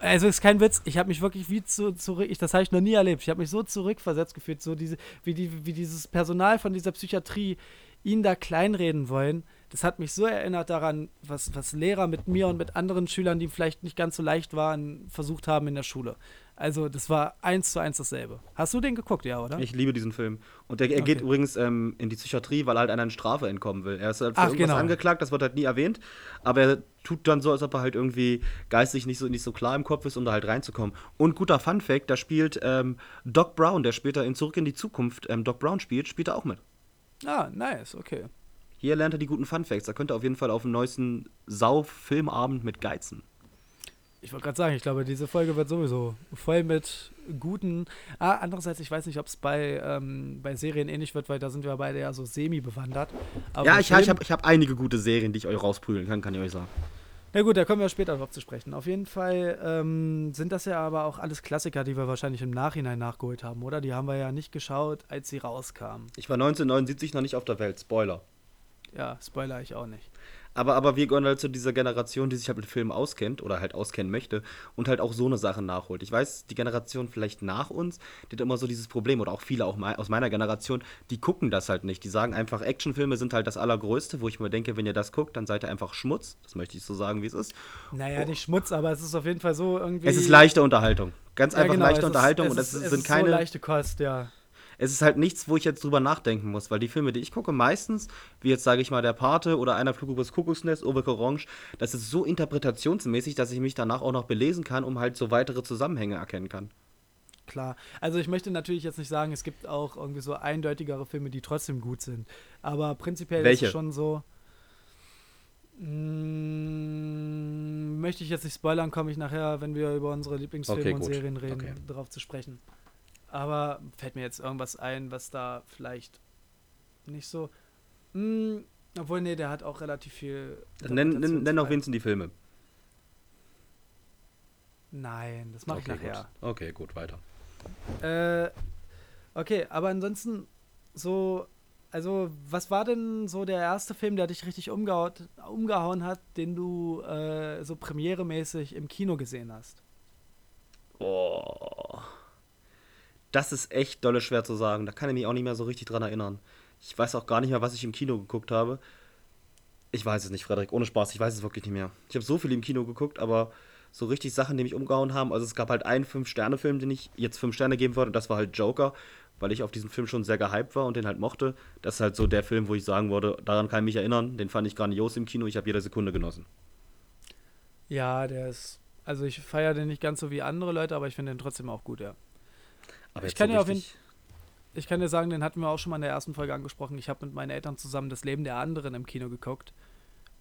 Also ist kein Witz, ich habe mich wirklich wie zu, zurück, ich, das habe ich noch nie erlebt. Ich habe mich so zurückversetzt gefühlt, so diese, wie, die, wie dieses Personal von dieser Psychiatrie ihn da kleinreden wollen. Das hat mich so erinnert daran, was, was Lehrer mit mir und mit anderen Schülern, die vielleicht nicht ganz so leicht waren, versucht haben in der Schule. Also das war eins zu eins dasselbe. Hast du den geguckt, ja, oder? Ich liebe diesen Film. Und der, er geht Okay. übrigens ähm, in die Psychiatrie, weil er halt einer Strafe entkommen will. Er ist halt für Ach, irgendwas genau. angeklagt, das wird halt nie erwähnt. Aber er tut dann so, als ob er halt irgendwie geistig nicht so, nicht so klar im Kopf ist, um da halt reinzukommen. Und guter Fun-Fact: da spielt ähm, Doc Brown, der später in Zurück in die Zukunft ähm, Doc Brown spielt, spielt er auch mit. Ah, nice, okay. Hier lernt er die guten Fun-Facts. Da könnte er auf jeden Fall auf dem neuesten Sau-Filmabend mit geizen. Ich wollte gerade sagen, ich glaube, diese Folge wird sowieso voll mit guten. Ah, andererseits, ich weiß nicht, ob es bei, ähm, bei Serien ähnlich wird, weil da sind wir beide ja so semi-bewandert. Ja, ich, ich habe ich hab einige gute Serien, die ich euch rausprügeln kann, kann ich euch sagen. Na gut, da kommen wir später drauf zu sprechen. Auf jeden Fall ähm, sind das ja aber auch alles Klassiker, die wir wahrscheinlich im Nachhinein nachgeholt haben, oder? Die haben wir ja nicht geschaut, als sie rauskamen. Ich war 1979 noch nicht auf der Welt. Spoiler. Ja, spoiler ich auch nicht. Aber, aber wir gehören halt zu dieser Generation, die sich halt mit Filmen auskennt oder halt auskennen möchte und halt auch so eine Sache nachholt. Ich weiß, die Generation vielleicht nach uns, die hat immer so dieses Problem oder auch viele auch aus meiner Generation, die gucken das halt nicht. Die sagen einfach, Actionfilme sind halt das Allergrößte, wo ich mir denke, wenn ihr das guckt, dann seid ihr einfach Schmutz. Das möchte ich so sagen, wie es ist. Naja, nicht Schmutz, aber es ist auf jeden Fall so irgendwie. Es ist leichte Unterhaltung. Ganz Ja, einfach genau, leichte ist- Unterhaltung es und es, ist, es sind ist keine. So leichte Kost, ja. Es ist halt nichts, wo ich jetzt drüber nachdenken muss, weil die Filme, die ich gucke, meistens, wie jetzt sage ich mal Der Pate oder einer Flug übers Kuckucksnest, Uwe Orange, das ist so interpretationsmäßig, dass ich mich danach auch noch belesen kann, um halt so weitere Zusammenhänge erkennen kann. Klar. Also ich möchte natürlich jetzt nicht sagen, es gibt auch irgendwie so eindeutigere Filme, die trotzdem gut sind. Aber prinzipiell Welche? ist es schon so. Mm, möchte ich jetzt nicht spoilern, komme ich nachher, wenn wir über unsere Lieblingsfilme Okay, und gut. Serien reden, Okay. darauf zu sprechen. Aber fällt mir jetzt irgendwas ein, was da vielleicht nicht so. Mm, obwohl, nee, der hat auch relativ viel. Nenn, nenn, nenn auch wenigstens die Filme. Nein, das mache okay, ich nachher. Gut. Okay, gut, weiter. Äh, okay, aber ansonsten so, also was war denn so der erste Film, der dich richtig umgehaut, umgehauen hat, den du äh, so premieremäßig im Kino gesehen hast? Oh. Das ist echt dolle schwer zu sagen. Da kann ich mich auch nicht mehr so richtig dran erinnern. Ich weiß auch gar nicht mehr, was ich im Kino geguckt habe. Ich weiß es nicht, Frederik. Ohne Spaß, ich weiß es wirklich nicht mehr. Ich habe so viel im Kino geguckt, aber so richtig Sachen, die mich umgehauen haben. Also es gab halt einen Fünf-Sterne-Film, den ich jetzt fünf Sterne geben würde. Das war halt Joker, weil ich auf diesen Film schon sehr gehypt war und den halt mochte. Das ist halt so der Film, wo ich sagen würde, daran kann ich mich erinnern. Den fand ich grandios im Kino. Ich habe jede Sekunde genossen. Ja, der ist, also ich feiere den nicht ganz so wie andere Leute, aber ich finde den trotzdem auch gut, ja. Aber Ich kann so ja auf richtig- Ich kann dir sagen, den hatten wir auch schon mal in der ersten Folge angesprochen. Ich habe mit meinen Eltern zusammen das Leben der anderen im Kino geguckt.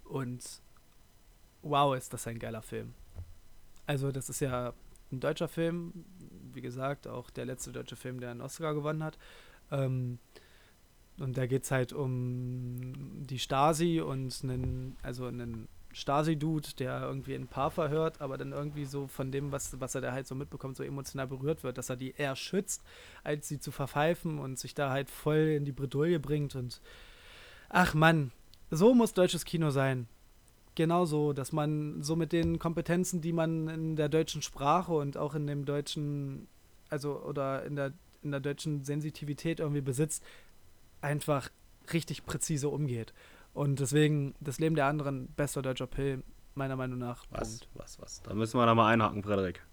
Und wow, ist das ein geiler Film. Also, das ist ja ein deutscher Film. Wie gesagt, auch der letzte deutsche Film, der einen Oscar gewonnen hat. Ähm, und da geht es halt um die Stasi und einen, also einen Stasi-Dude, der irgendwie ein Paar verhört, aber dann irgendwie so von dem, was, was er da halt so mitbekommt, so emotional berührt wird, dass er die eher schützt, als sie zu verpfeifen und sich da halt voll in die Bredouille bringt und ach Mann, so muss deutsches Kino sein. Genau so, dass man so mit den Kompetenzen, die man in der deutschen Sprache und auch in dem deutschen, also oder in der, in der deutschen Sensitivität irgendwie besitzt, einfach richtig präzise umgeht. Und deswegen, das Leben der anderen, bester deutscher Film, meiner Meinung nach. Was, Punkt. was, was. Da müssen wir da mal einhaken, Frederik.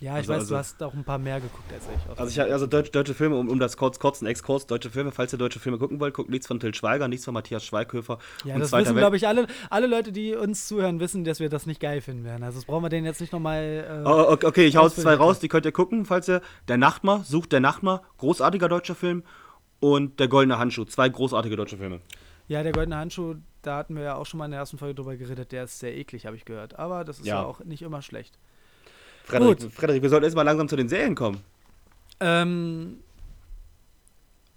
Ja, ich Also- weiß, also- du hast auch ein paar mehr geguckt als ich. Also, ich, also deutsche, deutsche Filme, um, um das kurz, kurz einen Exkurs, deutsche Filme, falls ihr deutsche Filme gucken wollt, guckt nichts von Till Schweiger, nichts von Matthias Schweighöfer. Ja, und das Zweiter wissen, glaube ich, alle, alle Leute, die uns zuhören, wissen, dass wir das nicht geil finden werden. Also das brauchen wir denen jetzt nicht nochmal. Äh, Oh, okay, ich hau zwei raus, die könnt ihr gucken, falls ihr. Der Nachtmar, sucht der Nachtmar, großartiger deutscher Film. Und Der Goldene Handschuh, zwei großartige deutsche Filme. Ja, der goldene Handschuh, da hatten wir ja auch schon mal in der ersten Folge drüber geredet, der ist sehr eklig, habe ich gehört. Aber das ist ja. Ja. auch nicht immer schlecht. Frederik, Gut. Frederik, wir sollten jetzt mal langsam zu den Serien kommen. Ähm,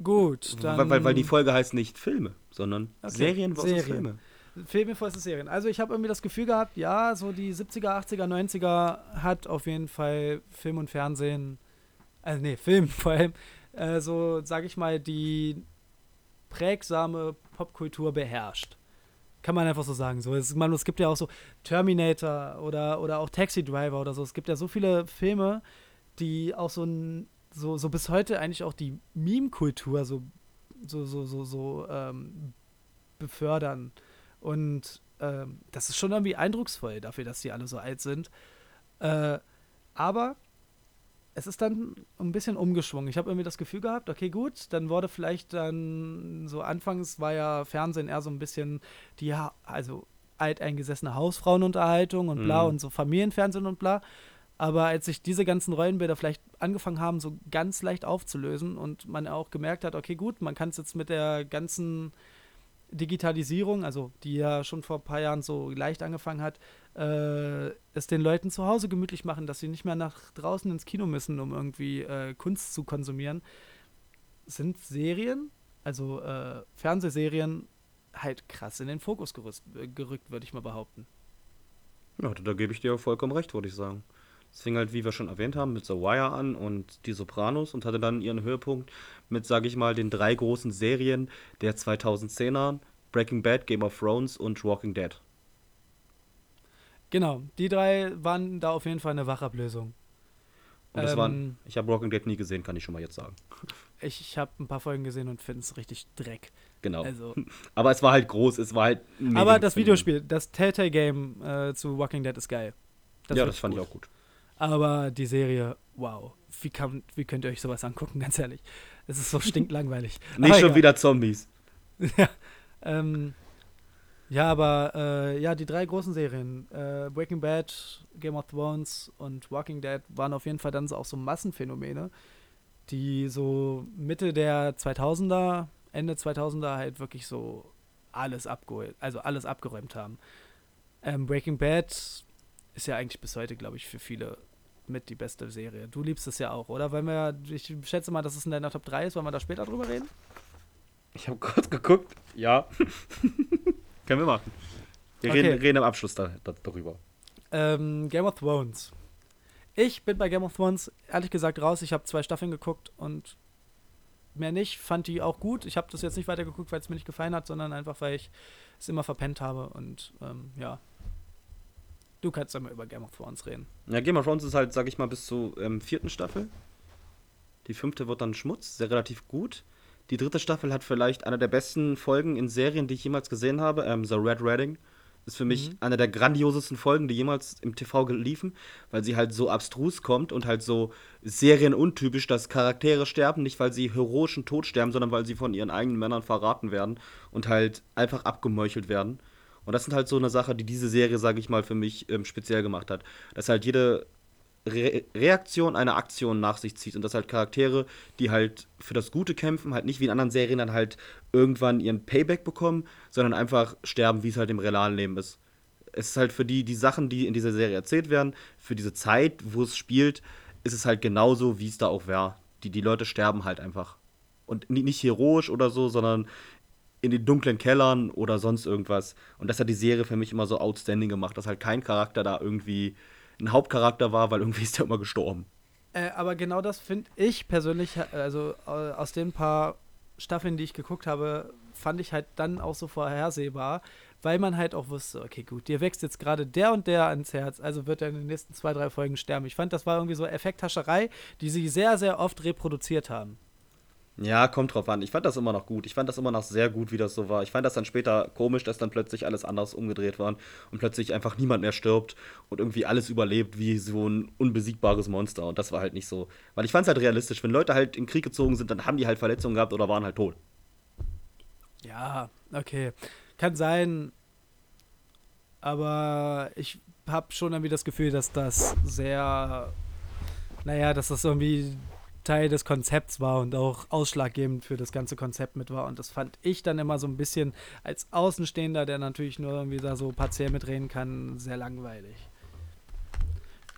gut, dann. Weil, weil, weil die Folge heißt nicht Filme, sondern Okay, Serien versus Serien. Filme. Filme versus Serien. Also ich habe irgendwie das Gefühl gehabt, ja, so die 70er, 80er, 90er hat auf jeden Fall Film und Fernsehen, also nee, Film vor allem, äh, so sag ich mal, die prägsame Popkultur beherrscht. Kann man einfach so sagen. So, es, man, es gibt ja auch so Terminator oder, oder auch Taxi Driver oder so. Es gibt ja so viele Filme, die auch so ein, so, so bis heute eigentlich auch die Meme-Kultur so, so, so, so, so ähm, befördern. Und ähm, das ist schon irgendwie eindrucksvoll dafür, dass die alle so alt sind. Äh, aber es ist dann ein bisschen umgeschwungen. Ich habe irgendwie das Gefühl gehabt, okay, gut, dann wurde vielleicht dann so anfangs war ja Fernsehen eher so ein bisschen die, ja, also alteingesessene Hausfrauenunterhaltung und bla Mhm. und so Familienfernsehen und bla. Aber als sich diese ganzen Rollenbilder vielleicht angefangen haben, so ganz leicht aufzulösen und man auch gemerkt hat, okay, gut, man kann es jetzt mit der ganzen Digitalisierung, also die ja schon vor ein paar Jahren so leicht angefangen hat, äh, es den Leuten zu Hause gemütlich machen, dass sie nicht mehr nach draußen ins Kino müssen, um irgendwie äh, Kunst zu konsumieren, sind Serien, also äh, Fernsehserien, halt krass in den Fokus äh, gerückt, würde ich mal behaupten. Ja, da gebe ich dir vollkommen recht, würde ich sagen. Es fing halt, wie wir schon erwähnt haben, mit The Wire an und Die Sopranos und hatte dann ihren Höhepunkt mit, sage ich mal, den drei großen Serien der 2010er Breaking Bad, Game of Thrones und Walking Dead. Genau, die drei waren da auf jeden Fall eine Wachablösung. Und das Ähm, waren, ich habe Walking Dead nie gesehen, kann ich schon mal jetzt sagen. Ich, ich habe ein paar Folgen gesehen und finde es richtig Dreck. Genau. Also, Aber es war halt groß, es war halt. aber das. Videospiel, das Telltale-Game äh, zu Walking Dead ist geil. ja, wird das fand gut. ich auch gut. Aber die Serie, wow. Wie, kann, wie könnt ihr euch sowas angucken, ganz ehrlich? Es ist so stinklangweilig. Nicht Aber schon egal. wieder Zombies. ja, ähm, ja, aber äh, ja, die drei großen Serien, äh, Breaking Bad, Game of Thrones und Walking Dead, waren auf jeden Fall dann so auch so Massenphänomene, die so Mitte der 2000er, Ende 2000er halt wirklich so alles abgeholt, also alles abgeräumt haben. Ähm, Breaking Bad ist ja eigentlich bis heute, glaube ich, für viele mit die beste Serie. Du liebst es ja auch, oder? Weil wir, ich schätze mal, dass es in deiner Top 3 ist, wollen wir da später drüber reden? Ich habe kurz geguckt. Ja. Können wir machen. Wir Okay. reden, reden am Abschluss da, da, darüber. Ähm, Game of Thrones. Ich bin bei Game of Thrones ehrlich gesagt raus. Ich habe zwei Staffeln geguckt und mehr nicht. Fand die auch gut. Ich habe das jetzt nicht weiter geguckt, weil es mir nicht gefallen hat, sondern einfach, weil ich es immer verpennt habe. Und ähm, ja. Du kannst immer über Game of Thrones reden. Ja, Game of Thrones ist halt, sag ich mal, bis zur ähm, vierten Staffel. Die fünfte wird dann Schmutz, sehr relativ gut. Die dritte Staffel hat vielleicht eine der besten Folgen in Serien, die ich jemals gesehen habe. Ähm, The Red Wedding ist für mich Mhm. eine der grandiosesten Folgen, die jemals im TV geliefen, weil sie halt so abstrus kommt und halt so serienuntypisch, dass Charaktere sterben, nicht weil sie heroischen Tod sterben, sondern weil sie von ihren eigenen Männern verraten werden und halt einfach abgemeuchelt werden. Und das sind halt so eine Sache, die diese Serie, sage ich mal, für mich ähm, speziell gemacht hat. Dass halt jede Re Reaktion eine Aktion nach sich zieht und dass halt Charaktere, die halt für das Gute kämpfen, halt nicht wie in anderen Serien dann halt irgendwann ihren Payback bekommen, sondern einfach sterben, wie es halt im realen Leben ist. Es ist halt für die, die Sachen, die in dieser Serie erzählt werden, für diese Zeit, wo es spielt, ist es halt genauso, wie es da auch wäre. Die, die Leute sterben halt einfach. Und ni- nicht heroisch oder so, sondern in den dunklen Kellern oder sonst irgendwas. Und das hat die Serie für mich immer so outstanding gemacht, dass halt kein Charakter da irgendwie ein Hauptcharakter war, weil irgendwie ist der immer gestorben. Äh, aber genau das finde ich persönlich, äh, also äh, aus den paar Staffeln, die ich geguckt habe, fand ich halt dann auch so vorhersehbar, weil man halt auch wusste, okay, gut, dir wächst jetzt gerade der und der ans Herz, also wird er in den nächsten zwei, drei Folgen sterben. Ich fand, das war irgendwie so Effekthascherei, die sie sehr, sehr oft reproduziert haben. Ja, kommt drauf an. Ich fand das immer noch gut. Ich fand das immer noch sehr gut, wie das so war. Ich fand das dann später komisch, dass dann plötzlich alles anders umgedreht war und plötzlich einfach niemand mehr stirbt und irgendwie alles überlebt wie so ein unbesiegbares Monster. Und das war halt nicht so. Weil ich fand es halt realistisch. Wenn Leute halt in Krieg gezogen sind, dann haben die halt Verletzungen gehabt oder waren halt tot. Ja, okay. Kann sein. Aber ich habe schon irgendwie das Gefühl, dass das sehr, naja, dass das irgendwie Teil des Konzepts war und auch ausschlaggebend für das ganze Konzept mit war. Und das fand ich dann immer so ein bisschen als Außenstehender, der natürlich nur irgendwie da so partiell mitreden kann, sehr langweilig.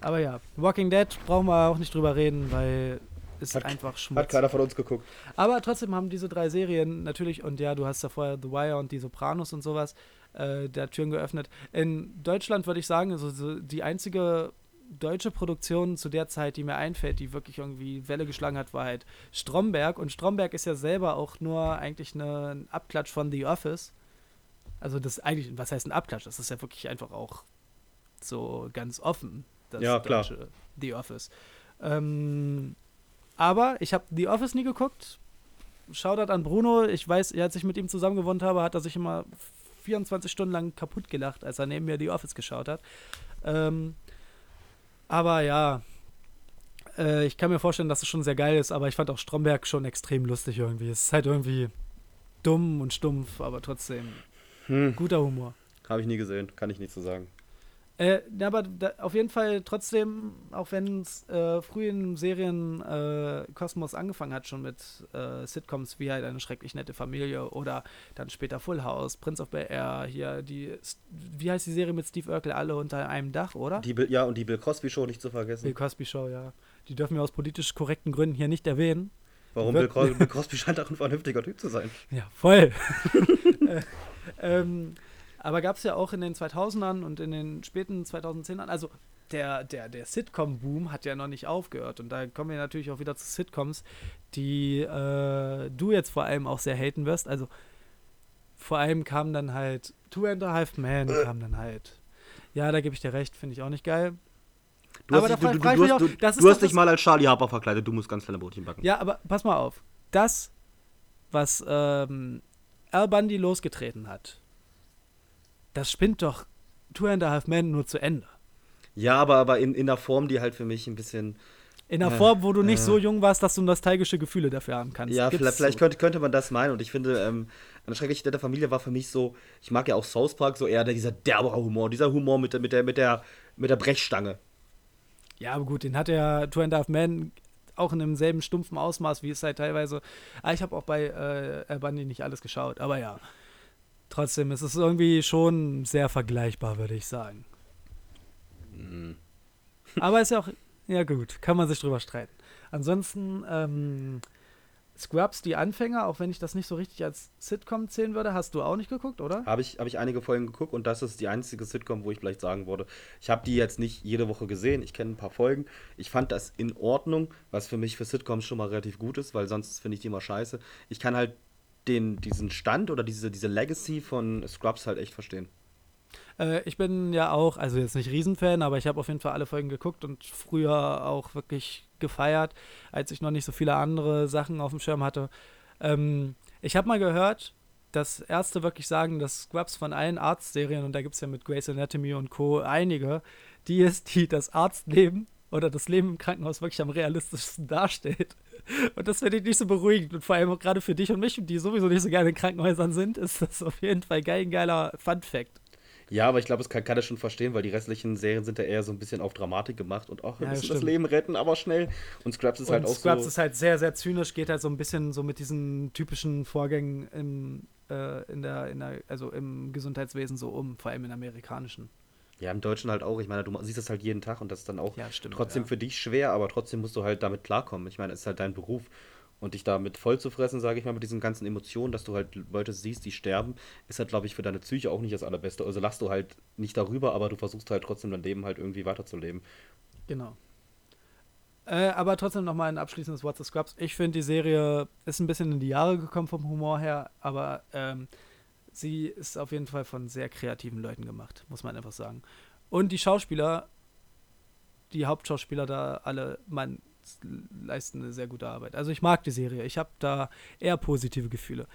Aber ja, Walking Dead brauchen wir auch nicht drüber reden, weil es Hat- einfach Schmutz. von uns geguckt. Aber trotzdem haben diese drei Serien natürlich, und ja, du hast ja vorher The Wire und die Sopranos und sowas, äh, der Türen geöffnet. In Deutschland würde ich sagen, also so die einzige deutsche Produktion zu der Zeit, die mir einfällt, die wirklich irgendwie Welle geschlagen hat, war halt Stromberg. Und Stromberg ist ja selber auch nur eigentlich eine, ein Abklatsch von The Office. Also das eigentlich, was heißt ein Abklatsch? Das ist ja wirklich einfach auch so ganz offen, das Ja, klar. deutsche The Office. Ähm, aber ich habe The Office nie geguckt. Shoutout an Bruno. Ich weiß, als ich mit ihm zusammen gewohnt habe, hat er sich immer 24 Stunden lang kaputt gelacht, als er neben mir The Office geschaut hat. Ähm, aber ja, äh, ich kann mir vorstellen, dass es schon sehr geil ist, aber ich fand auch Stromberg schon extrem lustig irgendwie. Es ist halt irgendwie dumm und stumpf, aber trotzdem Hm, guter Humor. habe ich nie gesehen, kann ich nicht so sagen. Äh, ja, aber da, auf jeden Fall trotzdem, auch wenn es äh, früh im Serienkosmos äh, Kosmos angefangen hat, schon mit äh, Sitcoms wie halt eine schrecklich nette Familie oder dann später Full House, Prince of Bel Air, hier die, wie heißt die Serie mit Steve Urkel, alle unter einem Dach, oder? Die, Bill- ja, und die Bill Cosby Show nicht zu Bill vergessen. Cosby Show, ja. Die dürfen wir aus politisch korrekten Gründen hier nicht erwähnen. Warum Bill, Cos Bill Cosby scheint auch ein vernünftiger Typ zu sein. Ja, voll. äh, ähm, aber gab es ja auch in den 2000ern und in den späten 2010ern, also der, der, der Sitcom-Boom hat ja noch nicht aufgehört. Und da kommen wir natürlich auch wieder zu Sitcoms, die äh, du jetzt vor allem auch sehr haten wirst. Also vor allem kam dann halt Two and a Half Men, Äh. kam dann halt. Ja, da gebe ich dir recht, finde ich auch nicht geil. Du Aber hast, dich, du, du, du, hast, auch, du, du doch hast dich mal als Charlie Harper verkleidet, du musst ganz kleine Brötchen backen. Ja, aber pass mal auf. Das, was ähm, Al Bundy losgetreten hat, das spinnt doch Two and a Half Men nur zu Ende. Ja, aber, aber in, in der Form, die halt für mich ein bisschen. In einer Äh, Form, wo du nicht äh. so jung warst, dass du nostalgische Gefühle dafür haben kannst. Ja, Gibt's vielleicht, vielleicht könnte, könnte man das meinen. Und ich finde, ähm, eine schreckliche nette Familie war für mich so, ich mag ja auch South Park, so eher dieser derbe Humor, dieser Humor mit der, mit der, mit der, mit der Brechstange. Ja, aber gut, den hat ja Two and a Half Men auch in demselben stumpfen Ausmaß, wie es halt teilweise. Ah, ich habe auch bei äh, Al Bundy nicht alles geschaut, aber ja. Trotzdem ist es irgendwie schon sehr vergleichbar, würde ich sagen. Mhm. Aber ist ja auch, ja gut, kann man sich drüber streiten. Ansonsten, ähm, Scrubs, die Anfänger, auch wenn ich das nicht so richtig als Sitcom zählen würde, hast du auch nicht geguckt, oder? Habe ich, hab ich einige Folgen geguckt und das ist die einzige Sitcom, wo ich vielleicht sagen würde, ich habe die jetzt nicht jede Woche gesehen, ich kenne ein paar Folgen. Ich fand das in Ordnung, was für mich für Sitcoms schon mal relativ gut ist, weil sonst finde ich die immer scheiße. Ich kann halt den, diesen Stand oder diese, diese Legacy von Scrubs halt echt verstehen. Äh, ich bin ja auch, also jetzt nicht Riesenfan, aber ich habe auf jeden Fall alle Folgen geguckt und früher auch wirklich gefeiert, als ich noch nicht so viele andere Sachen auf dem Schirm hatte. Ähm, ich habe mal gehört, dass Ärzte wirklich sagen, dass Scrubs von allen Arztserien, und da gibt es ja mit Grey's Anatomy und Co. einige, die ist, die das Arztleben oder das Leben im Krankenhaus wirklich am realistischsten darstellt. Und das finde ich nicht so beruhigend. Und vor allem auch gerade für dich und mich, die sowieso nicht so gerne in Krankenhäusern sind, ist das auf jeden Fall geil, ein geiler Fun-Fact. Ja, aber ich glaube, das kann, kann er schon verstehen, weil die restlichen Serien sind ja eher so ein bisschen auf Dramatik gemacht und auch wir Ja, müssen das stimmt. Leben retten, aber schnell. Und Scrubs ist Und halt auch Scrubs so. ist halt sehr, sehr zynisch, geht halt so ein bisschen so mit diesen typischen Vorgängen im, äh, in der, in der, also im Gesundheitswesen so um, vor allem im amerikanischen. Ja, im Deutschen halt auch. Ich meine, du siehst das halt jeden Tag und das ist dann auch Ja, stimmt, trotzdem ja. für dich schwer, aber trotzdem musst du halt damit klarkommen. Ich meine, es ist halt dein Beruf. Und dich damit voll zu fressen, sage ich mal, mit diesen ganzen Emotionen, dass du halt Leute siehst, die sterben, ist halt, glaube ich, für deine Psyche auch nicht das Allerbeste. Also lachst du halt nicht darüber, aber du versuchst halt trotzdem dein Leben halt irgendwie weiterzuleben. Genau. Äh, aber trotzdem nochmal ein abschließendes What's the Scrubs. Ich finde, die Serie ist ein bisschen in die Jahre gekommen vom Humor her, aber ähm, sie ist auf jeden Fall von sehr kreativen Leuten gemacht, muss man einfach sagen. Und die Schauspieler, die Hauptschauspieler da alle, man leisten eine sehr gute Arbeit. Also ich mag die Serie. Ich habe da eher positive Gefühle.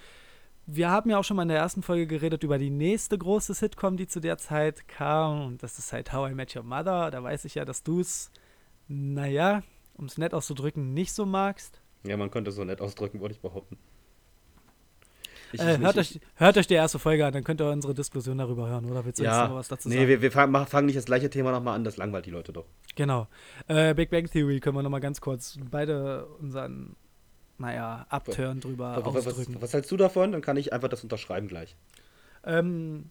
Wir haben ja auch schon mal in der ersten Folge geredet über die nächste große Sitcom, die zu der Zeit kam. Und das ist halt How I Met Your Mother. Da weiß ich ja, dass du es, naja, um es nett auszudrücken, nicht so magst. Ja, man könnte es so nett ausdrücken, würde ich behaupten. Ich, Äh, hört, ich- euch, hört euch die erste Folge an, dann könnt ihr unsere Diskussion darüber hören. Oder willst du jetzt ja, noch was dazu nee, sagen? wir, wir fangen, fangen nicht das gleiche Thema nochmal an, das langweilt die Leute doch. Genau. Äh, Big Bang Theory können wir nochmal ganz kurz beide unseren, naja, Abturn drüber Was, was, ausdrücken. was hältst du davon? Dann kann ich einfach das unterschreiben gleich. Ähm,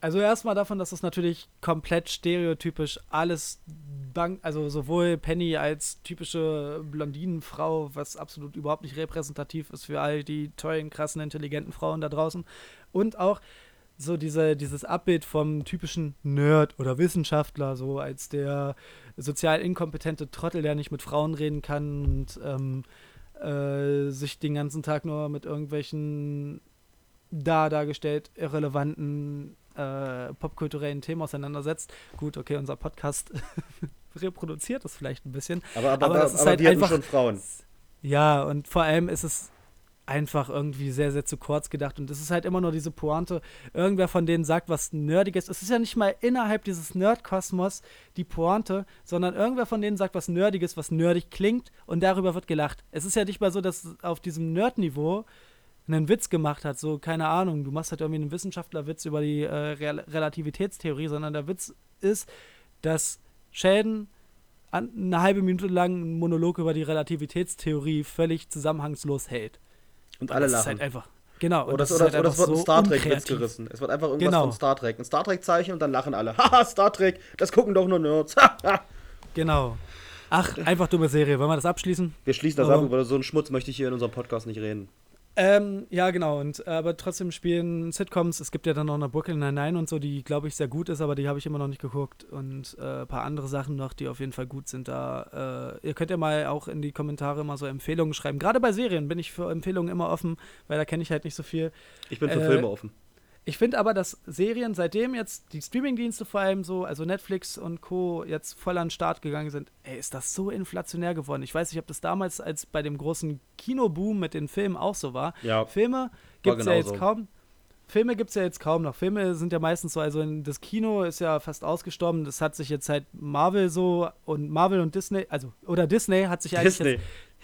also erstmal davon, dass es natürlich komplett stereotypisch alles Bank, also sowohl Penny als typische Blondinenfrau, was absolut überhaupt nicht repräsentativ ist für all die tollen, krassen, intelligenten Frauen da draußen. Und auch so diese, dieses Abbild vom typischen Nerd oder Wissenschaftler, so als der sozial inkompetente Trottel, der nicht mit Frauen reden kann und ähm, äh, sich den ganzen Tag nur mit irgendwelchen da dargestellt irrelevanten äh, popkulturellen Themen auseinandersetzt. Gut, okay, unser Podcast reproduziert das vielleicht ein bisschen. Aber, aber, Aber aber, das ist aber halt wir hatten einfach- schon Frauen. Ja, und vor allem ist es einfach irgendwie sehr, sehr zu kurz gedacht. Und es ist halt immer nur diese Pointe, irgendwer von denen sagt was Nerdiges. Es ist ja nicht mal innerhalb dieses Nerdkosmos die Pointe, sondern irgendwer von denen sagt was Nerdiges, was nerdig klingt und darüber wird gelacht. Es ist ja nicht mal so, dass auf diesem Nerd-Niveau einen Witz gemacht hat, so, keine Ahnung, du machst halt irgendwie einen Wissenschaftlerwitz über die äh, Real Relativitätstheorie, sondern der Witz ist, dass Sheldon an, eine halbe Minute lang einen Monolog über die Relativitätstheorie völlig zusammenhangslos hält. Und alle das lachen. ist halt einfach. Genau. Oder, das oder, halt oder es wird ein so Star Trek-Witz gerissen. Es wird einfach irgendwas Genau. von Star Trek. Ein Star Trek-Zeichen und dann lachen alle. Haha, Star Trek, das gucken doch nur Nerds. Genau. Ach, einfach dumme Serie. Wollen wir das abschließen? Wir schließen das Aber- ab, über so einen Schmutz möchte ich hier in unserem Podcast nicht reden. Ähm, ja, genau. Und äh, aber trotzdem spielen Sitcoms. Es gibt ja dann noch eine Brooklyn Nine-Nine und so, die glaube ich sehr gut ist, aber die habe ich immer noch nicht geguckt. Und äh, ein paar andere Sachen noch, die auf jeden Fall gut sind. Da äh, ihr könnt ja mal auch in die Kommentare mal so Empfehlungen schreiben. Gerade bei Serien bin ich für Empfehlungen immer offen, weil da kenne ich halt nicht so viel. Ich bin für Äh, Filme offen. Ich finde aber, dass Serien, seitdem jetzt die Streamingdienste vor allem so, also Netflix und Co. jetzt voll an den Start gegangen sind, ey, ist das so inflationär geworden. Ich weiß nicht, ob das damals als bei dem großen Kinoboom mit den Filmen auch so war. Ja, Filme gibt es ja jetzt kaum. Filme gibt es ja jetzt kaum noch. Filme sind ja meistens so, also in, das Kino ist ja fast ausgestorben. Das hat sich jetzt seit Marvel so und Marvel und Disney, also oder Disney hat sich eigentlich Disney.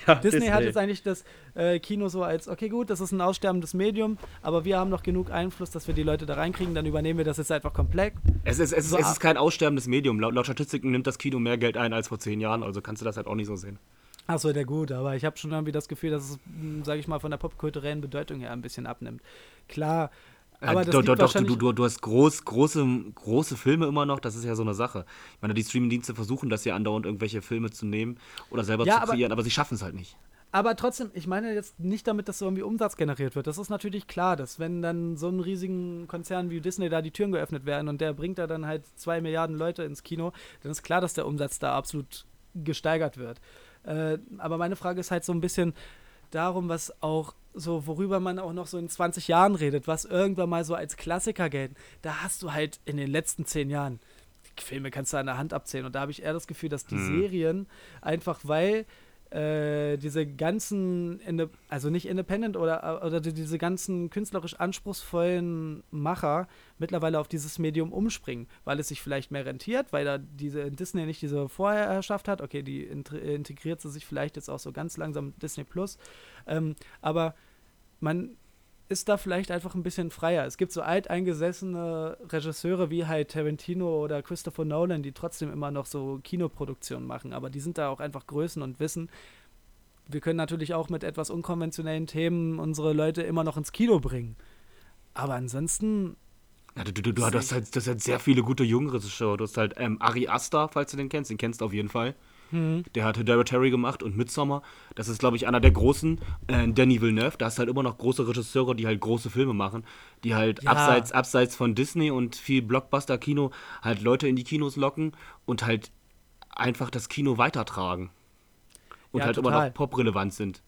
Ja, Disney, hat jetzt eigentlich das äh, Kino so als, okay, gut, das ist ein aussterbendes Medium, aber wir haben noch genug Einfluss, dass wir die Leute da reinkriegen, dann übernehmen wir das jetzt einfach komplett. Es ist, es, ist, So es ist kein aussterbendes Medium. Laut, laut Statistiken nimmt das Kino mehr Geld ein als vor zehn Jahren, also kannst du das halt auch nicht so sehen. Achso, der gut, aber ich habe schon irgendwie das Gefühl, dass es, sage ich mal, von der popkulturellen Bedeutung her ein bisschen abnimmt. Klar, aber äh, das doch, liegt doch, doch, du, du, du hast groß, große, große Filme immer noch, das ist ja so eine Sache. Ich meine, die Streamingdienste versuchen das ja andauernd, irgendwelche Filme zu nehmen oder selber Ja, zu aber- kreieren, aber, sie schaffen es halt nicht. Aber trotzdem, ich meine jetzt nicht damit, dass so irgendwie Umsatz generiert wird. Das ist natürlich klar, dass wenn dann so ein riesigen Konzern wie Disney da die Türen geöffnet werden und der bringt da dann halt zwei Milliarden Leute ins Kino, dann ist klar, dass der Umsatz da absolut gesteigert wird. Äh, aber meine Frage ist halt so ein bisschen darum, was auch so, worüber man auch noch so in 20 Jahren redet, was irgendwann mal so als Klassiker gelten. Da hast du halt in den letzten zehn Jahren, die Filme kannst du an der Hand abzählen und da habe ich eher das Gefühl, dass die Serien einfach, weil äh, diese ganzen, also nicht Independent oder, oder die, diese ganzen künstlerisch anspruchsvollen Macher mittlerweile auf dieses Medium umspringen, weil es sich vielleicht mehr rentiert, weil da diese Disney nicht diese Vorherrschaft hat. Okay, die int- integriert sie sich vielleicht jetzt auch so ganz langsam mit Disney Plus. Ähm, aber man ist da vielleicht einfach ein bisschen freier. Es gibt so alteingesessene Regisseure wie halt Tarantino oder Christopher Nolan, die trotzdem immer noch so Kinoproduktionen machen, aber die sind da auch einfach Größen und wissen, wir können natürlich auch mit etwas unkonventionellen Themen unsere Leute immer noch ins Kino bringen. Aber ansonsten, Ja, du, du, du, hast halt, das halt sehr viele gute junge Regisseure. Du hast halt ähm, Ari Aster, falls du den kennst, den kennst du auf jeden Fall. Der hat Hereditary gemacht und Midsommar. Das ist, glaube ich, einer der großen. Äh, Danny Villeneuve, da hast du halt immer noch große Regisseure, die halt große Filme machen, die halt Ja. abseits, abseits von Disney und viel Blockbuster-Kino halt Leute in die Kinos locken und halt einfach das Kino weitertragen. Und Ja, halt immer total. noch poprelevant sind.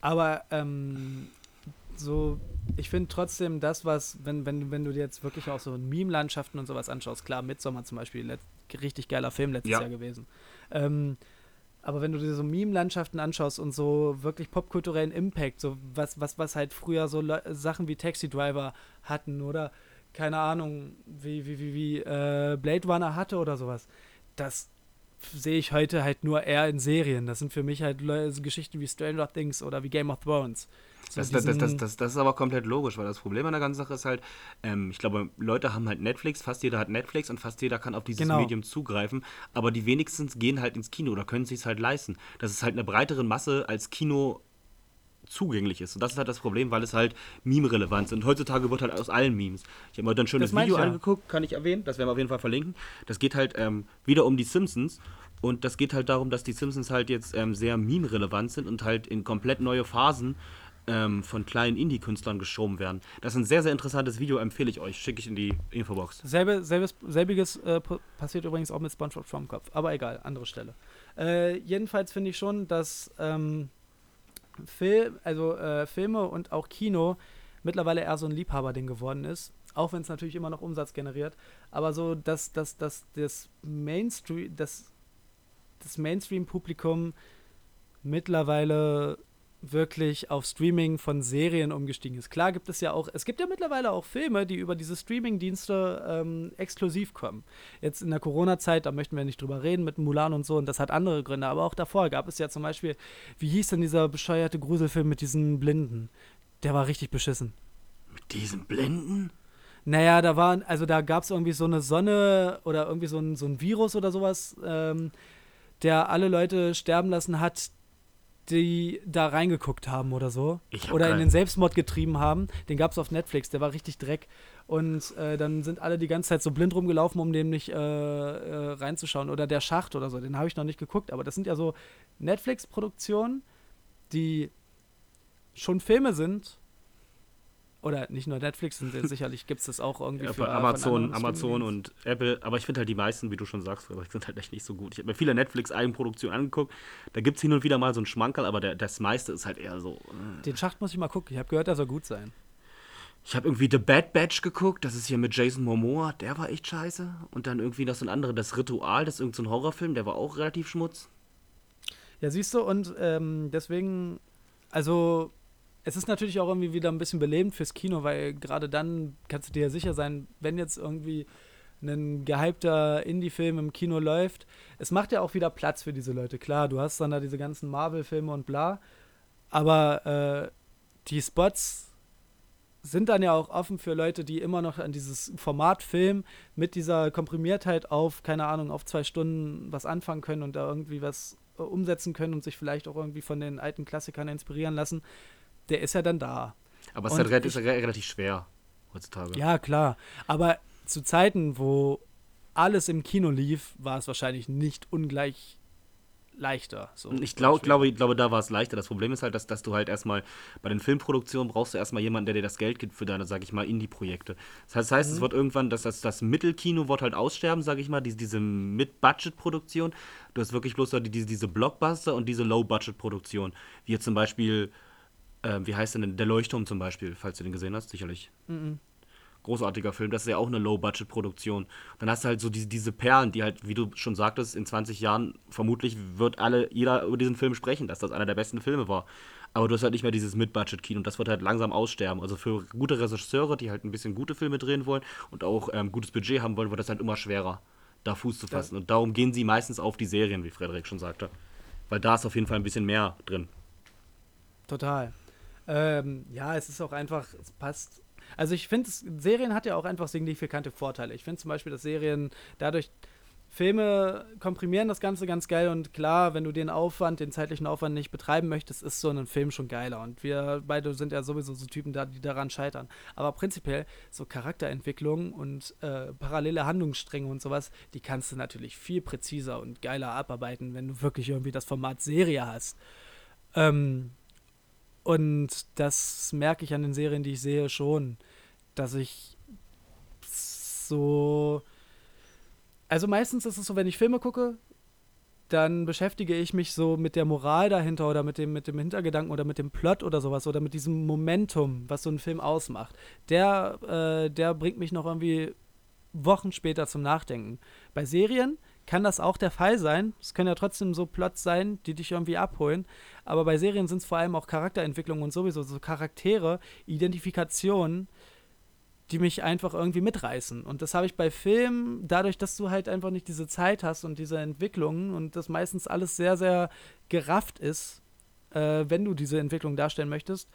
aber ähm, so, ich finde trotzdem das, was, wenn, wenn, wenn du dir jetzt wirklich auch so Meme-Landschaften und sowas anschaust, klar, Midsommar zum Beispiel, richtig geiler Film letztes Ja. Jahr gewesen. Ähm, aber wenn du dir so Meme-Landschaften anschaust und so wirklich popkulturellen Impact, so was, was, was halt früher so Le Sachen wie Taxi Driver hatten oder keine Ahnung, wie, wie, wie, wie äh, Blade Runner hatte oder sowas, das sehe ich heute halt nur eher in Serien. Das sind für mich halt Le Geschichten wie Stranger Things oder wie Game of Thrones. So Das, das, das, das, ist aber komplett logisch, weil das Problem an der ganzen Sache ist halt, ähm, ich glaube, Leute haben halt Netflix, fast jeder hat Netflix und fast jeder kann auf dieses Genau. Medium zugreifen, aber die wenigstens gehen halt ins Kino oder können sich halt leisten. Das ist halt eine breitere Masse als Kino zugänglich ist. Und das ist halt das Problem, weil es halt Meme-relevant ist. Und heutzutage wird halt aus allen Memes. Ich habe mir heute ein schönes Video ja. angeguckt, kann ich erwähnen, das werden wir auf jeden Fall verlinken. Das geht halt ähm, wieder um die Simpsons. Und das geht halt darum, dass die Simpsons halt jetzt ähm, sehr meme-relevant sind und halt in komplett neue Phasen ähm, von kleinen Indie-Künstlern geschoben werden. Das ist ein sehr, sehr interessantes Video, empfehle ich euch. Schicke ich in die Infobox. Selbe, selbes, selbiges äh, passiert übrigens auch mit SpongeBob Schwammkopf. Aber egal, andere Stelle. Äh, jedenfalls finde ich schon, dass ähm, Film, also, äh, Filme und auch Kino mittlerweile eher so ein Liebhaberding geworden ist. Auch wenn es natürlich immer noch Umsatz generiert. Aber so, dass, dass, dass das Mainstream, das, das Mainstream-Publikum mittlerweile wirklich auf Streaming von Serien umgestiegen ist. Klar gibt es ja auch, es gibt ja mittlerweile auch Filme, die über diese Streaming-Dienste ähm, exklusiv kommen. Jetzt in der Corona-Zeit, da möchten wir nicht drüber reden mit Mulan und so, und das hat andere Gründe, aber auch davor gab es ja zum Beispiel, wie hieß denn dieser bescheuerte Gruselfilm mit diesen Blinden? Der war richtig beschissen. Mit diesen Blenden? Naja, da waren, also da gab es irgendwie so eine Sonne oder irgendwie so ein, so ein Virus oder sowas, ähm, der alle Leute sterben lassen hat, die da reingeguckt haben oder so. Hab Oder in den Selbstmord getrieben haben. Den gab es auf Netflix, der war richtig Dreck. Und äh, dann sind alle die ganze Zeit so blind rumgelaufen, um dem nicht äh, äh, reinzuschauen. Oder der Schacht oder so, den habe ich noch nicht geguckt. Aber das sind ja so Netflix-Produktionen, die schon Filme sind. Oder nicht nur Netflix, ja sicherlich gibt es das auch irgendwie Ja, für bei von Amazon, Amazon und Apple, aber ich finde halt die meisten, wie du schon sagst, sind halt echt nicht so gut. Ich habe mir viele Netflix-Eigenproduktionen angeguckt. Da gibt es hin und wieder mal so einen Schmankerl, aber der, das meiste ist halt eher so. äh. Den Schacht muss ich mal gucken. Ich habe gehört, der soll gut sein. Ich habe irgendwie The Bad Batch geguckt, das ist hier mit Jason Momoa, der war echt scheiße. Und dann irgendwie noch so ein anderer, das Ritual, das ist irgendein so Horrorfilm, der war auch relativ schmutz. Ja, siehst du, und ähm, deswegen, also es ist natürlich auch irgendwie wieder ein bisschen belebend fürs Kino, weil gerade dann kannst du dir ja sicher sein, wenn jetzt irgendwie ein gehypter Indie-Film im Kino läuft, es macht ja auch wieder Platz für diese Leute. Klar, du hast dann da diese ganzen Marvel-Filme und bla, aber äh, die Spots sind dann ja auch offen für Leute, die immer noch an dieses Format Film mit dieser Komprimiertheit auf, keine Ahnung, auf zwei Stunden was anfangen können und da irgendwie was äh, umsetzen können und sich vielleicht auch irgendwie von den alten Klassikern inspirieren lassen, der ist ja dann da. Aber es ist, halt, ist relativ schwer heutzutage. Ja, klar. Aber zu Zeiten, wo alles im Kino lief, war es wahrscheinlich nicht ungleich leichter. So. Ich glaub, glaube, ich glaube, da war es leichter. Das Problem ist halt, dass, dass du halt erstmal bei den Filmproduktionen brauchst du erstmal jemanden, der dir das Geld gibt für deine, sag ich mal, Indie-Projekte. Das heißt, das heißt es wird irgendwann, dass das, das Mittelkino wird halt aussterben, sag ich mal, diese, diese Mid-Budget-Produktion. Du hast wirklich bloß diese, diese Blockbuster und diese Low-Budget-Produktion. Wie jetzt zum Beispiel, ähm, wie heißt denn der Leuchtturm zum Beispiel, falls du den gesehen hast, sicherlich. Großartiger Film, das ist ja auch eine Low-Budget-Produktion. Dann hast du halt so diese, diese Perlen, die halt, wie du schon sagtest, in 20 Jahren vermutlich wird alle, jeder über diesen Film sprechen, dass das einer der besten Filme war. Aber du hast halt nicht mehr dieses Mid-Budget-Kino und das wird halt langsam aussterben. Also für gute Regisseure, die halt ein bisschen gute Filme drehen wollen und auch ähm, gutes Budget haben wollen, wird das halt immer schwerer, da Fuß zu fassen. Und darum gehen sie meistens auf die Serien, wie Frederik schon sagte. Weil da ist auf jeden Fall ein bisschen mehr drin. Total. Ähm, ja, es ist auch einfach, es passt. Also ich finde, Serien hat ja auch einfach signifikante Vorteile. Ich finde zum Beispiel, dass Serien dadurch Filme komprimieren das Ganze ganz geil und klar, wenn du den Aufwand, den zeitlichen Aufwand nicht betreiben möchtest, ist so ein Film schon geiler. Und wir beide sind ja sowieso so Typen, da, die daran scheitern. Aber prinzipiell so Charakterentwicklung und äh, parallele Handlungsstränge und sowas, die kannst du natürlich viel präziser und geiler abarbeiten, wenn du wirklich irgendwie das Format Serie hast. Ähm, und das merke ich an den Serien, die ich sehe, schon, dass ich so. Also meistens ist es so, wenn ich Filme gucke, dann beschäftige ich mich so mit der Moral dahinter oder mit dem, mit dem Hintergedanken oder mit dem Plot oder sowas oder mit diesem Momentum, was so ein Film ausmacht. Der, äh, der bringt mich noch irgendwie Wochen später zum Nachdenken. Bei Serien kann das auch der Fall sein. Es können ja trotzdem so Plots sein, die dich irgendwie abholen. Aber bei Serien sind es vor allem auch Charakterentwicklung und sowieso so Charaktere, Identifikationen, die mich einfach irgendwie mitreißen. Und das habe ich bei Filmen, dadurch, dass du halt einfach nicht diese Zeit hast und diese Entwicklungen und das meistens alles sehr, sehr gerafft ist, äh, wenn du diese Entwicklung darstellen möchtest,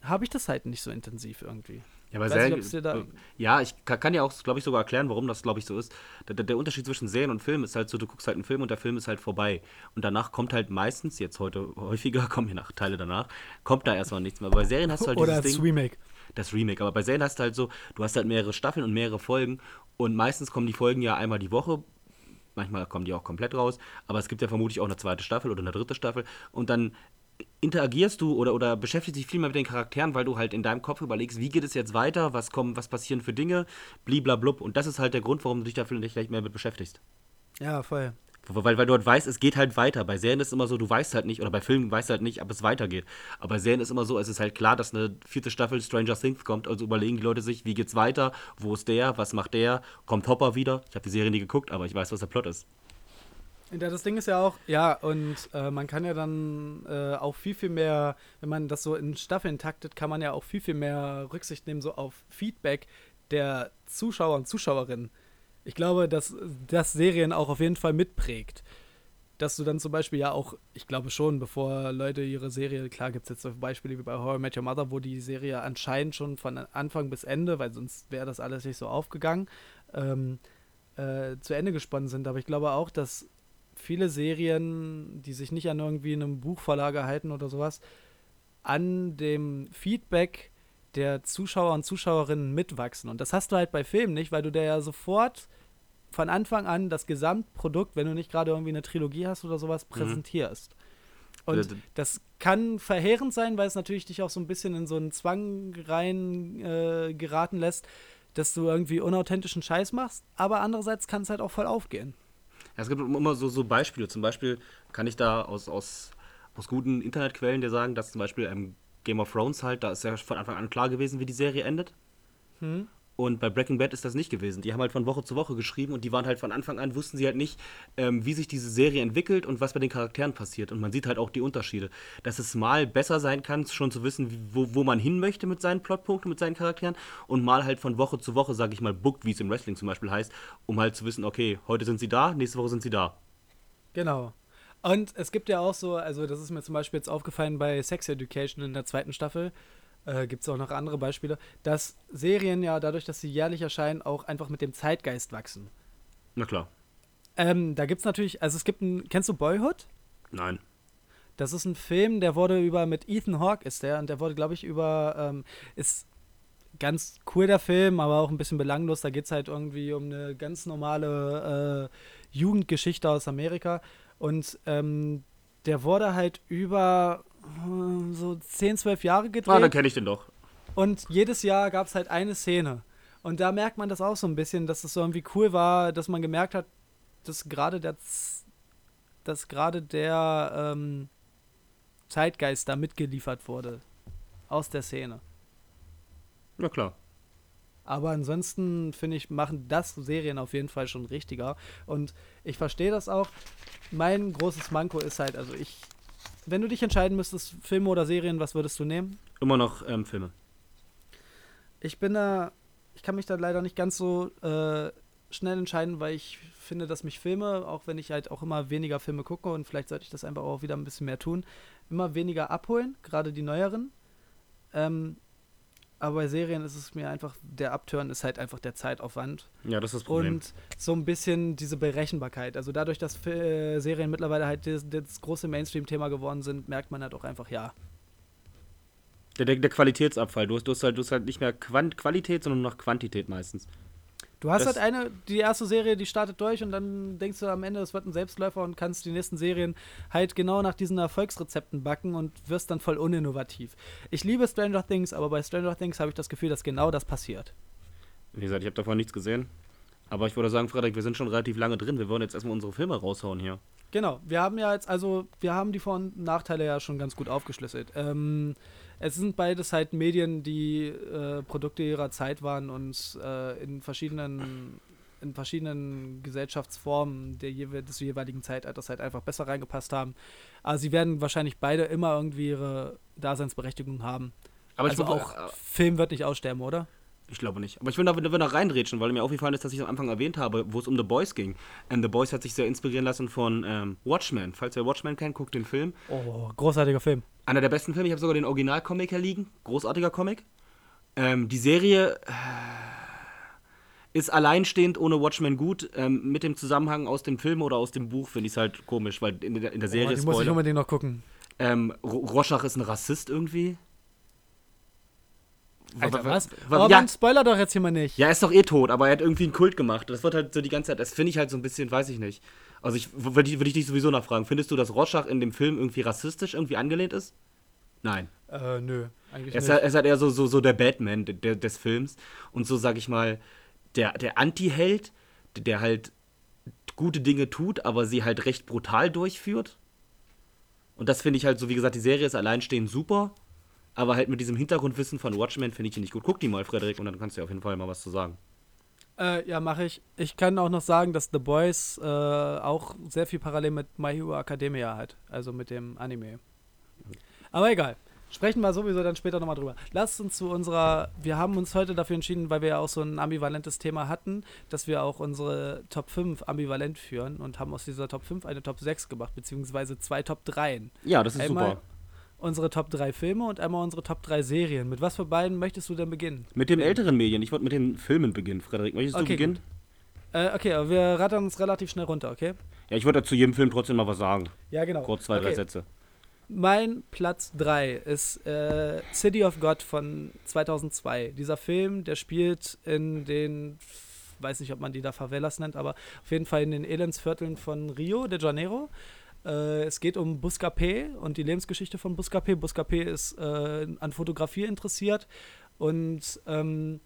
habe ich das halt nicht so intensiv irgendwie. Ja, Weiß Serien, nicht, äh, ja, ich ka- kann ja auch, glaube ich, sogar erklären, warum das, glaube ich, so ist. Der, der, Unterschied zwischen Serien und Film ist halt so, du guckst halt einen Film und der Film ist halt vorbei. Und danach kommt halt meistens, jetzt heute häufiger, kommen je nach Teile danach, kommt da erstmal nichts mehr. Bei Serien hast du halt Oder dieses das Ding, Remake. das Remake. Aber bei Serien hast du halt so, du hast halt mehrere Staffeln und mehrere Folgen. Und meistens kommen die Folgen ja einmal die Woche. Manchmal kommen die auch komplett raus. Aber es gibt ja vermutlich auch eine zweite Staffel oder eine dritte Staffel. Und dann interagierst du oder, oder beschäftigst dich viel mehr mit den Charakteren, weil du halt in deinem Kopf überlegst, wie geht es jetzt weiter, was kommen, was passieren für Dinge, bliblablub. Und das ist halt der Grund, warum du dich dafür nicht gleich mehr mit beschäftigst. Ja, voll. Weil, weil du halt weißt, es geht halt weiter. Bei Serien ist es immer so, du weißt halt nicht, oder bei Filmen weißt du halt nicht, ob es weitergeht. Aber bei Serien ist immer so, es ist halt klar, dass eine vierte Staffel Stranger Things kommt. Also überlegen die Leute sich, wie geht's weiter, wo ist der, was macht der, kommt Hopper wieder. Ich habe die Serie nie geguckt, aber ich weiß, was der Plot ist. Ja, das Ding ist ja auch, ja, und äh, man kann ja dann äh, auch viel, viel mehr, wenn man das so in Staffeln taktet, kann man ja auch viel, viel mehr Rücksicht nehmen, so auf Feedback der Zuschauer und Zuschauerinnen. Ich glaube, dass das Serien auch auf jeden Fall mitprägt. Dass du dann zum Beispiel ja auch, ich glaube schon, bevor Leute ihre Serie, klar gibt es jetzt so Beispiele wie bei Horror Met Your Mother, wo die Serie anscheinend schon von Anfang bis Ende, weil sonst wäre das alles nicht so aufgegangen, ähm, äh, zu Ende gesponnen sind. Aber ich glaube auch, dass viele Serien, die sich nicht an irgendwie einem Buchverlage halten oder sowas, an dem Feedback der Zuschauer und Zuschauerinnen mitwachsen. Und das hast du halt bei Filmen nicht, weil du da ja sofort von Anfang an das Gesamtprodukt, wenn du nicht gerade irgendwie eine Trilogie hast oder sowas, präsentierst. Und Mhm. Ja, d- das kann verheerend sein, weil es natürlich dich auch so ein bisschen in so einen Zwang rein äh, geraten lässt, dass du irgendwie unauthentischen Scheiß machst, aber andererseits kann es halt auch voll aufgehen. Ja, es gibt immer so, so Beispiele. Zum Beispiel kann ich da aus, aus, aus guten Internetquellen dir sagen, dass zum Beispiel ähm, Game of Thrones halt, da ist ja von Anfang an klar gewesen, wie die Serie endet. Hm? Und bei Breaking Bad ist das nicht gewesen. Die haben halt von Woche zu Woche geschrieben und die waren halt von Anfang an, wussten sie halt nicht, ähm, wie sich diese Serie entwickelt und was bei den Charakteren passiert. Und man sieht halt auch die Unterschiede. Dass es mal besser sein kann, schon zu wissen, wo, wo man hin möchte mit seinen Plotpunkten, mit seinen Charakteren und mal halt von Woche zu Woche, sag ich mal, booked, wie es im Wrestling zum Beispiel heißt, um halt zu wissen, okay, heute sind sie da, nächste Woche sind sie da. Genau. Und es gibt ja auch so, also das ist mir zum Beispiel jetzt aufgefallen bei Sex Education in der zweiten Staffel, äh, gibt es auch noch andere Beispiele, dass Serien ja dadurch, dass sie jährlich erscheinen, auch einfach mit dem Zeitgeist wachsen. Na klar. Ähm, da gibt es natürlich, also es gibt ein, kennst du Boyhood? Nein. Das ist ein Film, der wurde über, mit Ethan Hawke ist der, und der wurde, glaube ich, über, ähm, ist ganz cool der Film, aber auch ein bisschen belanglos. Da geht es halt irgendwie um eine ganz normale äh, Jugendgeschichte aus Amerika. Und ähm, der wurde halt über so 10, 12 Jahre gedreht. Ah, dann kenne ich den doch. Und jedes Jahr gab es halt eine Szene. Und da merkt man das auch so ein bisschen, dass es so irgendwie cool war, dass man gemerkt hat, dass gerade der, dass gerade der ähm, Zeitgeist da mitgeliefert wurde. Aus der Szene. Na klar. Aber ansonsten finde ich, machen das Serien auf jeden Fall schon richtiger. Und ich verstehe das auch. Mein großes Manko ist halt, also ich, wenn du dich entscheiden müsstest, Filme oder Serien, was würdest du nehmen? Immer noch ähm, Filme. Ich bin da, ich kann mich da leider nicht ganz so äh, schnell entscheiden, weil ich finde, dass mich Filme, auch wenn ich halt auch immer weniger Filme gucke und vielleicht sollte ich das einfach auch wieder ein bisschen mehr tun, immer weniger abholen, gerade die neueren. Ähm, aber bei Serien ist es mir einfach, der Upturn ist halt einfach der Zeitaufwand Ja, das ist das Problem. und so ein bisschen diese Berechenbarkeit. Also dadurch, dass äh, Serien mittlerweile halt das, das große Mainstream-Thema geworden sind, merkt man halt auch einfach, ja, Der, der, der Qualitätsabfall. Du hast, du, hast halt, du hast halt nicht mehr Quant Qualität, sondern nur noch Quantität meistens. Du hast Das- halt eine, die erste Serie, die startet durch und dann denkst du am Ende, es wird ein Selbstläufer und kannst die nächsten Serien halt genau nach diesen Erfolgsrezepten backen und wirst dann voll uninnovativ. Ich liebe Stranger Things, aber bei Stranger Things habe ich das Gefühl, dass genau das passiert. Wie gesagt, ich habe davon nichts gesehen. Aber ich würde sagen, Frederik, wir sind schon relativ lange drin. Wir wollen jetzt erstmal unsere Filme raushauen hier. Genau, wir haben ja jetzt, also wir haben die Vor- und Nachteile ja schon ganz gut aufgeschlüsselt. Ähm, es sind beides halt Medien, die äh, Produkte ihrer Zeit waren und äh, in verschiedenen in verschiedenen Gesellschaftsformen der jewe des jeweiligen Zeitalters halt einfach besser reingepasst haben. Aber sie werden wahrscheinlich beide immer irgendwie ihre Daseinsberechtigung haben. Aber also ich will auch Film wird nicht aussterben, oder? Ich glaube nicht. Aber ich will da, will da reindrätschen, weil mir aufgefallen ist, dass ich am Anfang erwähnt habe, wo es um The Boys ging. Und The Boys hat sich sehr inspirieren lassen von ähm, Watchmen. Falls ihr Watchmen kennt, guckt den Film. Oh, großartiger Film. Einer der besten Filme. Ich habe sogar den Originalcomic hier liegen. Großartiger Comic. Ähm, die Serie äh, ist alleinstehend ohne Watchmen gut. Ähm, mit dem Zusammenhang aus dem Film oder aus dem Buch finde ich es halt komisch, weil in der, in der Oh, Serie die muss ich unbedingt noch gucken. Ähm, Ro- Rorschach ist ein Rassist irgendwie. Alter, was? wa- Oh, ja, man, spoiler doch jetzt hier mal nicht. Ja, er ist doch eh tot, aber er hat irgendwie einen Kult gemacht. Das wird halt so die ganze Zeit, das finde ich halt so ein bisschen, weiß ich nicht. Also ich würde ich, dich sowieso nachfragen, findest du, dass Rorschach in dem Film irgendwie rassistisch irgendwie angelehnt ist? Nein. Äh, nö, eigentlich Er ist, nicht. halt, er ist halt eher so, so, so der Batman de, der, des Films und so, sag ich mal, der, der Anti-Held, der, der halt gute Dinge tut, aber sie halt recht brutal durchführt. Und das finde ich halt so, wie gesagt, die Serie ist alleinstehend super, aber halt mit diesem Hintergrundwissen von Watchmen finde ich ihn nicht gut. Guck die mal, Frederik, und dann kannst du ja auf jeden Fall mal was zu sagen. Äh, ja, mache ich. Ich kann auch noch sagen, dass The Boys äh, auch sehr viel parallel mit My Hero Academia hat. Also mit dem Anime. Aber egal. Sprechen wir sowieso dann später nochmal drüber. Lasst uns zu unserer. Wir haben uns heute dafür entschieden, weil wir ja auch so ein ambivalentes Thema hatten, dass wir auch unsere Top 5 ambivalent führen und haben aus dieser Top 5 eine Top 6 gemacht, beziehungsweise zwei Top 3. Ja, das ist Einmal super. Unsere Top 3 Filme und einmal unsere Top 3 Serien. Mit was für beiden möchtest du denn beginnen? Mit den älteren Medien. Ich wollte mit den Filmen beginnen, Frederik. Möchtest du Okay, beginnen? Äh, okay, aber wir rattern uns relativ schnell runter, okay? Ja, ich würde zu jedem Film trotzdem mal was sagen. Ja, genau. Kurz zwei, drei okay. Sätze. Mein Platz 3 ist äh, City of God von 2002. Dieser Film, der spielt in den, weiß nicht, ob man die da Favelas nennt, aber auf jeden Fall in den Elendsvierteln von Rio de Janeiro. Äh, es geht um Buscapé und die Lebensgeschichte von Buscapé. Buscapé ist äh, an Fotografie interessiert und ähm,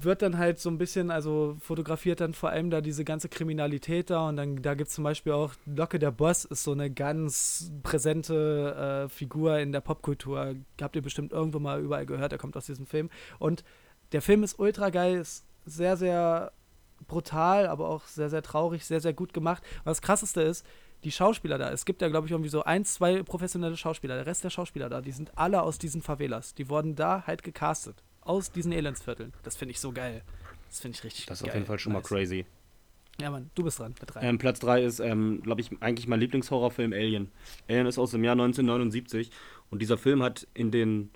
wird dann halt so ein bisschen, also fotografiert dann vor allem da diese ganze Kriminalität da und dann da gibt es zum Beispiel auch Locke der Boss ist so eine ganz präsente äh, Figur in der Popkultur. Habt ihr bestimmt irgendwo mal überall gehört, er kommt aus diesem Film. Und der Film ist ultra geil, ist sehr, sehr brutal, aber auch sehr, sehr traurig, sehr, sehr gut gemacht. Und das krasseste ist, die Schauspieler da, es gibt ja, glaube ich, irgendwie so ein, zwei professionelle Schauspieler. Der Rest der Schauspieler da, die sind alle aus diesen Favelas. Die wurden da halt gecastet. Aus diesen Elendsvierteln. Das finde ich so geil. Das finde ich richtig Das ist geil. auf jeden Fall schon mal Nice. crazy. Ja, Mann, du bist dran mit drei. Ähm, Platz 3 ist, ähm, glaube ich, eigentlich mein Lieblingshorrorfilm Alien. Alien ist aus dem Jahr 1979 und dieser Film hat in den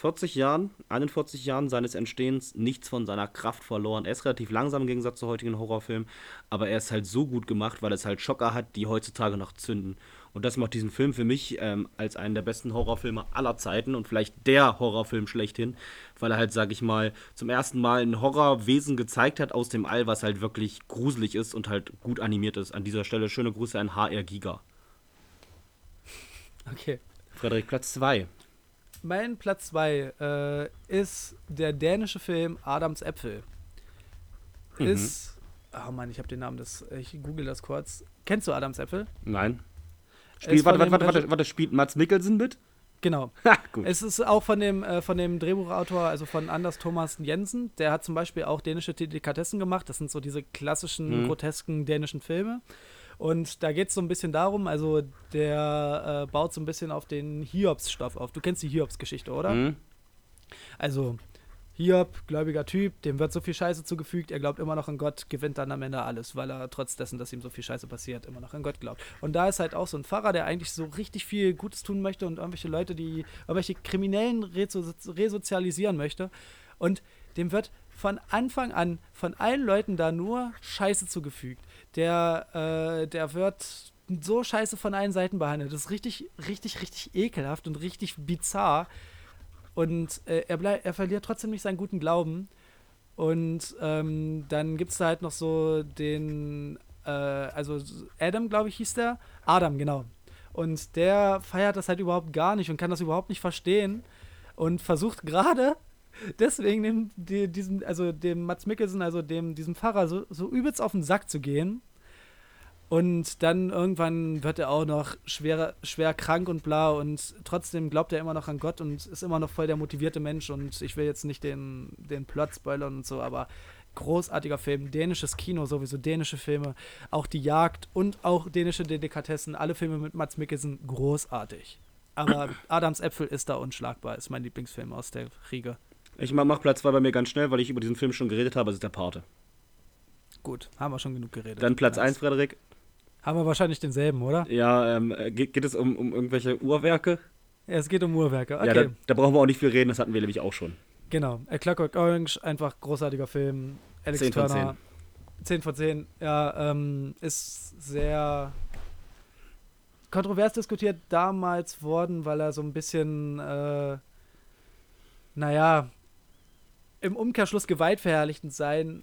40 Jahren, 41 Jahren seines Entstehens nichts von seiner Kraft verloren. Er ist relativ langsam im Gegensatz zu heutigen Horrorfilmen, aber er ist halt so gut gemacht, weil es halt Schocker hat, die heutzutage noch zünden. Und das macht diesen Film für mich ähm, als einen der besten Horrorfilme aller Zeiten und vielleicht der Horrorfilm schlechthin, weil er halt, sag ich mal, zum ersten Mal ein Horrorwesen gezeigt hat aus dem All, was halt wirklich gruselig ist und halt gut animiert ist. An dieser Stelle schöne Grüße an HR Giga. Okay. Frederik, Platz 2. Mein Platz zwei äh, ist der dänische Film Adams Äpfel. Mhm. Ist. Oh Mann, ich habe den Namen des. Ich google das kurz. Kennst du Adams Äpfel? Nein. Spiel, warte, warte, warte, warte, warte, spielt Mats Mikkelsen mit? Genau. Ha. Es ist auch von dem, äh, von dem Drehbuchautor, also von Anders Thomas Jensen. Der hat zum Beispiel auch dänische Delikatessen gemacht. Das sind so diese klassischen, Mhm. grotesken dänischen Filme. Und da geht es so ein bisschen darum, also der äh, baut so ein bisschen auf den Hiobs-Stoff auf. Du kennst die Hiobs-Geschichte, oder? Mhm. Also, Hiob, gläubiger Typ, dem wird so viel Scheiße zugefügt, er glaubt immer noch an Gott, gewinnt dann am Ende alles, weil er trotz dessen, dass ihm so viel Scheiße passiert, immer noch an Gott glaubt. Und da ist halt auch so ein Pfarrer, der eigentlich so richtig viel Gutes tun möchte und irgendwelche Leute, die irgendwelche Kriminellen reso resozialisieren möchte. Und dem wird von Anfang an von allen Leuten da nur Scheiße zugefügt. Der, äh, der wird so scheiße von allen Seiten behandelt. Das ist richtig, richtig, richtig ekelhaft und richtig bizarr. Und äh, er, er verliert trotzdem nicht seinen guten Glauben. Und ähm, dann gibt es da halt noch so den, äh, also Adam, glaube ich, hieß der. Adam, genau. Und der feiert das halt überhaupt gar nicht und kann das überhaupt nicht verstehen. Und versucht gerade deswegen dem, die, diesem, also dem Mats Mikkelsen, also dem, diesem Pfarrer, so, so übelst auf den Sack zu gehen. Und dann irgendwann wird er auch noch schwer, schwer krank und bla und trotzdem glaubt er immer noch an Gott und ist immer noch voll der motivierte Mensch und ich will jetzt nicht den, den Plot spoilern und so, aber großartiger Film, dänisches Kino sowieso, dänische Filme, auch Die Jagd und auch dänische Delikatessen, alle Filme mit Mats Mikkelsen, großartig. Aber Adams Äpfel ist da unschlagbar, ist mein Lieblingsfilm aus der Riege. Ich mach, Platz 2 bei mir ganz schnell, weil ich über diesen Film schon geredet habe. Das ist der Pate. Gut, haben wir schon genug geredet. Dann Platz Nice. 1, Frederik. Haben wir wahrscheinlich denselben, oder? Ja, ähm, äh, geht, geht es um, um irgendwelche Uhrwerke? Ja, es geht um Uhrwerke. Okay. Ja, da, da brauchen wir auch nicht viel reden, das hatten wir nämlich auch schon. Genau, A Clockwork Orange, einfach großartiger Film. Alex 10 von Turner. 10 von 10. Ja, ähm, ist sehr kontrovers diskutiert damals worden, weil er so ein bisschen, äh, naja, im Umkehrschluss gewaltverherrlichend sein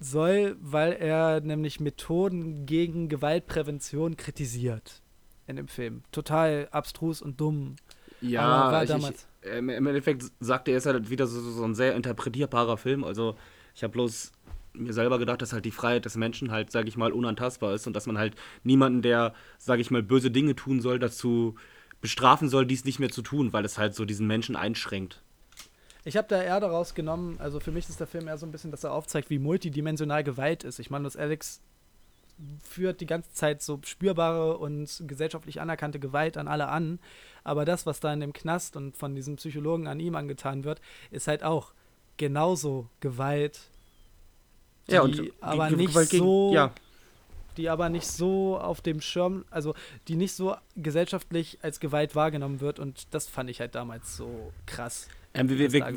soll, weil er nämlich Methoden gegen Gewaltprävention kritisiert in dem Film. Total abstrus und dumm. War ich, damals- ich, im Endeffekt sagte er, es ist halt wieder so, so ein sehr interpretierbarer Film. Also ich habe bloß mir selber gedacht, dass halt die Freiheit des Menschen halt, sage ich mal, unantastbar ist und dass man halt niemanden, der, sage ich mal, böse Dinge tun soll, dazu bestrafen soll, dies nicht mehr zu tun, weil es halt so diesen Menschen einschränkt. Ich habe da eher daraus genommen, also für mich ist der Film eher so ein bisschen, dass er aufzeigt, wie multidimensional Gewalt ist. Ich meine, dass Alex führt die ganze Zeit so spürbare und gesellschaftlich anerkannte Gewalt an alle an. Aber das, was da in dem Knast und von diesem Psychologen an ihm angetan wird, ist halt auch genauso Gewalt. ja, und die die aber Ge- nicht Gewalt gegen- so Ja, die aber nicht so auf dem Schirm, also die nicht so gesellschaftlich als Gewalt wahrgenommen wird und das fand ich halt damals so krass. Ähm, wir, wir,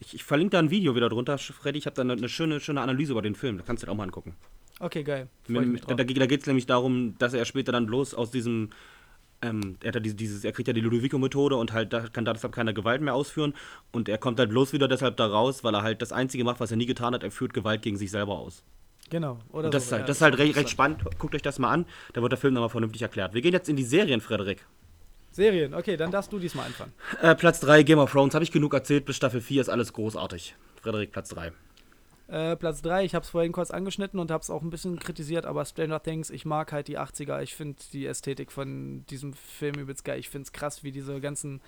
ich, ich verlinke da ein Video wieder drunter, Freddy. Ich habe da eine, eine schöne, schöne Analyse über den Film. Da kannst du dir auch mal angucken. Okay, geil. Da, da, da geht es nämlich darum, dass er später dann bloß aus diesem, ähm, er, hat dieses, er kriegt ja die Ludovico-Methode und halt da, kann da deshalb keine Gewalt mehr ausführen und er kommt halt bloß wieder deshalb da raus, weil er halt das Einzige macht, was er nie getan hat, er führt Gewalt gegen sich selber aus. Genau. Oder Und das, so, ist halt, ja, das ist halt recht, recht spannend, guckt euch das mal an, da wird der Film nochmal vernünftig erklärt. Wir gehen jetzt in die Serien, Frederik. Serien, okay, dann darfst du diesmal anfangen. Äh, Platz 3, Game of Thrones, habe ich genug erzählt, bis Staffel 4 ist alles großartig. Frederik, Platz 3. Äh, Platz 3, ich habe es vorhin kurz angeschnitten und habe es auch ein bisschen kritisiert, aber Stranger Things, ich mag halt die 80er. Ich finde die Ästhetik von diesem Film übelst geil. Ich finde es krass, wie diese ganzen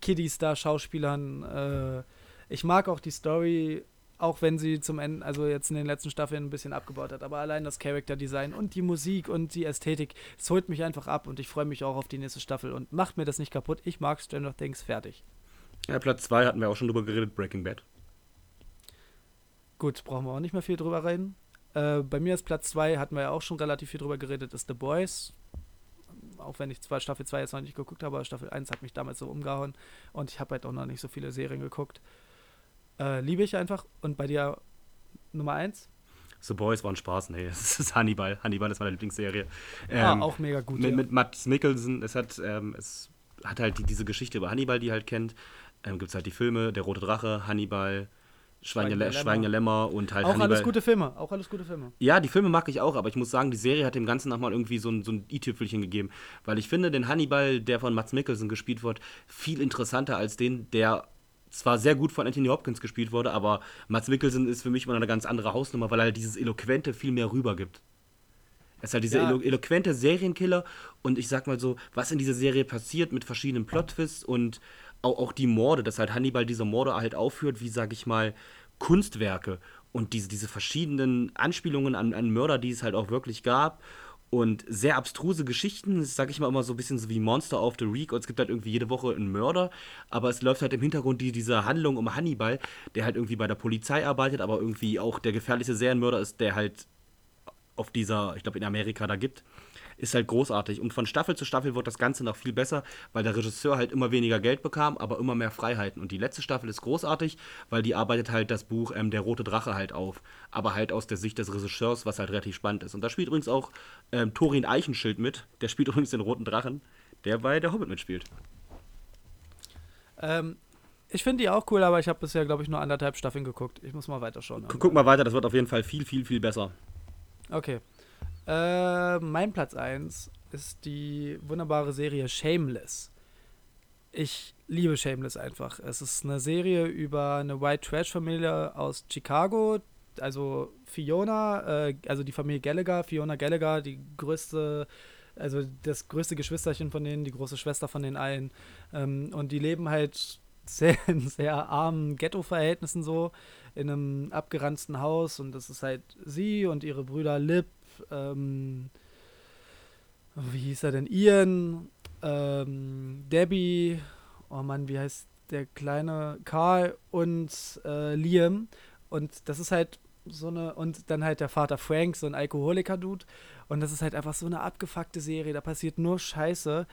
Kiddies da Schauspielern. Äh, ich mag auch die Story, auch wenn sie zum Ende, also jetzt in den letzten Staffeln ein bisschen abgebaut hat. Aber allein das Character Design und die Musik und die Ästhetik, es holt mich einfach ab und ich freue mich auch auf die nächste Staffel und macht mir das nicht kaputt. Ich mag Stranger Things fertig. Ja, Platz 2 hatten wir auch schon drüber geredet, Breaking Bad. Gut, brauchen wir auch nicht mehr viel drüber reden. Äh, bei mir ist Platz 2, hatten wir ja auch schon relativ viel drüber geredet, ist The Boys. Auch wenn ich zwar Staffel 2 jetzt noch nicht geguckt habe, aber Staffel 1 hat mich damals so umgehauen und ich habe halt auch noch nicht so viele Serien geguckt. Äh, liebe ich einfach. Und bei dir Nummer 1? The Boys war ein Spaß, nee, es ist Hannibal. Hannibal ist meine Lieblingsserie. ah, Ähm, auch mega gut. mit, ja. mit Matt Mikkelsen, es hat, ähm, es hat halt die, diese Geschichte über Hannibal, die ihr halt kennt. Ähm, Gibt es halt die Filme, Der Rote Drache, Hannibal, Schweigende Schweigende. Lämmer und halt auch Hannibal. alles gute Filme. Auch alles gute Filme. Ja, die Filme mag ich auch, aber ich muss sagen, die Serie hat dem Ganzen nochmal irgendwie so ein, so ein i-Tüpfelchen gegeben. Weil ich finde, den Hannibal, der von Mats Mikkelsen gespielt wird, viel interessanter als den, der zwar sehr gut von Anthony Hopkins gespielt wurde, aber Mats Mikkelsen ist für mich immer eine ganz andere Hausnummer, weil er dieses Eloquente viel mehr rübergibt. Er ist halt dieser Ja. elo eloquente Serienkiller und ich sag mal so, was in dieser Serie passiert mit verschiedenen Plot-Twists und auch, auch die Morde, dass halt Hannibal diese Morde halt aufführt, wie sag ich mal, Kunstwerke und diese, diese verschiedenen Anspielungen an, an Mörder, die es halt auch wirklich gab und sehr abstruse Geschichten, sag ich mal immer so ein bisschen so wie Monster of the Week. Und es gibt halt irgendwie jede Woche einen Mörder, aber es läuft halt im Hintergrund die, diese Handlung um Hannibal, der halt irgendwie bei der Polizei arbeitet, aber irgendwie auch der gefährlichste Serienmörder ist, der halt auf dieser, ich glaube in Amerika da gibt, ist halt großartig. Und von Staffel zu Staffel wird das Ganze noch viel besser, weil der Regisseur halt immer weniger Geld bekam, aber immer mehr Freiheiten. Und die letzte Staffel ist großartig, weil die arbeitet halt das Buch ähm, Der Rote Drache halt auf. Aber halt aus der Sicht des Regisseurs, was halt relativ spannend ist. Und da spielt übrigens auch ähm, Thorin Eichenschild mit. Der spielt übrigens den Roten Drachen, der bei Der Hobbit mitspielt. Ähm, ich finde die auch cool, aber ich habe bisher, glaube ich, nur anderthalb Staffeln geguckt. Ich muss mal weiterschauen. Guck mal weiter, das wird auf jeden Fall viel, viel, viel besser. Okay. Äh, mein Platz 1 ist die wunderbare Serie Shameless. Ich liebe Shameless einfach. Es ist eine Serie über eine White Trash Familie aus Chicago. Also Fiona, äh, also die Familie Gallagher, Fiona Gallagher, die größte, also das größte Geschwisterchen von denen, die große Schwester von den allen. Ähm, und die leben halt sehr, in sehr armen Ghetto-Verhältnissen so, in einem abgeranzten Haus. Und das ist halt sie und ihre Brüder Lip, ähm, wie hieß er denn? Ian, ähm, Debbie, oh Mann, wie heißt der kleine Karl und äh, Liam. Und das ist halt so eine, und dann halt der Vater Frank, so ein Alkoholiker-Dude. Und das ist halt einfach so eine abgefuckte Serie, da passiert nur Scheiße.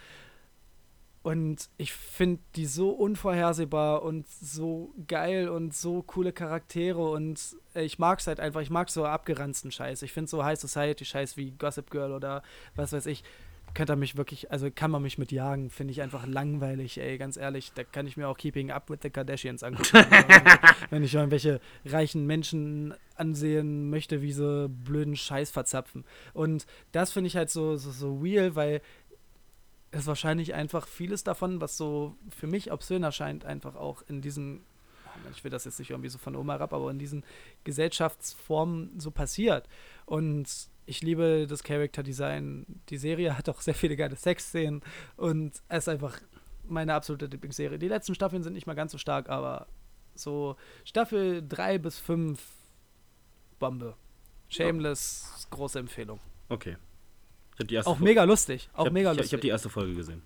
Und ich finde die so unvorhersehbar und so geil und so coole Charaktere und äh, ich mag es halt einfach. Ich mag so abgeranzten Scheiß. Ich finde so High Society Scheiß wie Gossip Girl oder was weiß ich. Könnte er mich wirklich, also kann man mich mit jagen, finde ich einfach langweilig, ey, ganz ehrlich. Da kann ich mir auch Keeping Up with the Kardashians angucken. wenn ich irgendwelche reichen Menschen ansehen möchte, wie sie blöden Scheiß verzapfen. Und das finde ich halt so, so, so real, weil es wahrscheinlich einfach vieles davon, was so für mich obszön erscheint, einfach auch in diesen, ich will das jetzt nicht irgendwie so von Oma herab, aber in diesen Gesellschaftsformen so passiert. Und ich liebe das Character Design. Die Serie hat auch sehr viele geile Sexszenen und es ist einfach meine absolute Lieblingsserie. Die letzten Staffeln sind nicht mal ganz so stark, aber so Staffel 3 bis 5 Bombe. Shameless, große Empfehlung. Okay. Ich hab die erste Auch Fol- mega lustig. Auch ich hab, mega ich, lustig. Ich habe die erste Folge gesehen.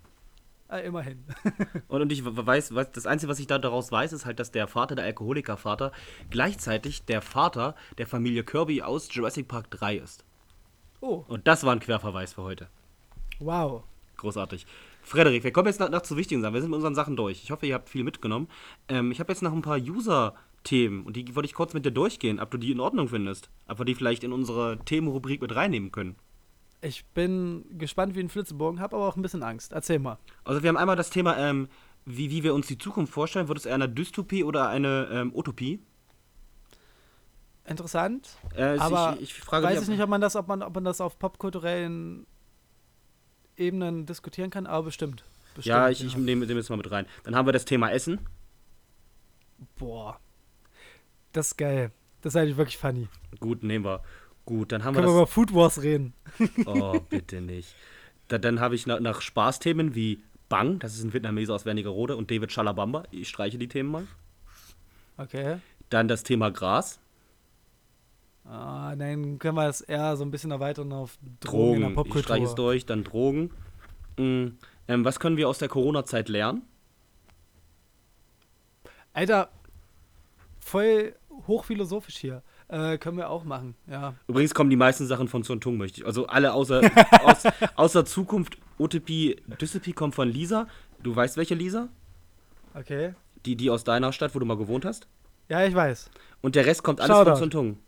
Ah, immerhin. Und, und ich weiß, weiß, das Einzige, was ich da daraus weiß, ist halt, dass der Vater, der Alkoholikervater, gleichzeitig der Vater der Familie Kirby aus Jurassic Park 3 ist. Oh, Und das war ein Querverweis für heute. wow. Großartig. Frederik, wir kommen jetzt noch, noch zu wichtigen Sachen. Wir sind mit unseren Sachen durch. Ich hoffe, ihr habt viel mitgenommen. Ähm, ich habe jetzt noch ein paar User-Themen und die wollte ich kurz mit dir durchgehen, ob du die in Ordnung findest. Ob wir die vielleicht in unsere Themenrubrik mit reinnehmen können. Ich bin gespannt wie ein Flitzebogen, habe aber auch ein bisschen Angst. Erzähl mal. Also wir haben einmal das Thema, ähm, wie, wie wir uns die Zukunft vorstellen. Wird es eher eine Dystopie oder eine ähm, Utopie? Interessant. Äh, aber ich, ich frage weiß ich nicht, ob man das, ob man, ob man das auf popkulturellen Ebenen diskutieren kann, aber bestimmt. bestimmt Ja, ich, ich nehme nehme das mal mit rein. Dann haben wir das Thema Essen. Boah. Das ist geil. Das ist eigentlich wirklich funny. Gut, nehmen wir. Gut, dann haben Können wir wir über Food Wars reden? Oh, bitte nicht. Da, dann habe ich nach, nach Spaßthemen wie Bang, das ist ein Vietnameser aus Wernigerode, und David Chalabamba. Ich streiche die Themen mal. Okay. Dann das Thema Gras. Ah, dann können wir es eher so ein bisschen erweitern auf Drogen, Drogen. Ich streiche es Popkultur. durch. Dann Drogen. Mm, ähm, was können wir aus der Corona-Zeit lernen? Alter, voll hochphilosophisch hier. Äh, können wir auch machen, ja. Übrigens kommen die meisten Sachen von Sun Tung, möchte ich. Also alle außer, aus, außer Zukunft, Utopie, Dystopie kommen von Lisa. Du weißt, welche Lisa? Okay. Die, die aus deiner Stadt, wo du mal gewohnt hast. Ja, ich weiß. Und der Rest kommt alles Shoutout. von Sun Tung.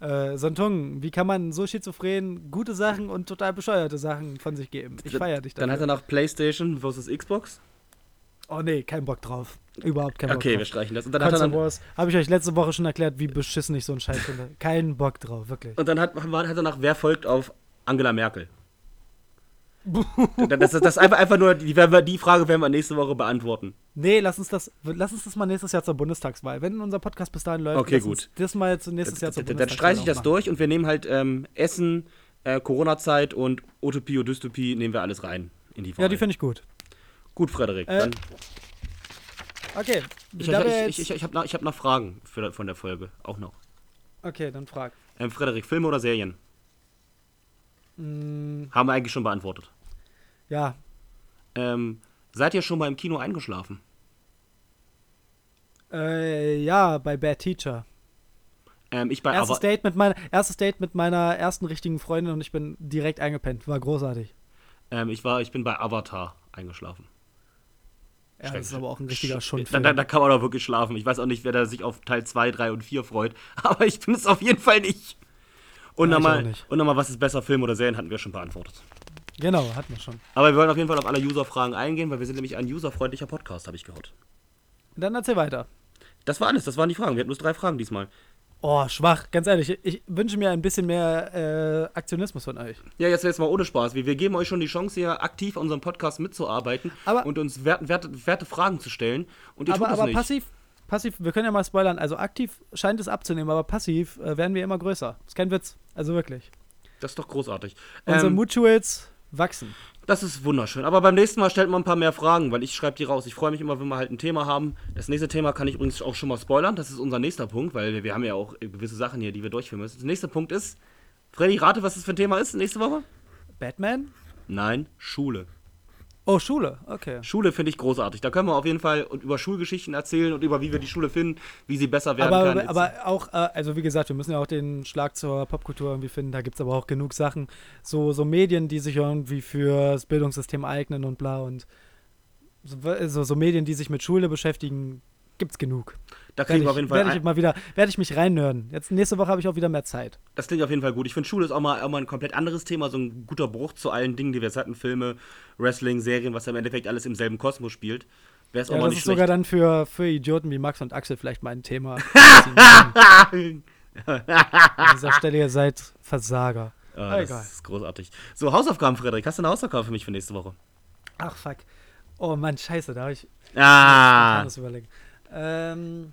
Äh, Sontung, wie kann man so schizophren gute Sachen und total bescheuerte Sachen von sich geben? Ich feiere dich Dann hat er dafür. nach PlayStation versus Xbox. Oh nee, kein Bock drauf. Überhaupt kein Bock Okay, wir drauf. streichen das. Und dann hat er dann, Wars, habe ich euch letzte Woche schon erklärt, wie beschissen ich so einen Scheiß finde. Keinen Bock drauf, wirklich. und dann hat, hat er nach Wer folgt auf Angela Merkel. das, das, das ist einfach, einfach nur, die, wir- die Frage werden wir nächste Woche beantworten. Nee, lass uns das, lass uns das mal nächstes Jahr zur Bundestagswahl. Wenn unser Podcast bis dahin läuft, Okay, gut. das mal zu nächstes Jahr zur Dann, dann Bundestagswahl streiche ich das durch und wir nehmen halt ähm, Essen, äh, Corona-Zeit und Utopie und Dystopie nehmen wir alles rein in die Wahl. Ja, die finde ich gut. Gut, Frederik. Äh, dann, Okay, ich ich, ich, ich, ich habe noch, hab noch Fragen für, von der Folge. Auch noch. okay, dann frag. Ähm, Frederik, Filme oder Serien? Mm, Haben wir eigentlich schon beantwortet. ja, Ähm, seid ihr schon mal im Kino eingeschlafen? äh, ja, bei Bad Teacher. Ähm, ich bei Erstes Ava Date, mit meiner, erstes Date mit meiner ersten richtigen Freundin und ich bin direkt eingepennt. War großartig. ähm, ich, war, ich bin bei Avatar eingeschlafen. Ja, das ist aber auch ein richtiger Da, Schundfilm. da, da kann man doch wirklich schlafen. Ich weiß auch nicht, wer da sich auf Teil 2, 3 und 4 freut. Aber ich bin es auf jeden Fall nicht. Und Ja, nochmal, nochmal, was ist besser, Film oder Serien, hatten wir schon beantwortet. Genau, hatten wir schon. Aber wir wollen auf jeden Fall auf alle User-Fragen eingehen, weil wir sind nämlich ein userfreundlicher Podcast, habe ich gehört. Dann erzähl weiter. Das war alles, das waren die Fragen. Wir hatten bloß drei Fragen diesmal. Oh, schwach. Ganz ehrlich, ich, wünsche mir ein bisschen mehr äh, Aktionismus von euch. Ja, jetzt jetzt mal ohne Spaß. Wir, wir geben euch schon die Chance, hier aktiv an unserem Podcast mitzuarbeiten Aber- und uns werte, werte, werte Fragen zu stellen. Und ihr aber tut es aber nicht. passiv, passiv, wir können ja mal spoilern. Also aktiv scheint es abzunehmen, aber passiv äh, werden wir immer größer. ist kein Witz. Also wirklich. Das ist doch großartig. Unsere Ähm, Mutuals wachsen. Das ist wunderschön. Aber beim nächsten Mal stellt man ein paar mehr Fragen, weil ich schreibe die raus. Ich freue mich immer, wenn wir halt ein Thema haben. Das nächste Thema kann ich übrigens auch schon mal spoilern. Das ist unser nächster Punkt, weil wir, wir haben ja auch gewisse Sachen hier, die wir durchführen müssen. Der nächste Punkt ist, Freddy, rate, was das für ein Thema ist nächste Woche? Batman? Nein, Schule. Oh, Schule. Okay. Schule finde ich großartig. Da können wir auf jeden Fall über Schulgeschichten erzählen und über wie wir die Schule finden, wie sie besser werden Aber, kann. aber auch, äh, also wie gesagt, wir müssen ja auch den Schlag zur Popkultur irgendwie finden. Da gibt es aber auch genug Sachen. So, so Medien, die sich irgendwie fürs Bildungssystem eignen und bla. Und so, so, so Medien, die sich mit Schule beschäftigen, gibt's genug. Da kriegen Werde wir ich, auf jeden Fall. werd ich mal wieder, werde ich mich reinnörden. Jetzt nächste Woche habe ich auch wieder mehr Zeit. das klingt auf jeden Fall gut. Ich finde, Schule ist auch mal, auch mal ein komplett anderes Thema, so ein guter Bruch zu allen Dingen, die wir jetzt hatten: Filme, Wrestling, Serien, was im Endeffekt alles im selben Kosmos spielt. Wäre es auch Ja, mal das nicht ist schlecht. sogar dann für, für Idioten wie Max und Axel vielleicht mal ein Thema. An dieser Stelle, ihr seid Versager. Ah, das Egal. ist großartig. So, Hausaufgaben, Frederik. Hast du eine Hausaufgabe für mich für nächste Woche? Ach, fuck. Oh Mann, scheiße, da habe ich Ah! das überlegen. Ähm,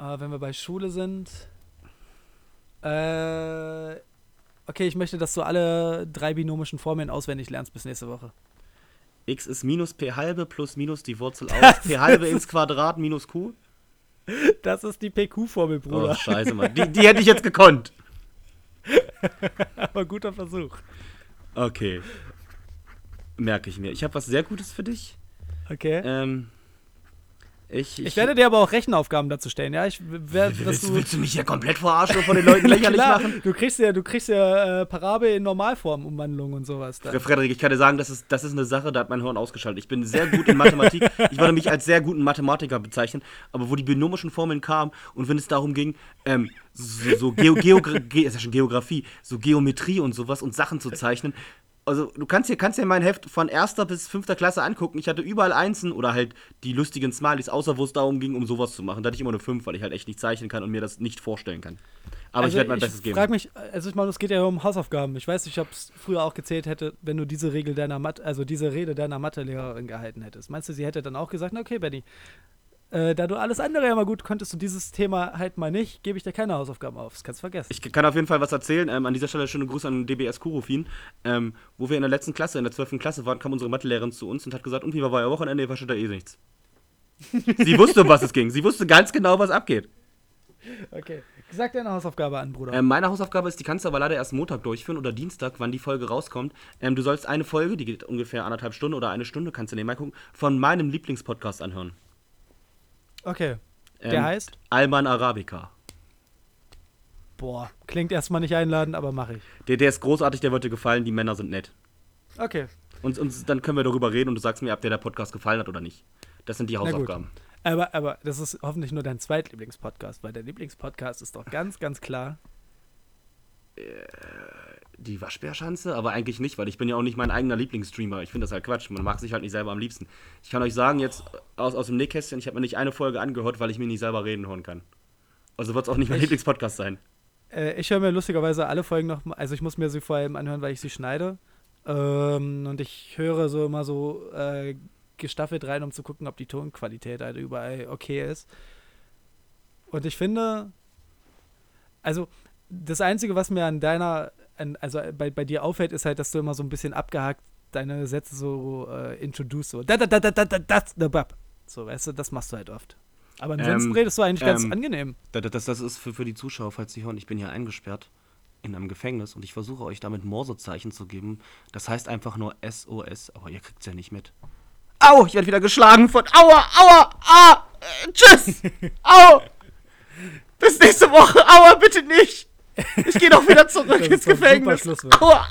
äh, wenn wir bei Schule sind. Äh, okay, ich möchte, dass du alle drei binomischen Formeln auswendig lernst bis nächste Woche. X ist minus p halbe plus minus die Wurzel aus p halbe ins Quadrat minus q. Das ist die PQ-Formel, Oh, Bruder. scheiße, Mann. Die, die hätte ich jetzt gekonnt. Aber guter Versuch. Okay. Merke ich mir. Ich habe was sehr Gutes für dich. Okay. Ähm, ich, ich werde dir aber auch Rechenaufgaben dazu stellen, ja? Ich dass willst, du. willst du mich hier komplett verarschen und von den Leuten lächerlich Klar, machen? du kriegst ja, du kriegst ja äh, Parabel in Normalform-Umwandlung und sowas. Da. Frederik, ich kann dir sagen, das ist, das ist eine Sache, da hat mein Hirn ausgeschaltet. Ich bin sehr gut in Mathematik. Ich würde mich als sehr guten Mathematiker bezeichnen. Aber wo die binomischen Formeln kamen und wenn es darum ging, ähm, so, so Geo Geogra Ge ist ja schon Geografie, so Geometrie und sowas und Sachen zu zeichnen. Also du kannst dir, kannst dir mein Heft von erster bis fünfter Klasse angucken. Ich hatte überall Einsen oder halt die lustigen Smileys, außer wo es darum ging, um sowas zu machen. Da hatte ich immer eine 5, weil ich halt echt nicht zeichnen kann und mir das nicht vorstellen kann. Aber ich werde mein Bestes geben. frag Also mich, also ich meine, es geht ja um Hausaufgaben. Ich weiß nicht, ob es früher auch gezählt hätte, wenn du diese Regel deiner Mathe, also diese Rede deiner Mathelehrerin gehalten hättest. Meinst du, sie hätte dann auch gesagt, na, okay, Benny, äh, da du alles andere ja mal gut konntest und dieses Thema halt mal nicht, gebe ich dir keine Hausaufgaben auf. Das kannst du vergessen. Ich kann auf jeden Fall was erzählen. Ähm, an dieser Stelle schöne Grüße an DBS Kurofin. Ähm, wo wir in der letzten Klasse, in der 12. Klasse waren, kam unsere Mathelehrerin zu uns und hat gesagt, und wie war euer Wochenende? Ihr versteht da eh nichts. Sie wusste, um was es ging. Sie wusste ganz genau, was abgeht. Okay. Sag deine Hausaufgabe an, Bruder. Ähm, meine Hausaufgabe ist, die kannst du aber leider erst Montag durchführen oder Dienstag, wann die Folge rauskommt. Ähm, du sollst eine Folge, die geht ungefähr anderthalb Stunden oder eine Stunde, kannst du nebenbei gucken, von meinem Lieblingspodcast anhören. Okay. Ähm, Der heißt? Alman Arabica. Boah, klingt erstmal nicht einladend, aber mache ich. Der, der ist großartig, der wird dir gefallen, die Männer sind nett. Okay. Und, und dann können wir darüber reden und du sagst mir, ob dir der Podcast gefallen hat oder nicht. Das sind die. Hausaufgaben. Aber, aber das ist hoffentlich nur dein zweitlieblingspodcast, weil dein Lieblingspodcast ist doch ganz, ganz klar. Die Waschbärschanze? Aber eigentlich nicht, weil ich bin ja auch nicht mein eigener Lieblingsstreamer. Ich finde das halt Quatsch. Man mag sich halt nicht selber am liebsten. Ich kann euch sagen, jetzt aus, aus dem Nähkästchen, ich habe mir nicht eine Folge angehört, weil ich mir nicht selber reden hören kann. Also wird es auch nicht mein Ich- Lieblingspodcast sein. Äh, ich höre mir lustigerweise alle Folgen noch, also ich muss mir sie vor allem anhören, weil ich sie schneide. Ähm, und ich höre so immer so äh, gestaffelt rein, um zu gucken, ob die Tonqualität halt überall okay ist. Und ich finde, also das Einzige, was mir an deiner, also bei, bei dir auffällt, ist halt, dass du immer so ein bisschen abgehakt deine Sätze so äh, introduce, so da da da da da da das, da bab. So, weißt du, das machst du halt oft. Aber ansonsten Ähm, redest du eigentlich ganz ähm, angenehm. Das, das, das ist für, für die Zuschauer, falls Sie hören, ich bin hier eingesperrt in einem Gefängnis und ich versuche euch damit Morsezeichen zu geben. Das heißt einfach nur SOS, aber ihr kriegt's ja nicht mit. Au, ich werde wieder geschlagen von Aua, Aua, ah, äh, tschüss, Au. Bis nächste Woche, Aua, bitte nicht. Ich gehe doch wieder zurück ins Gefängnis. Aua.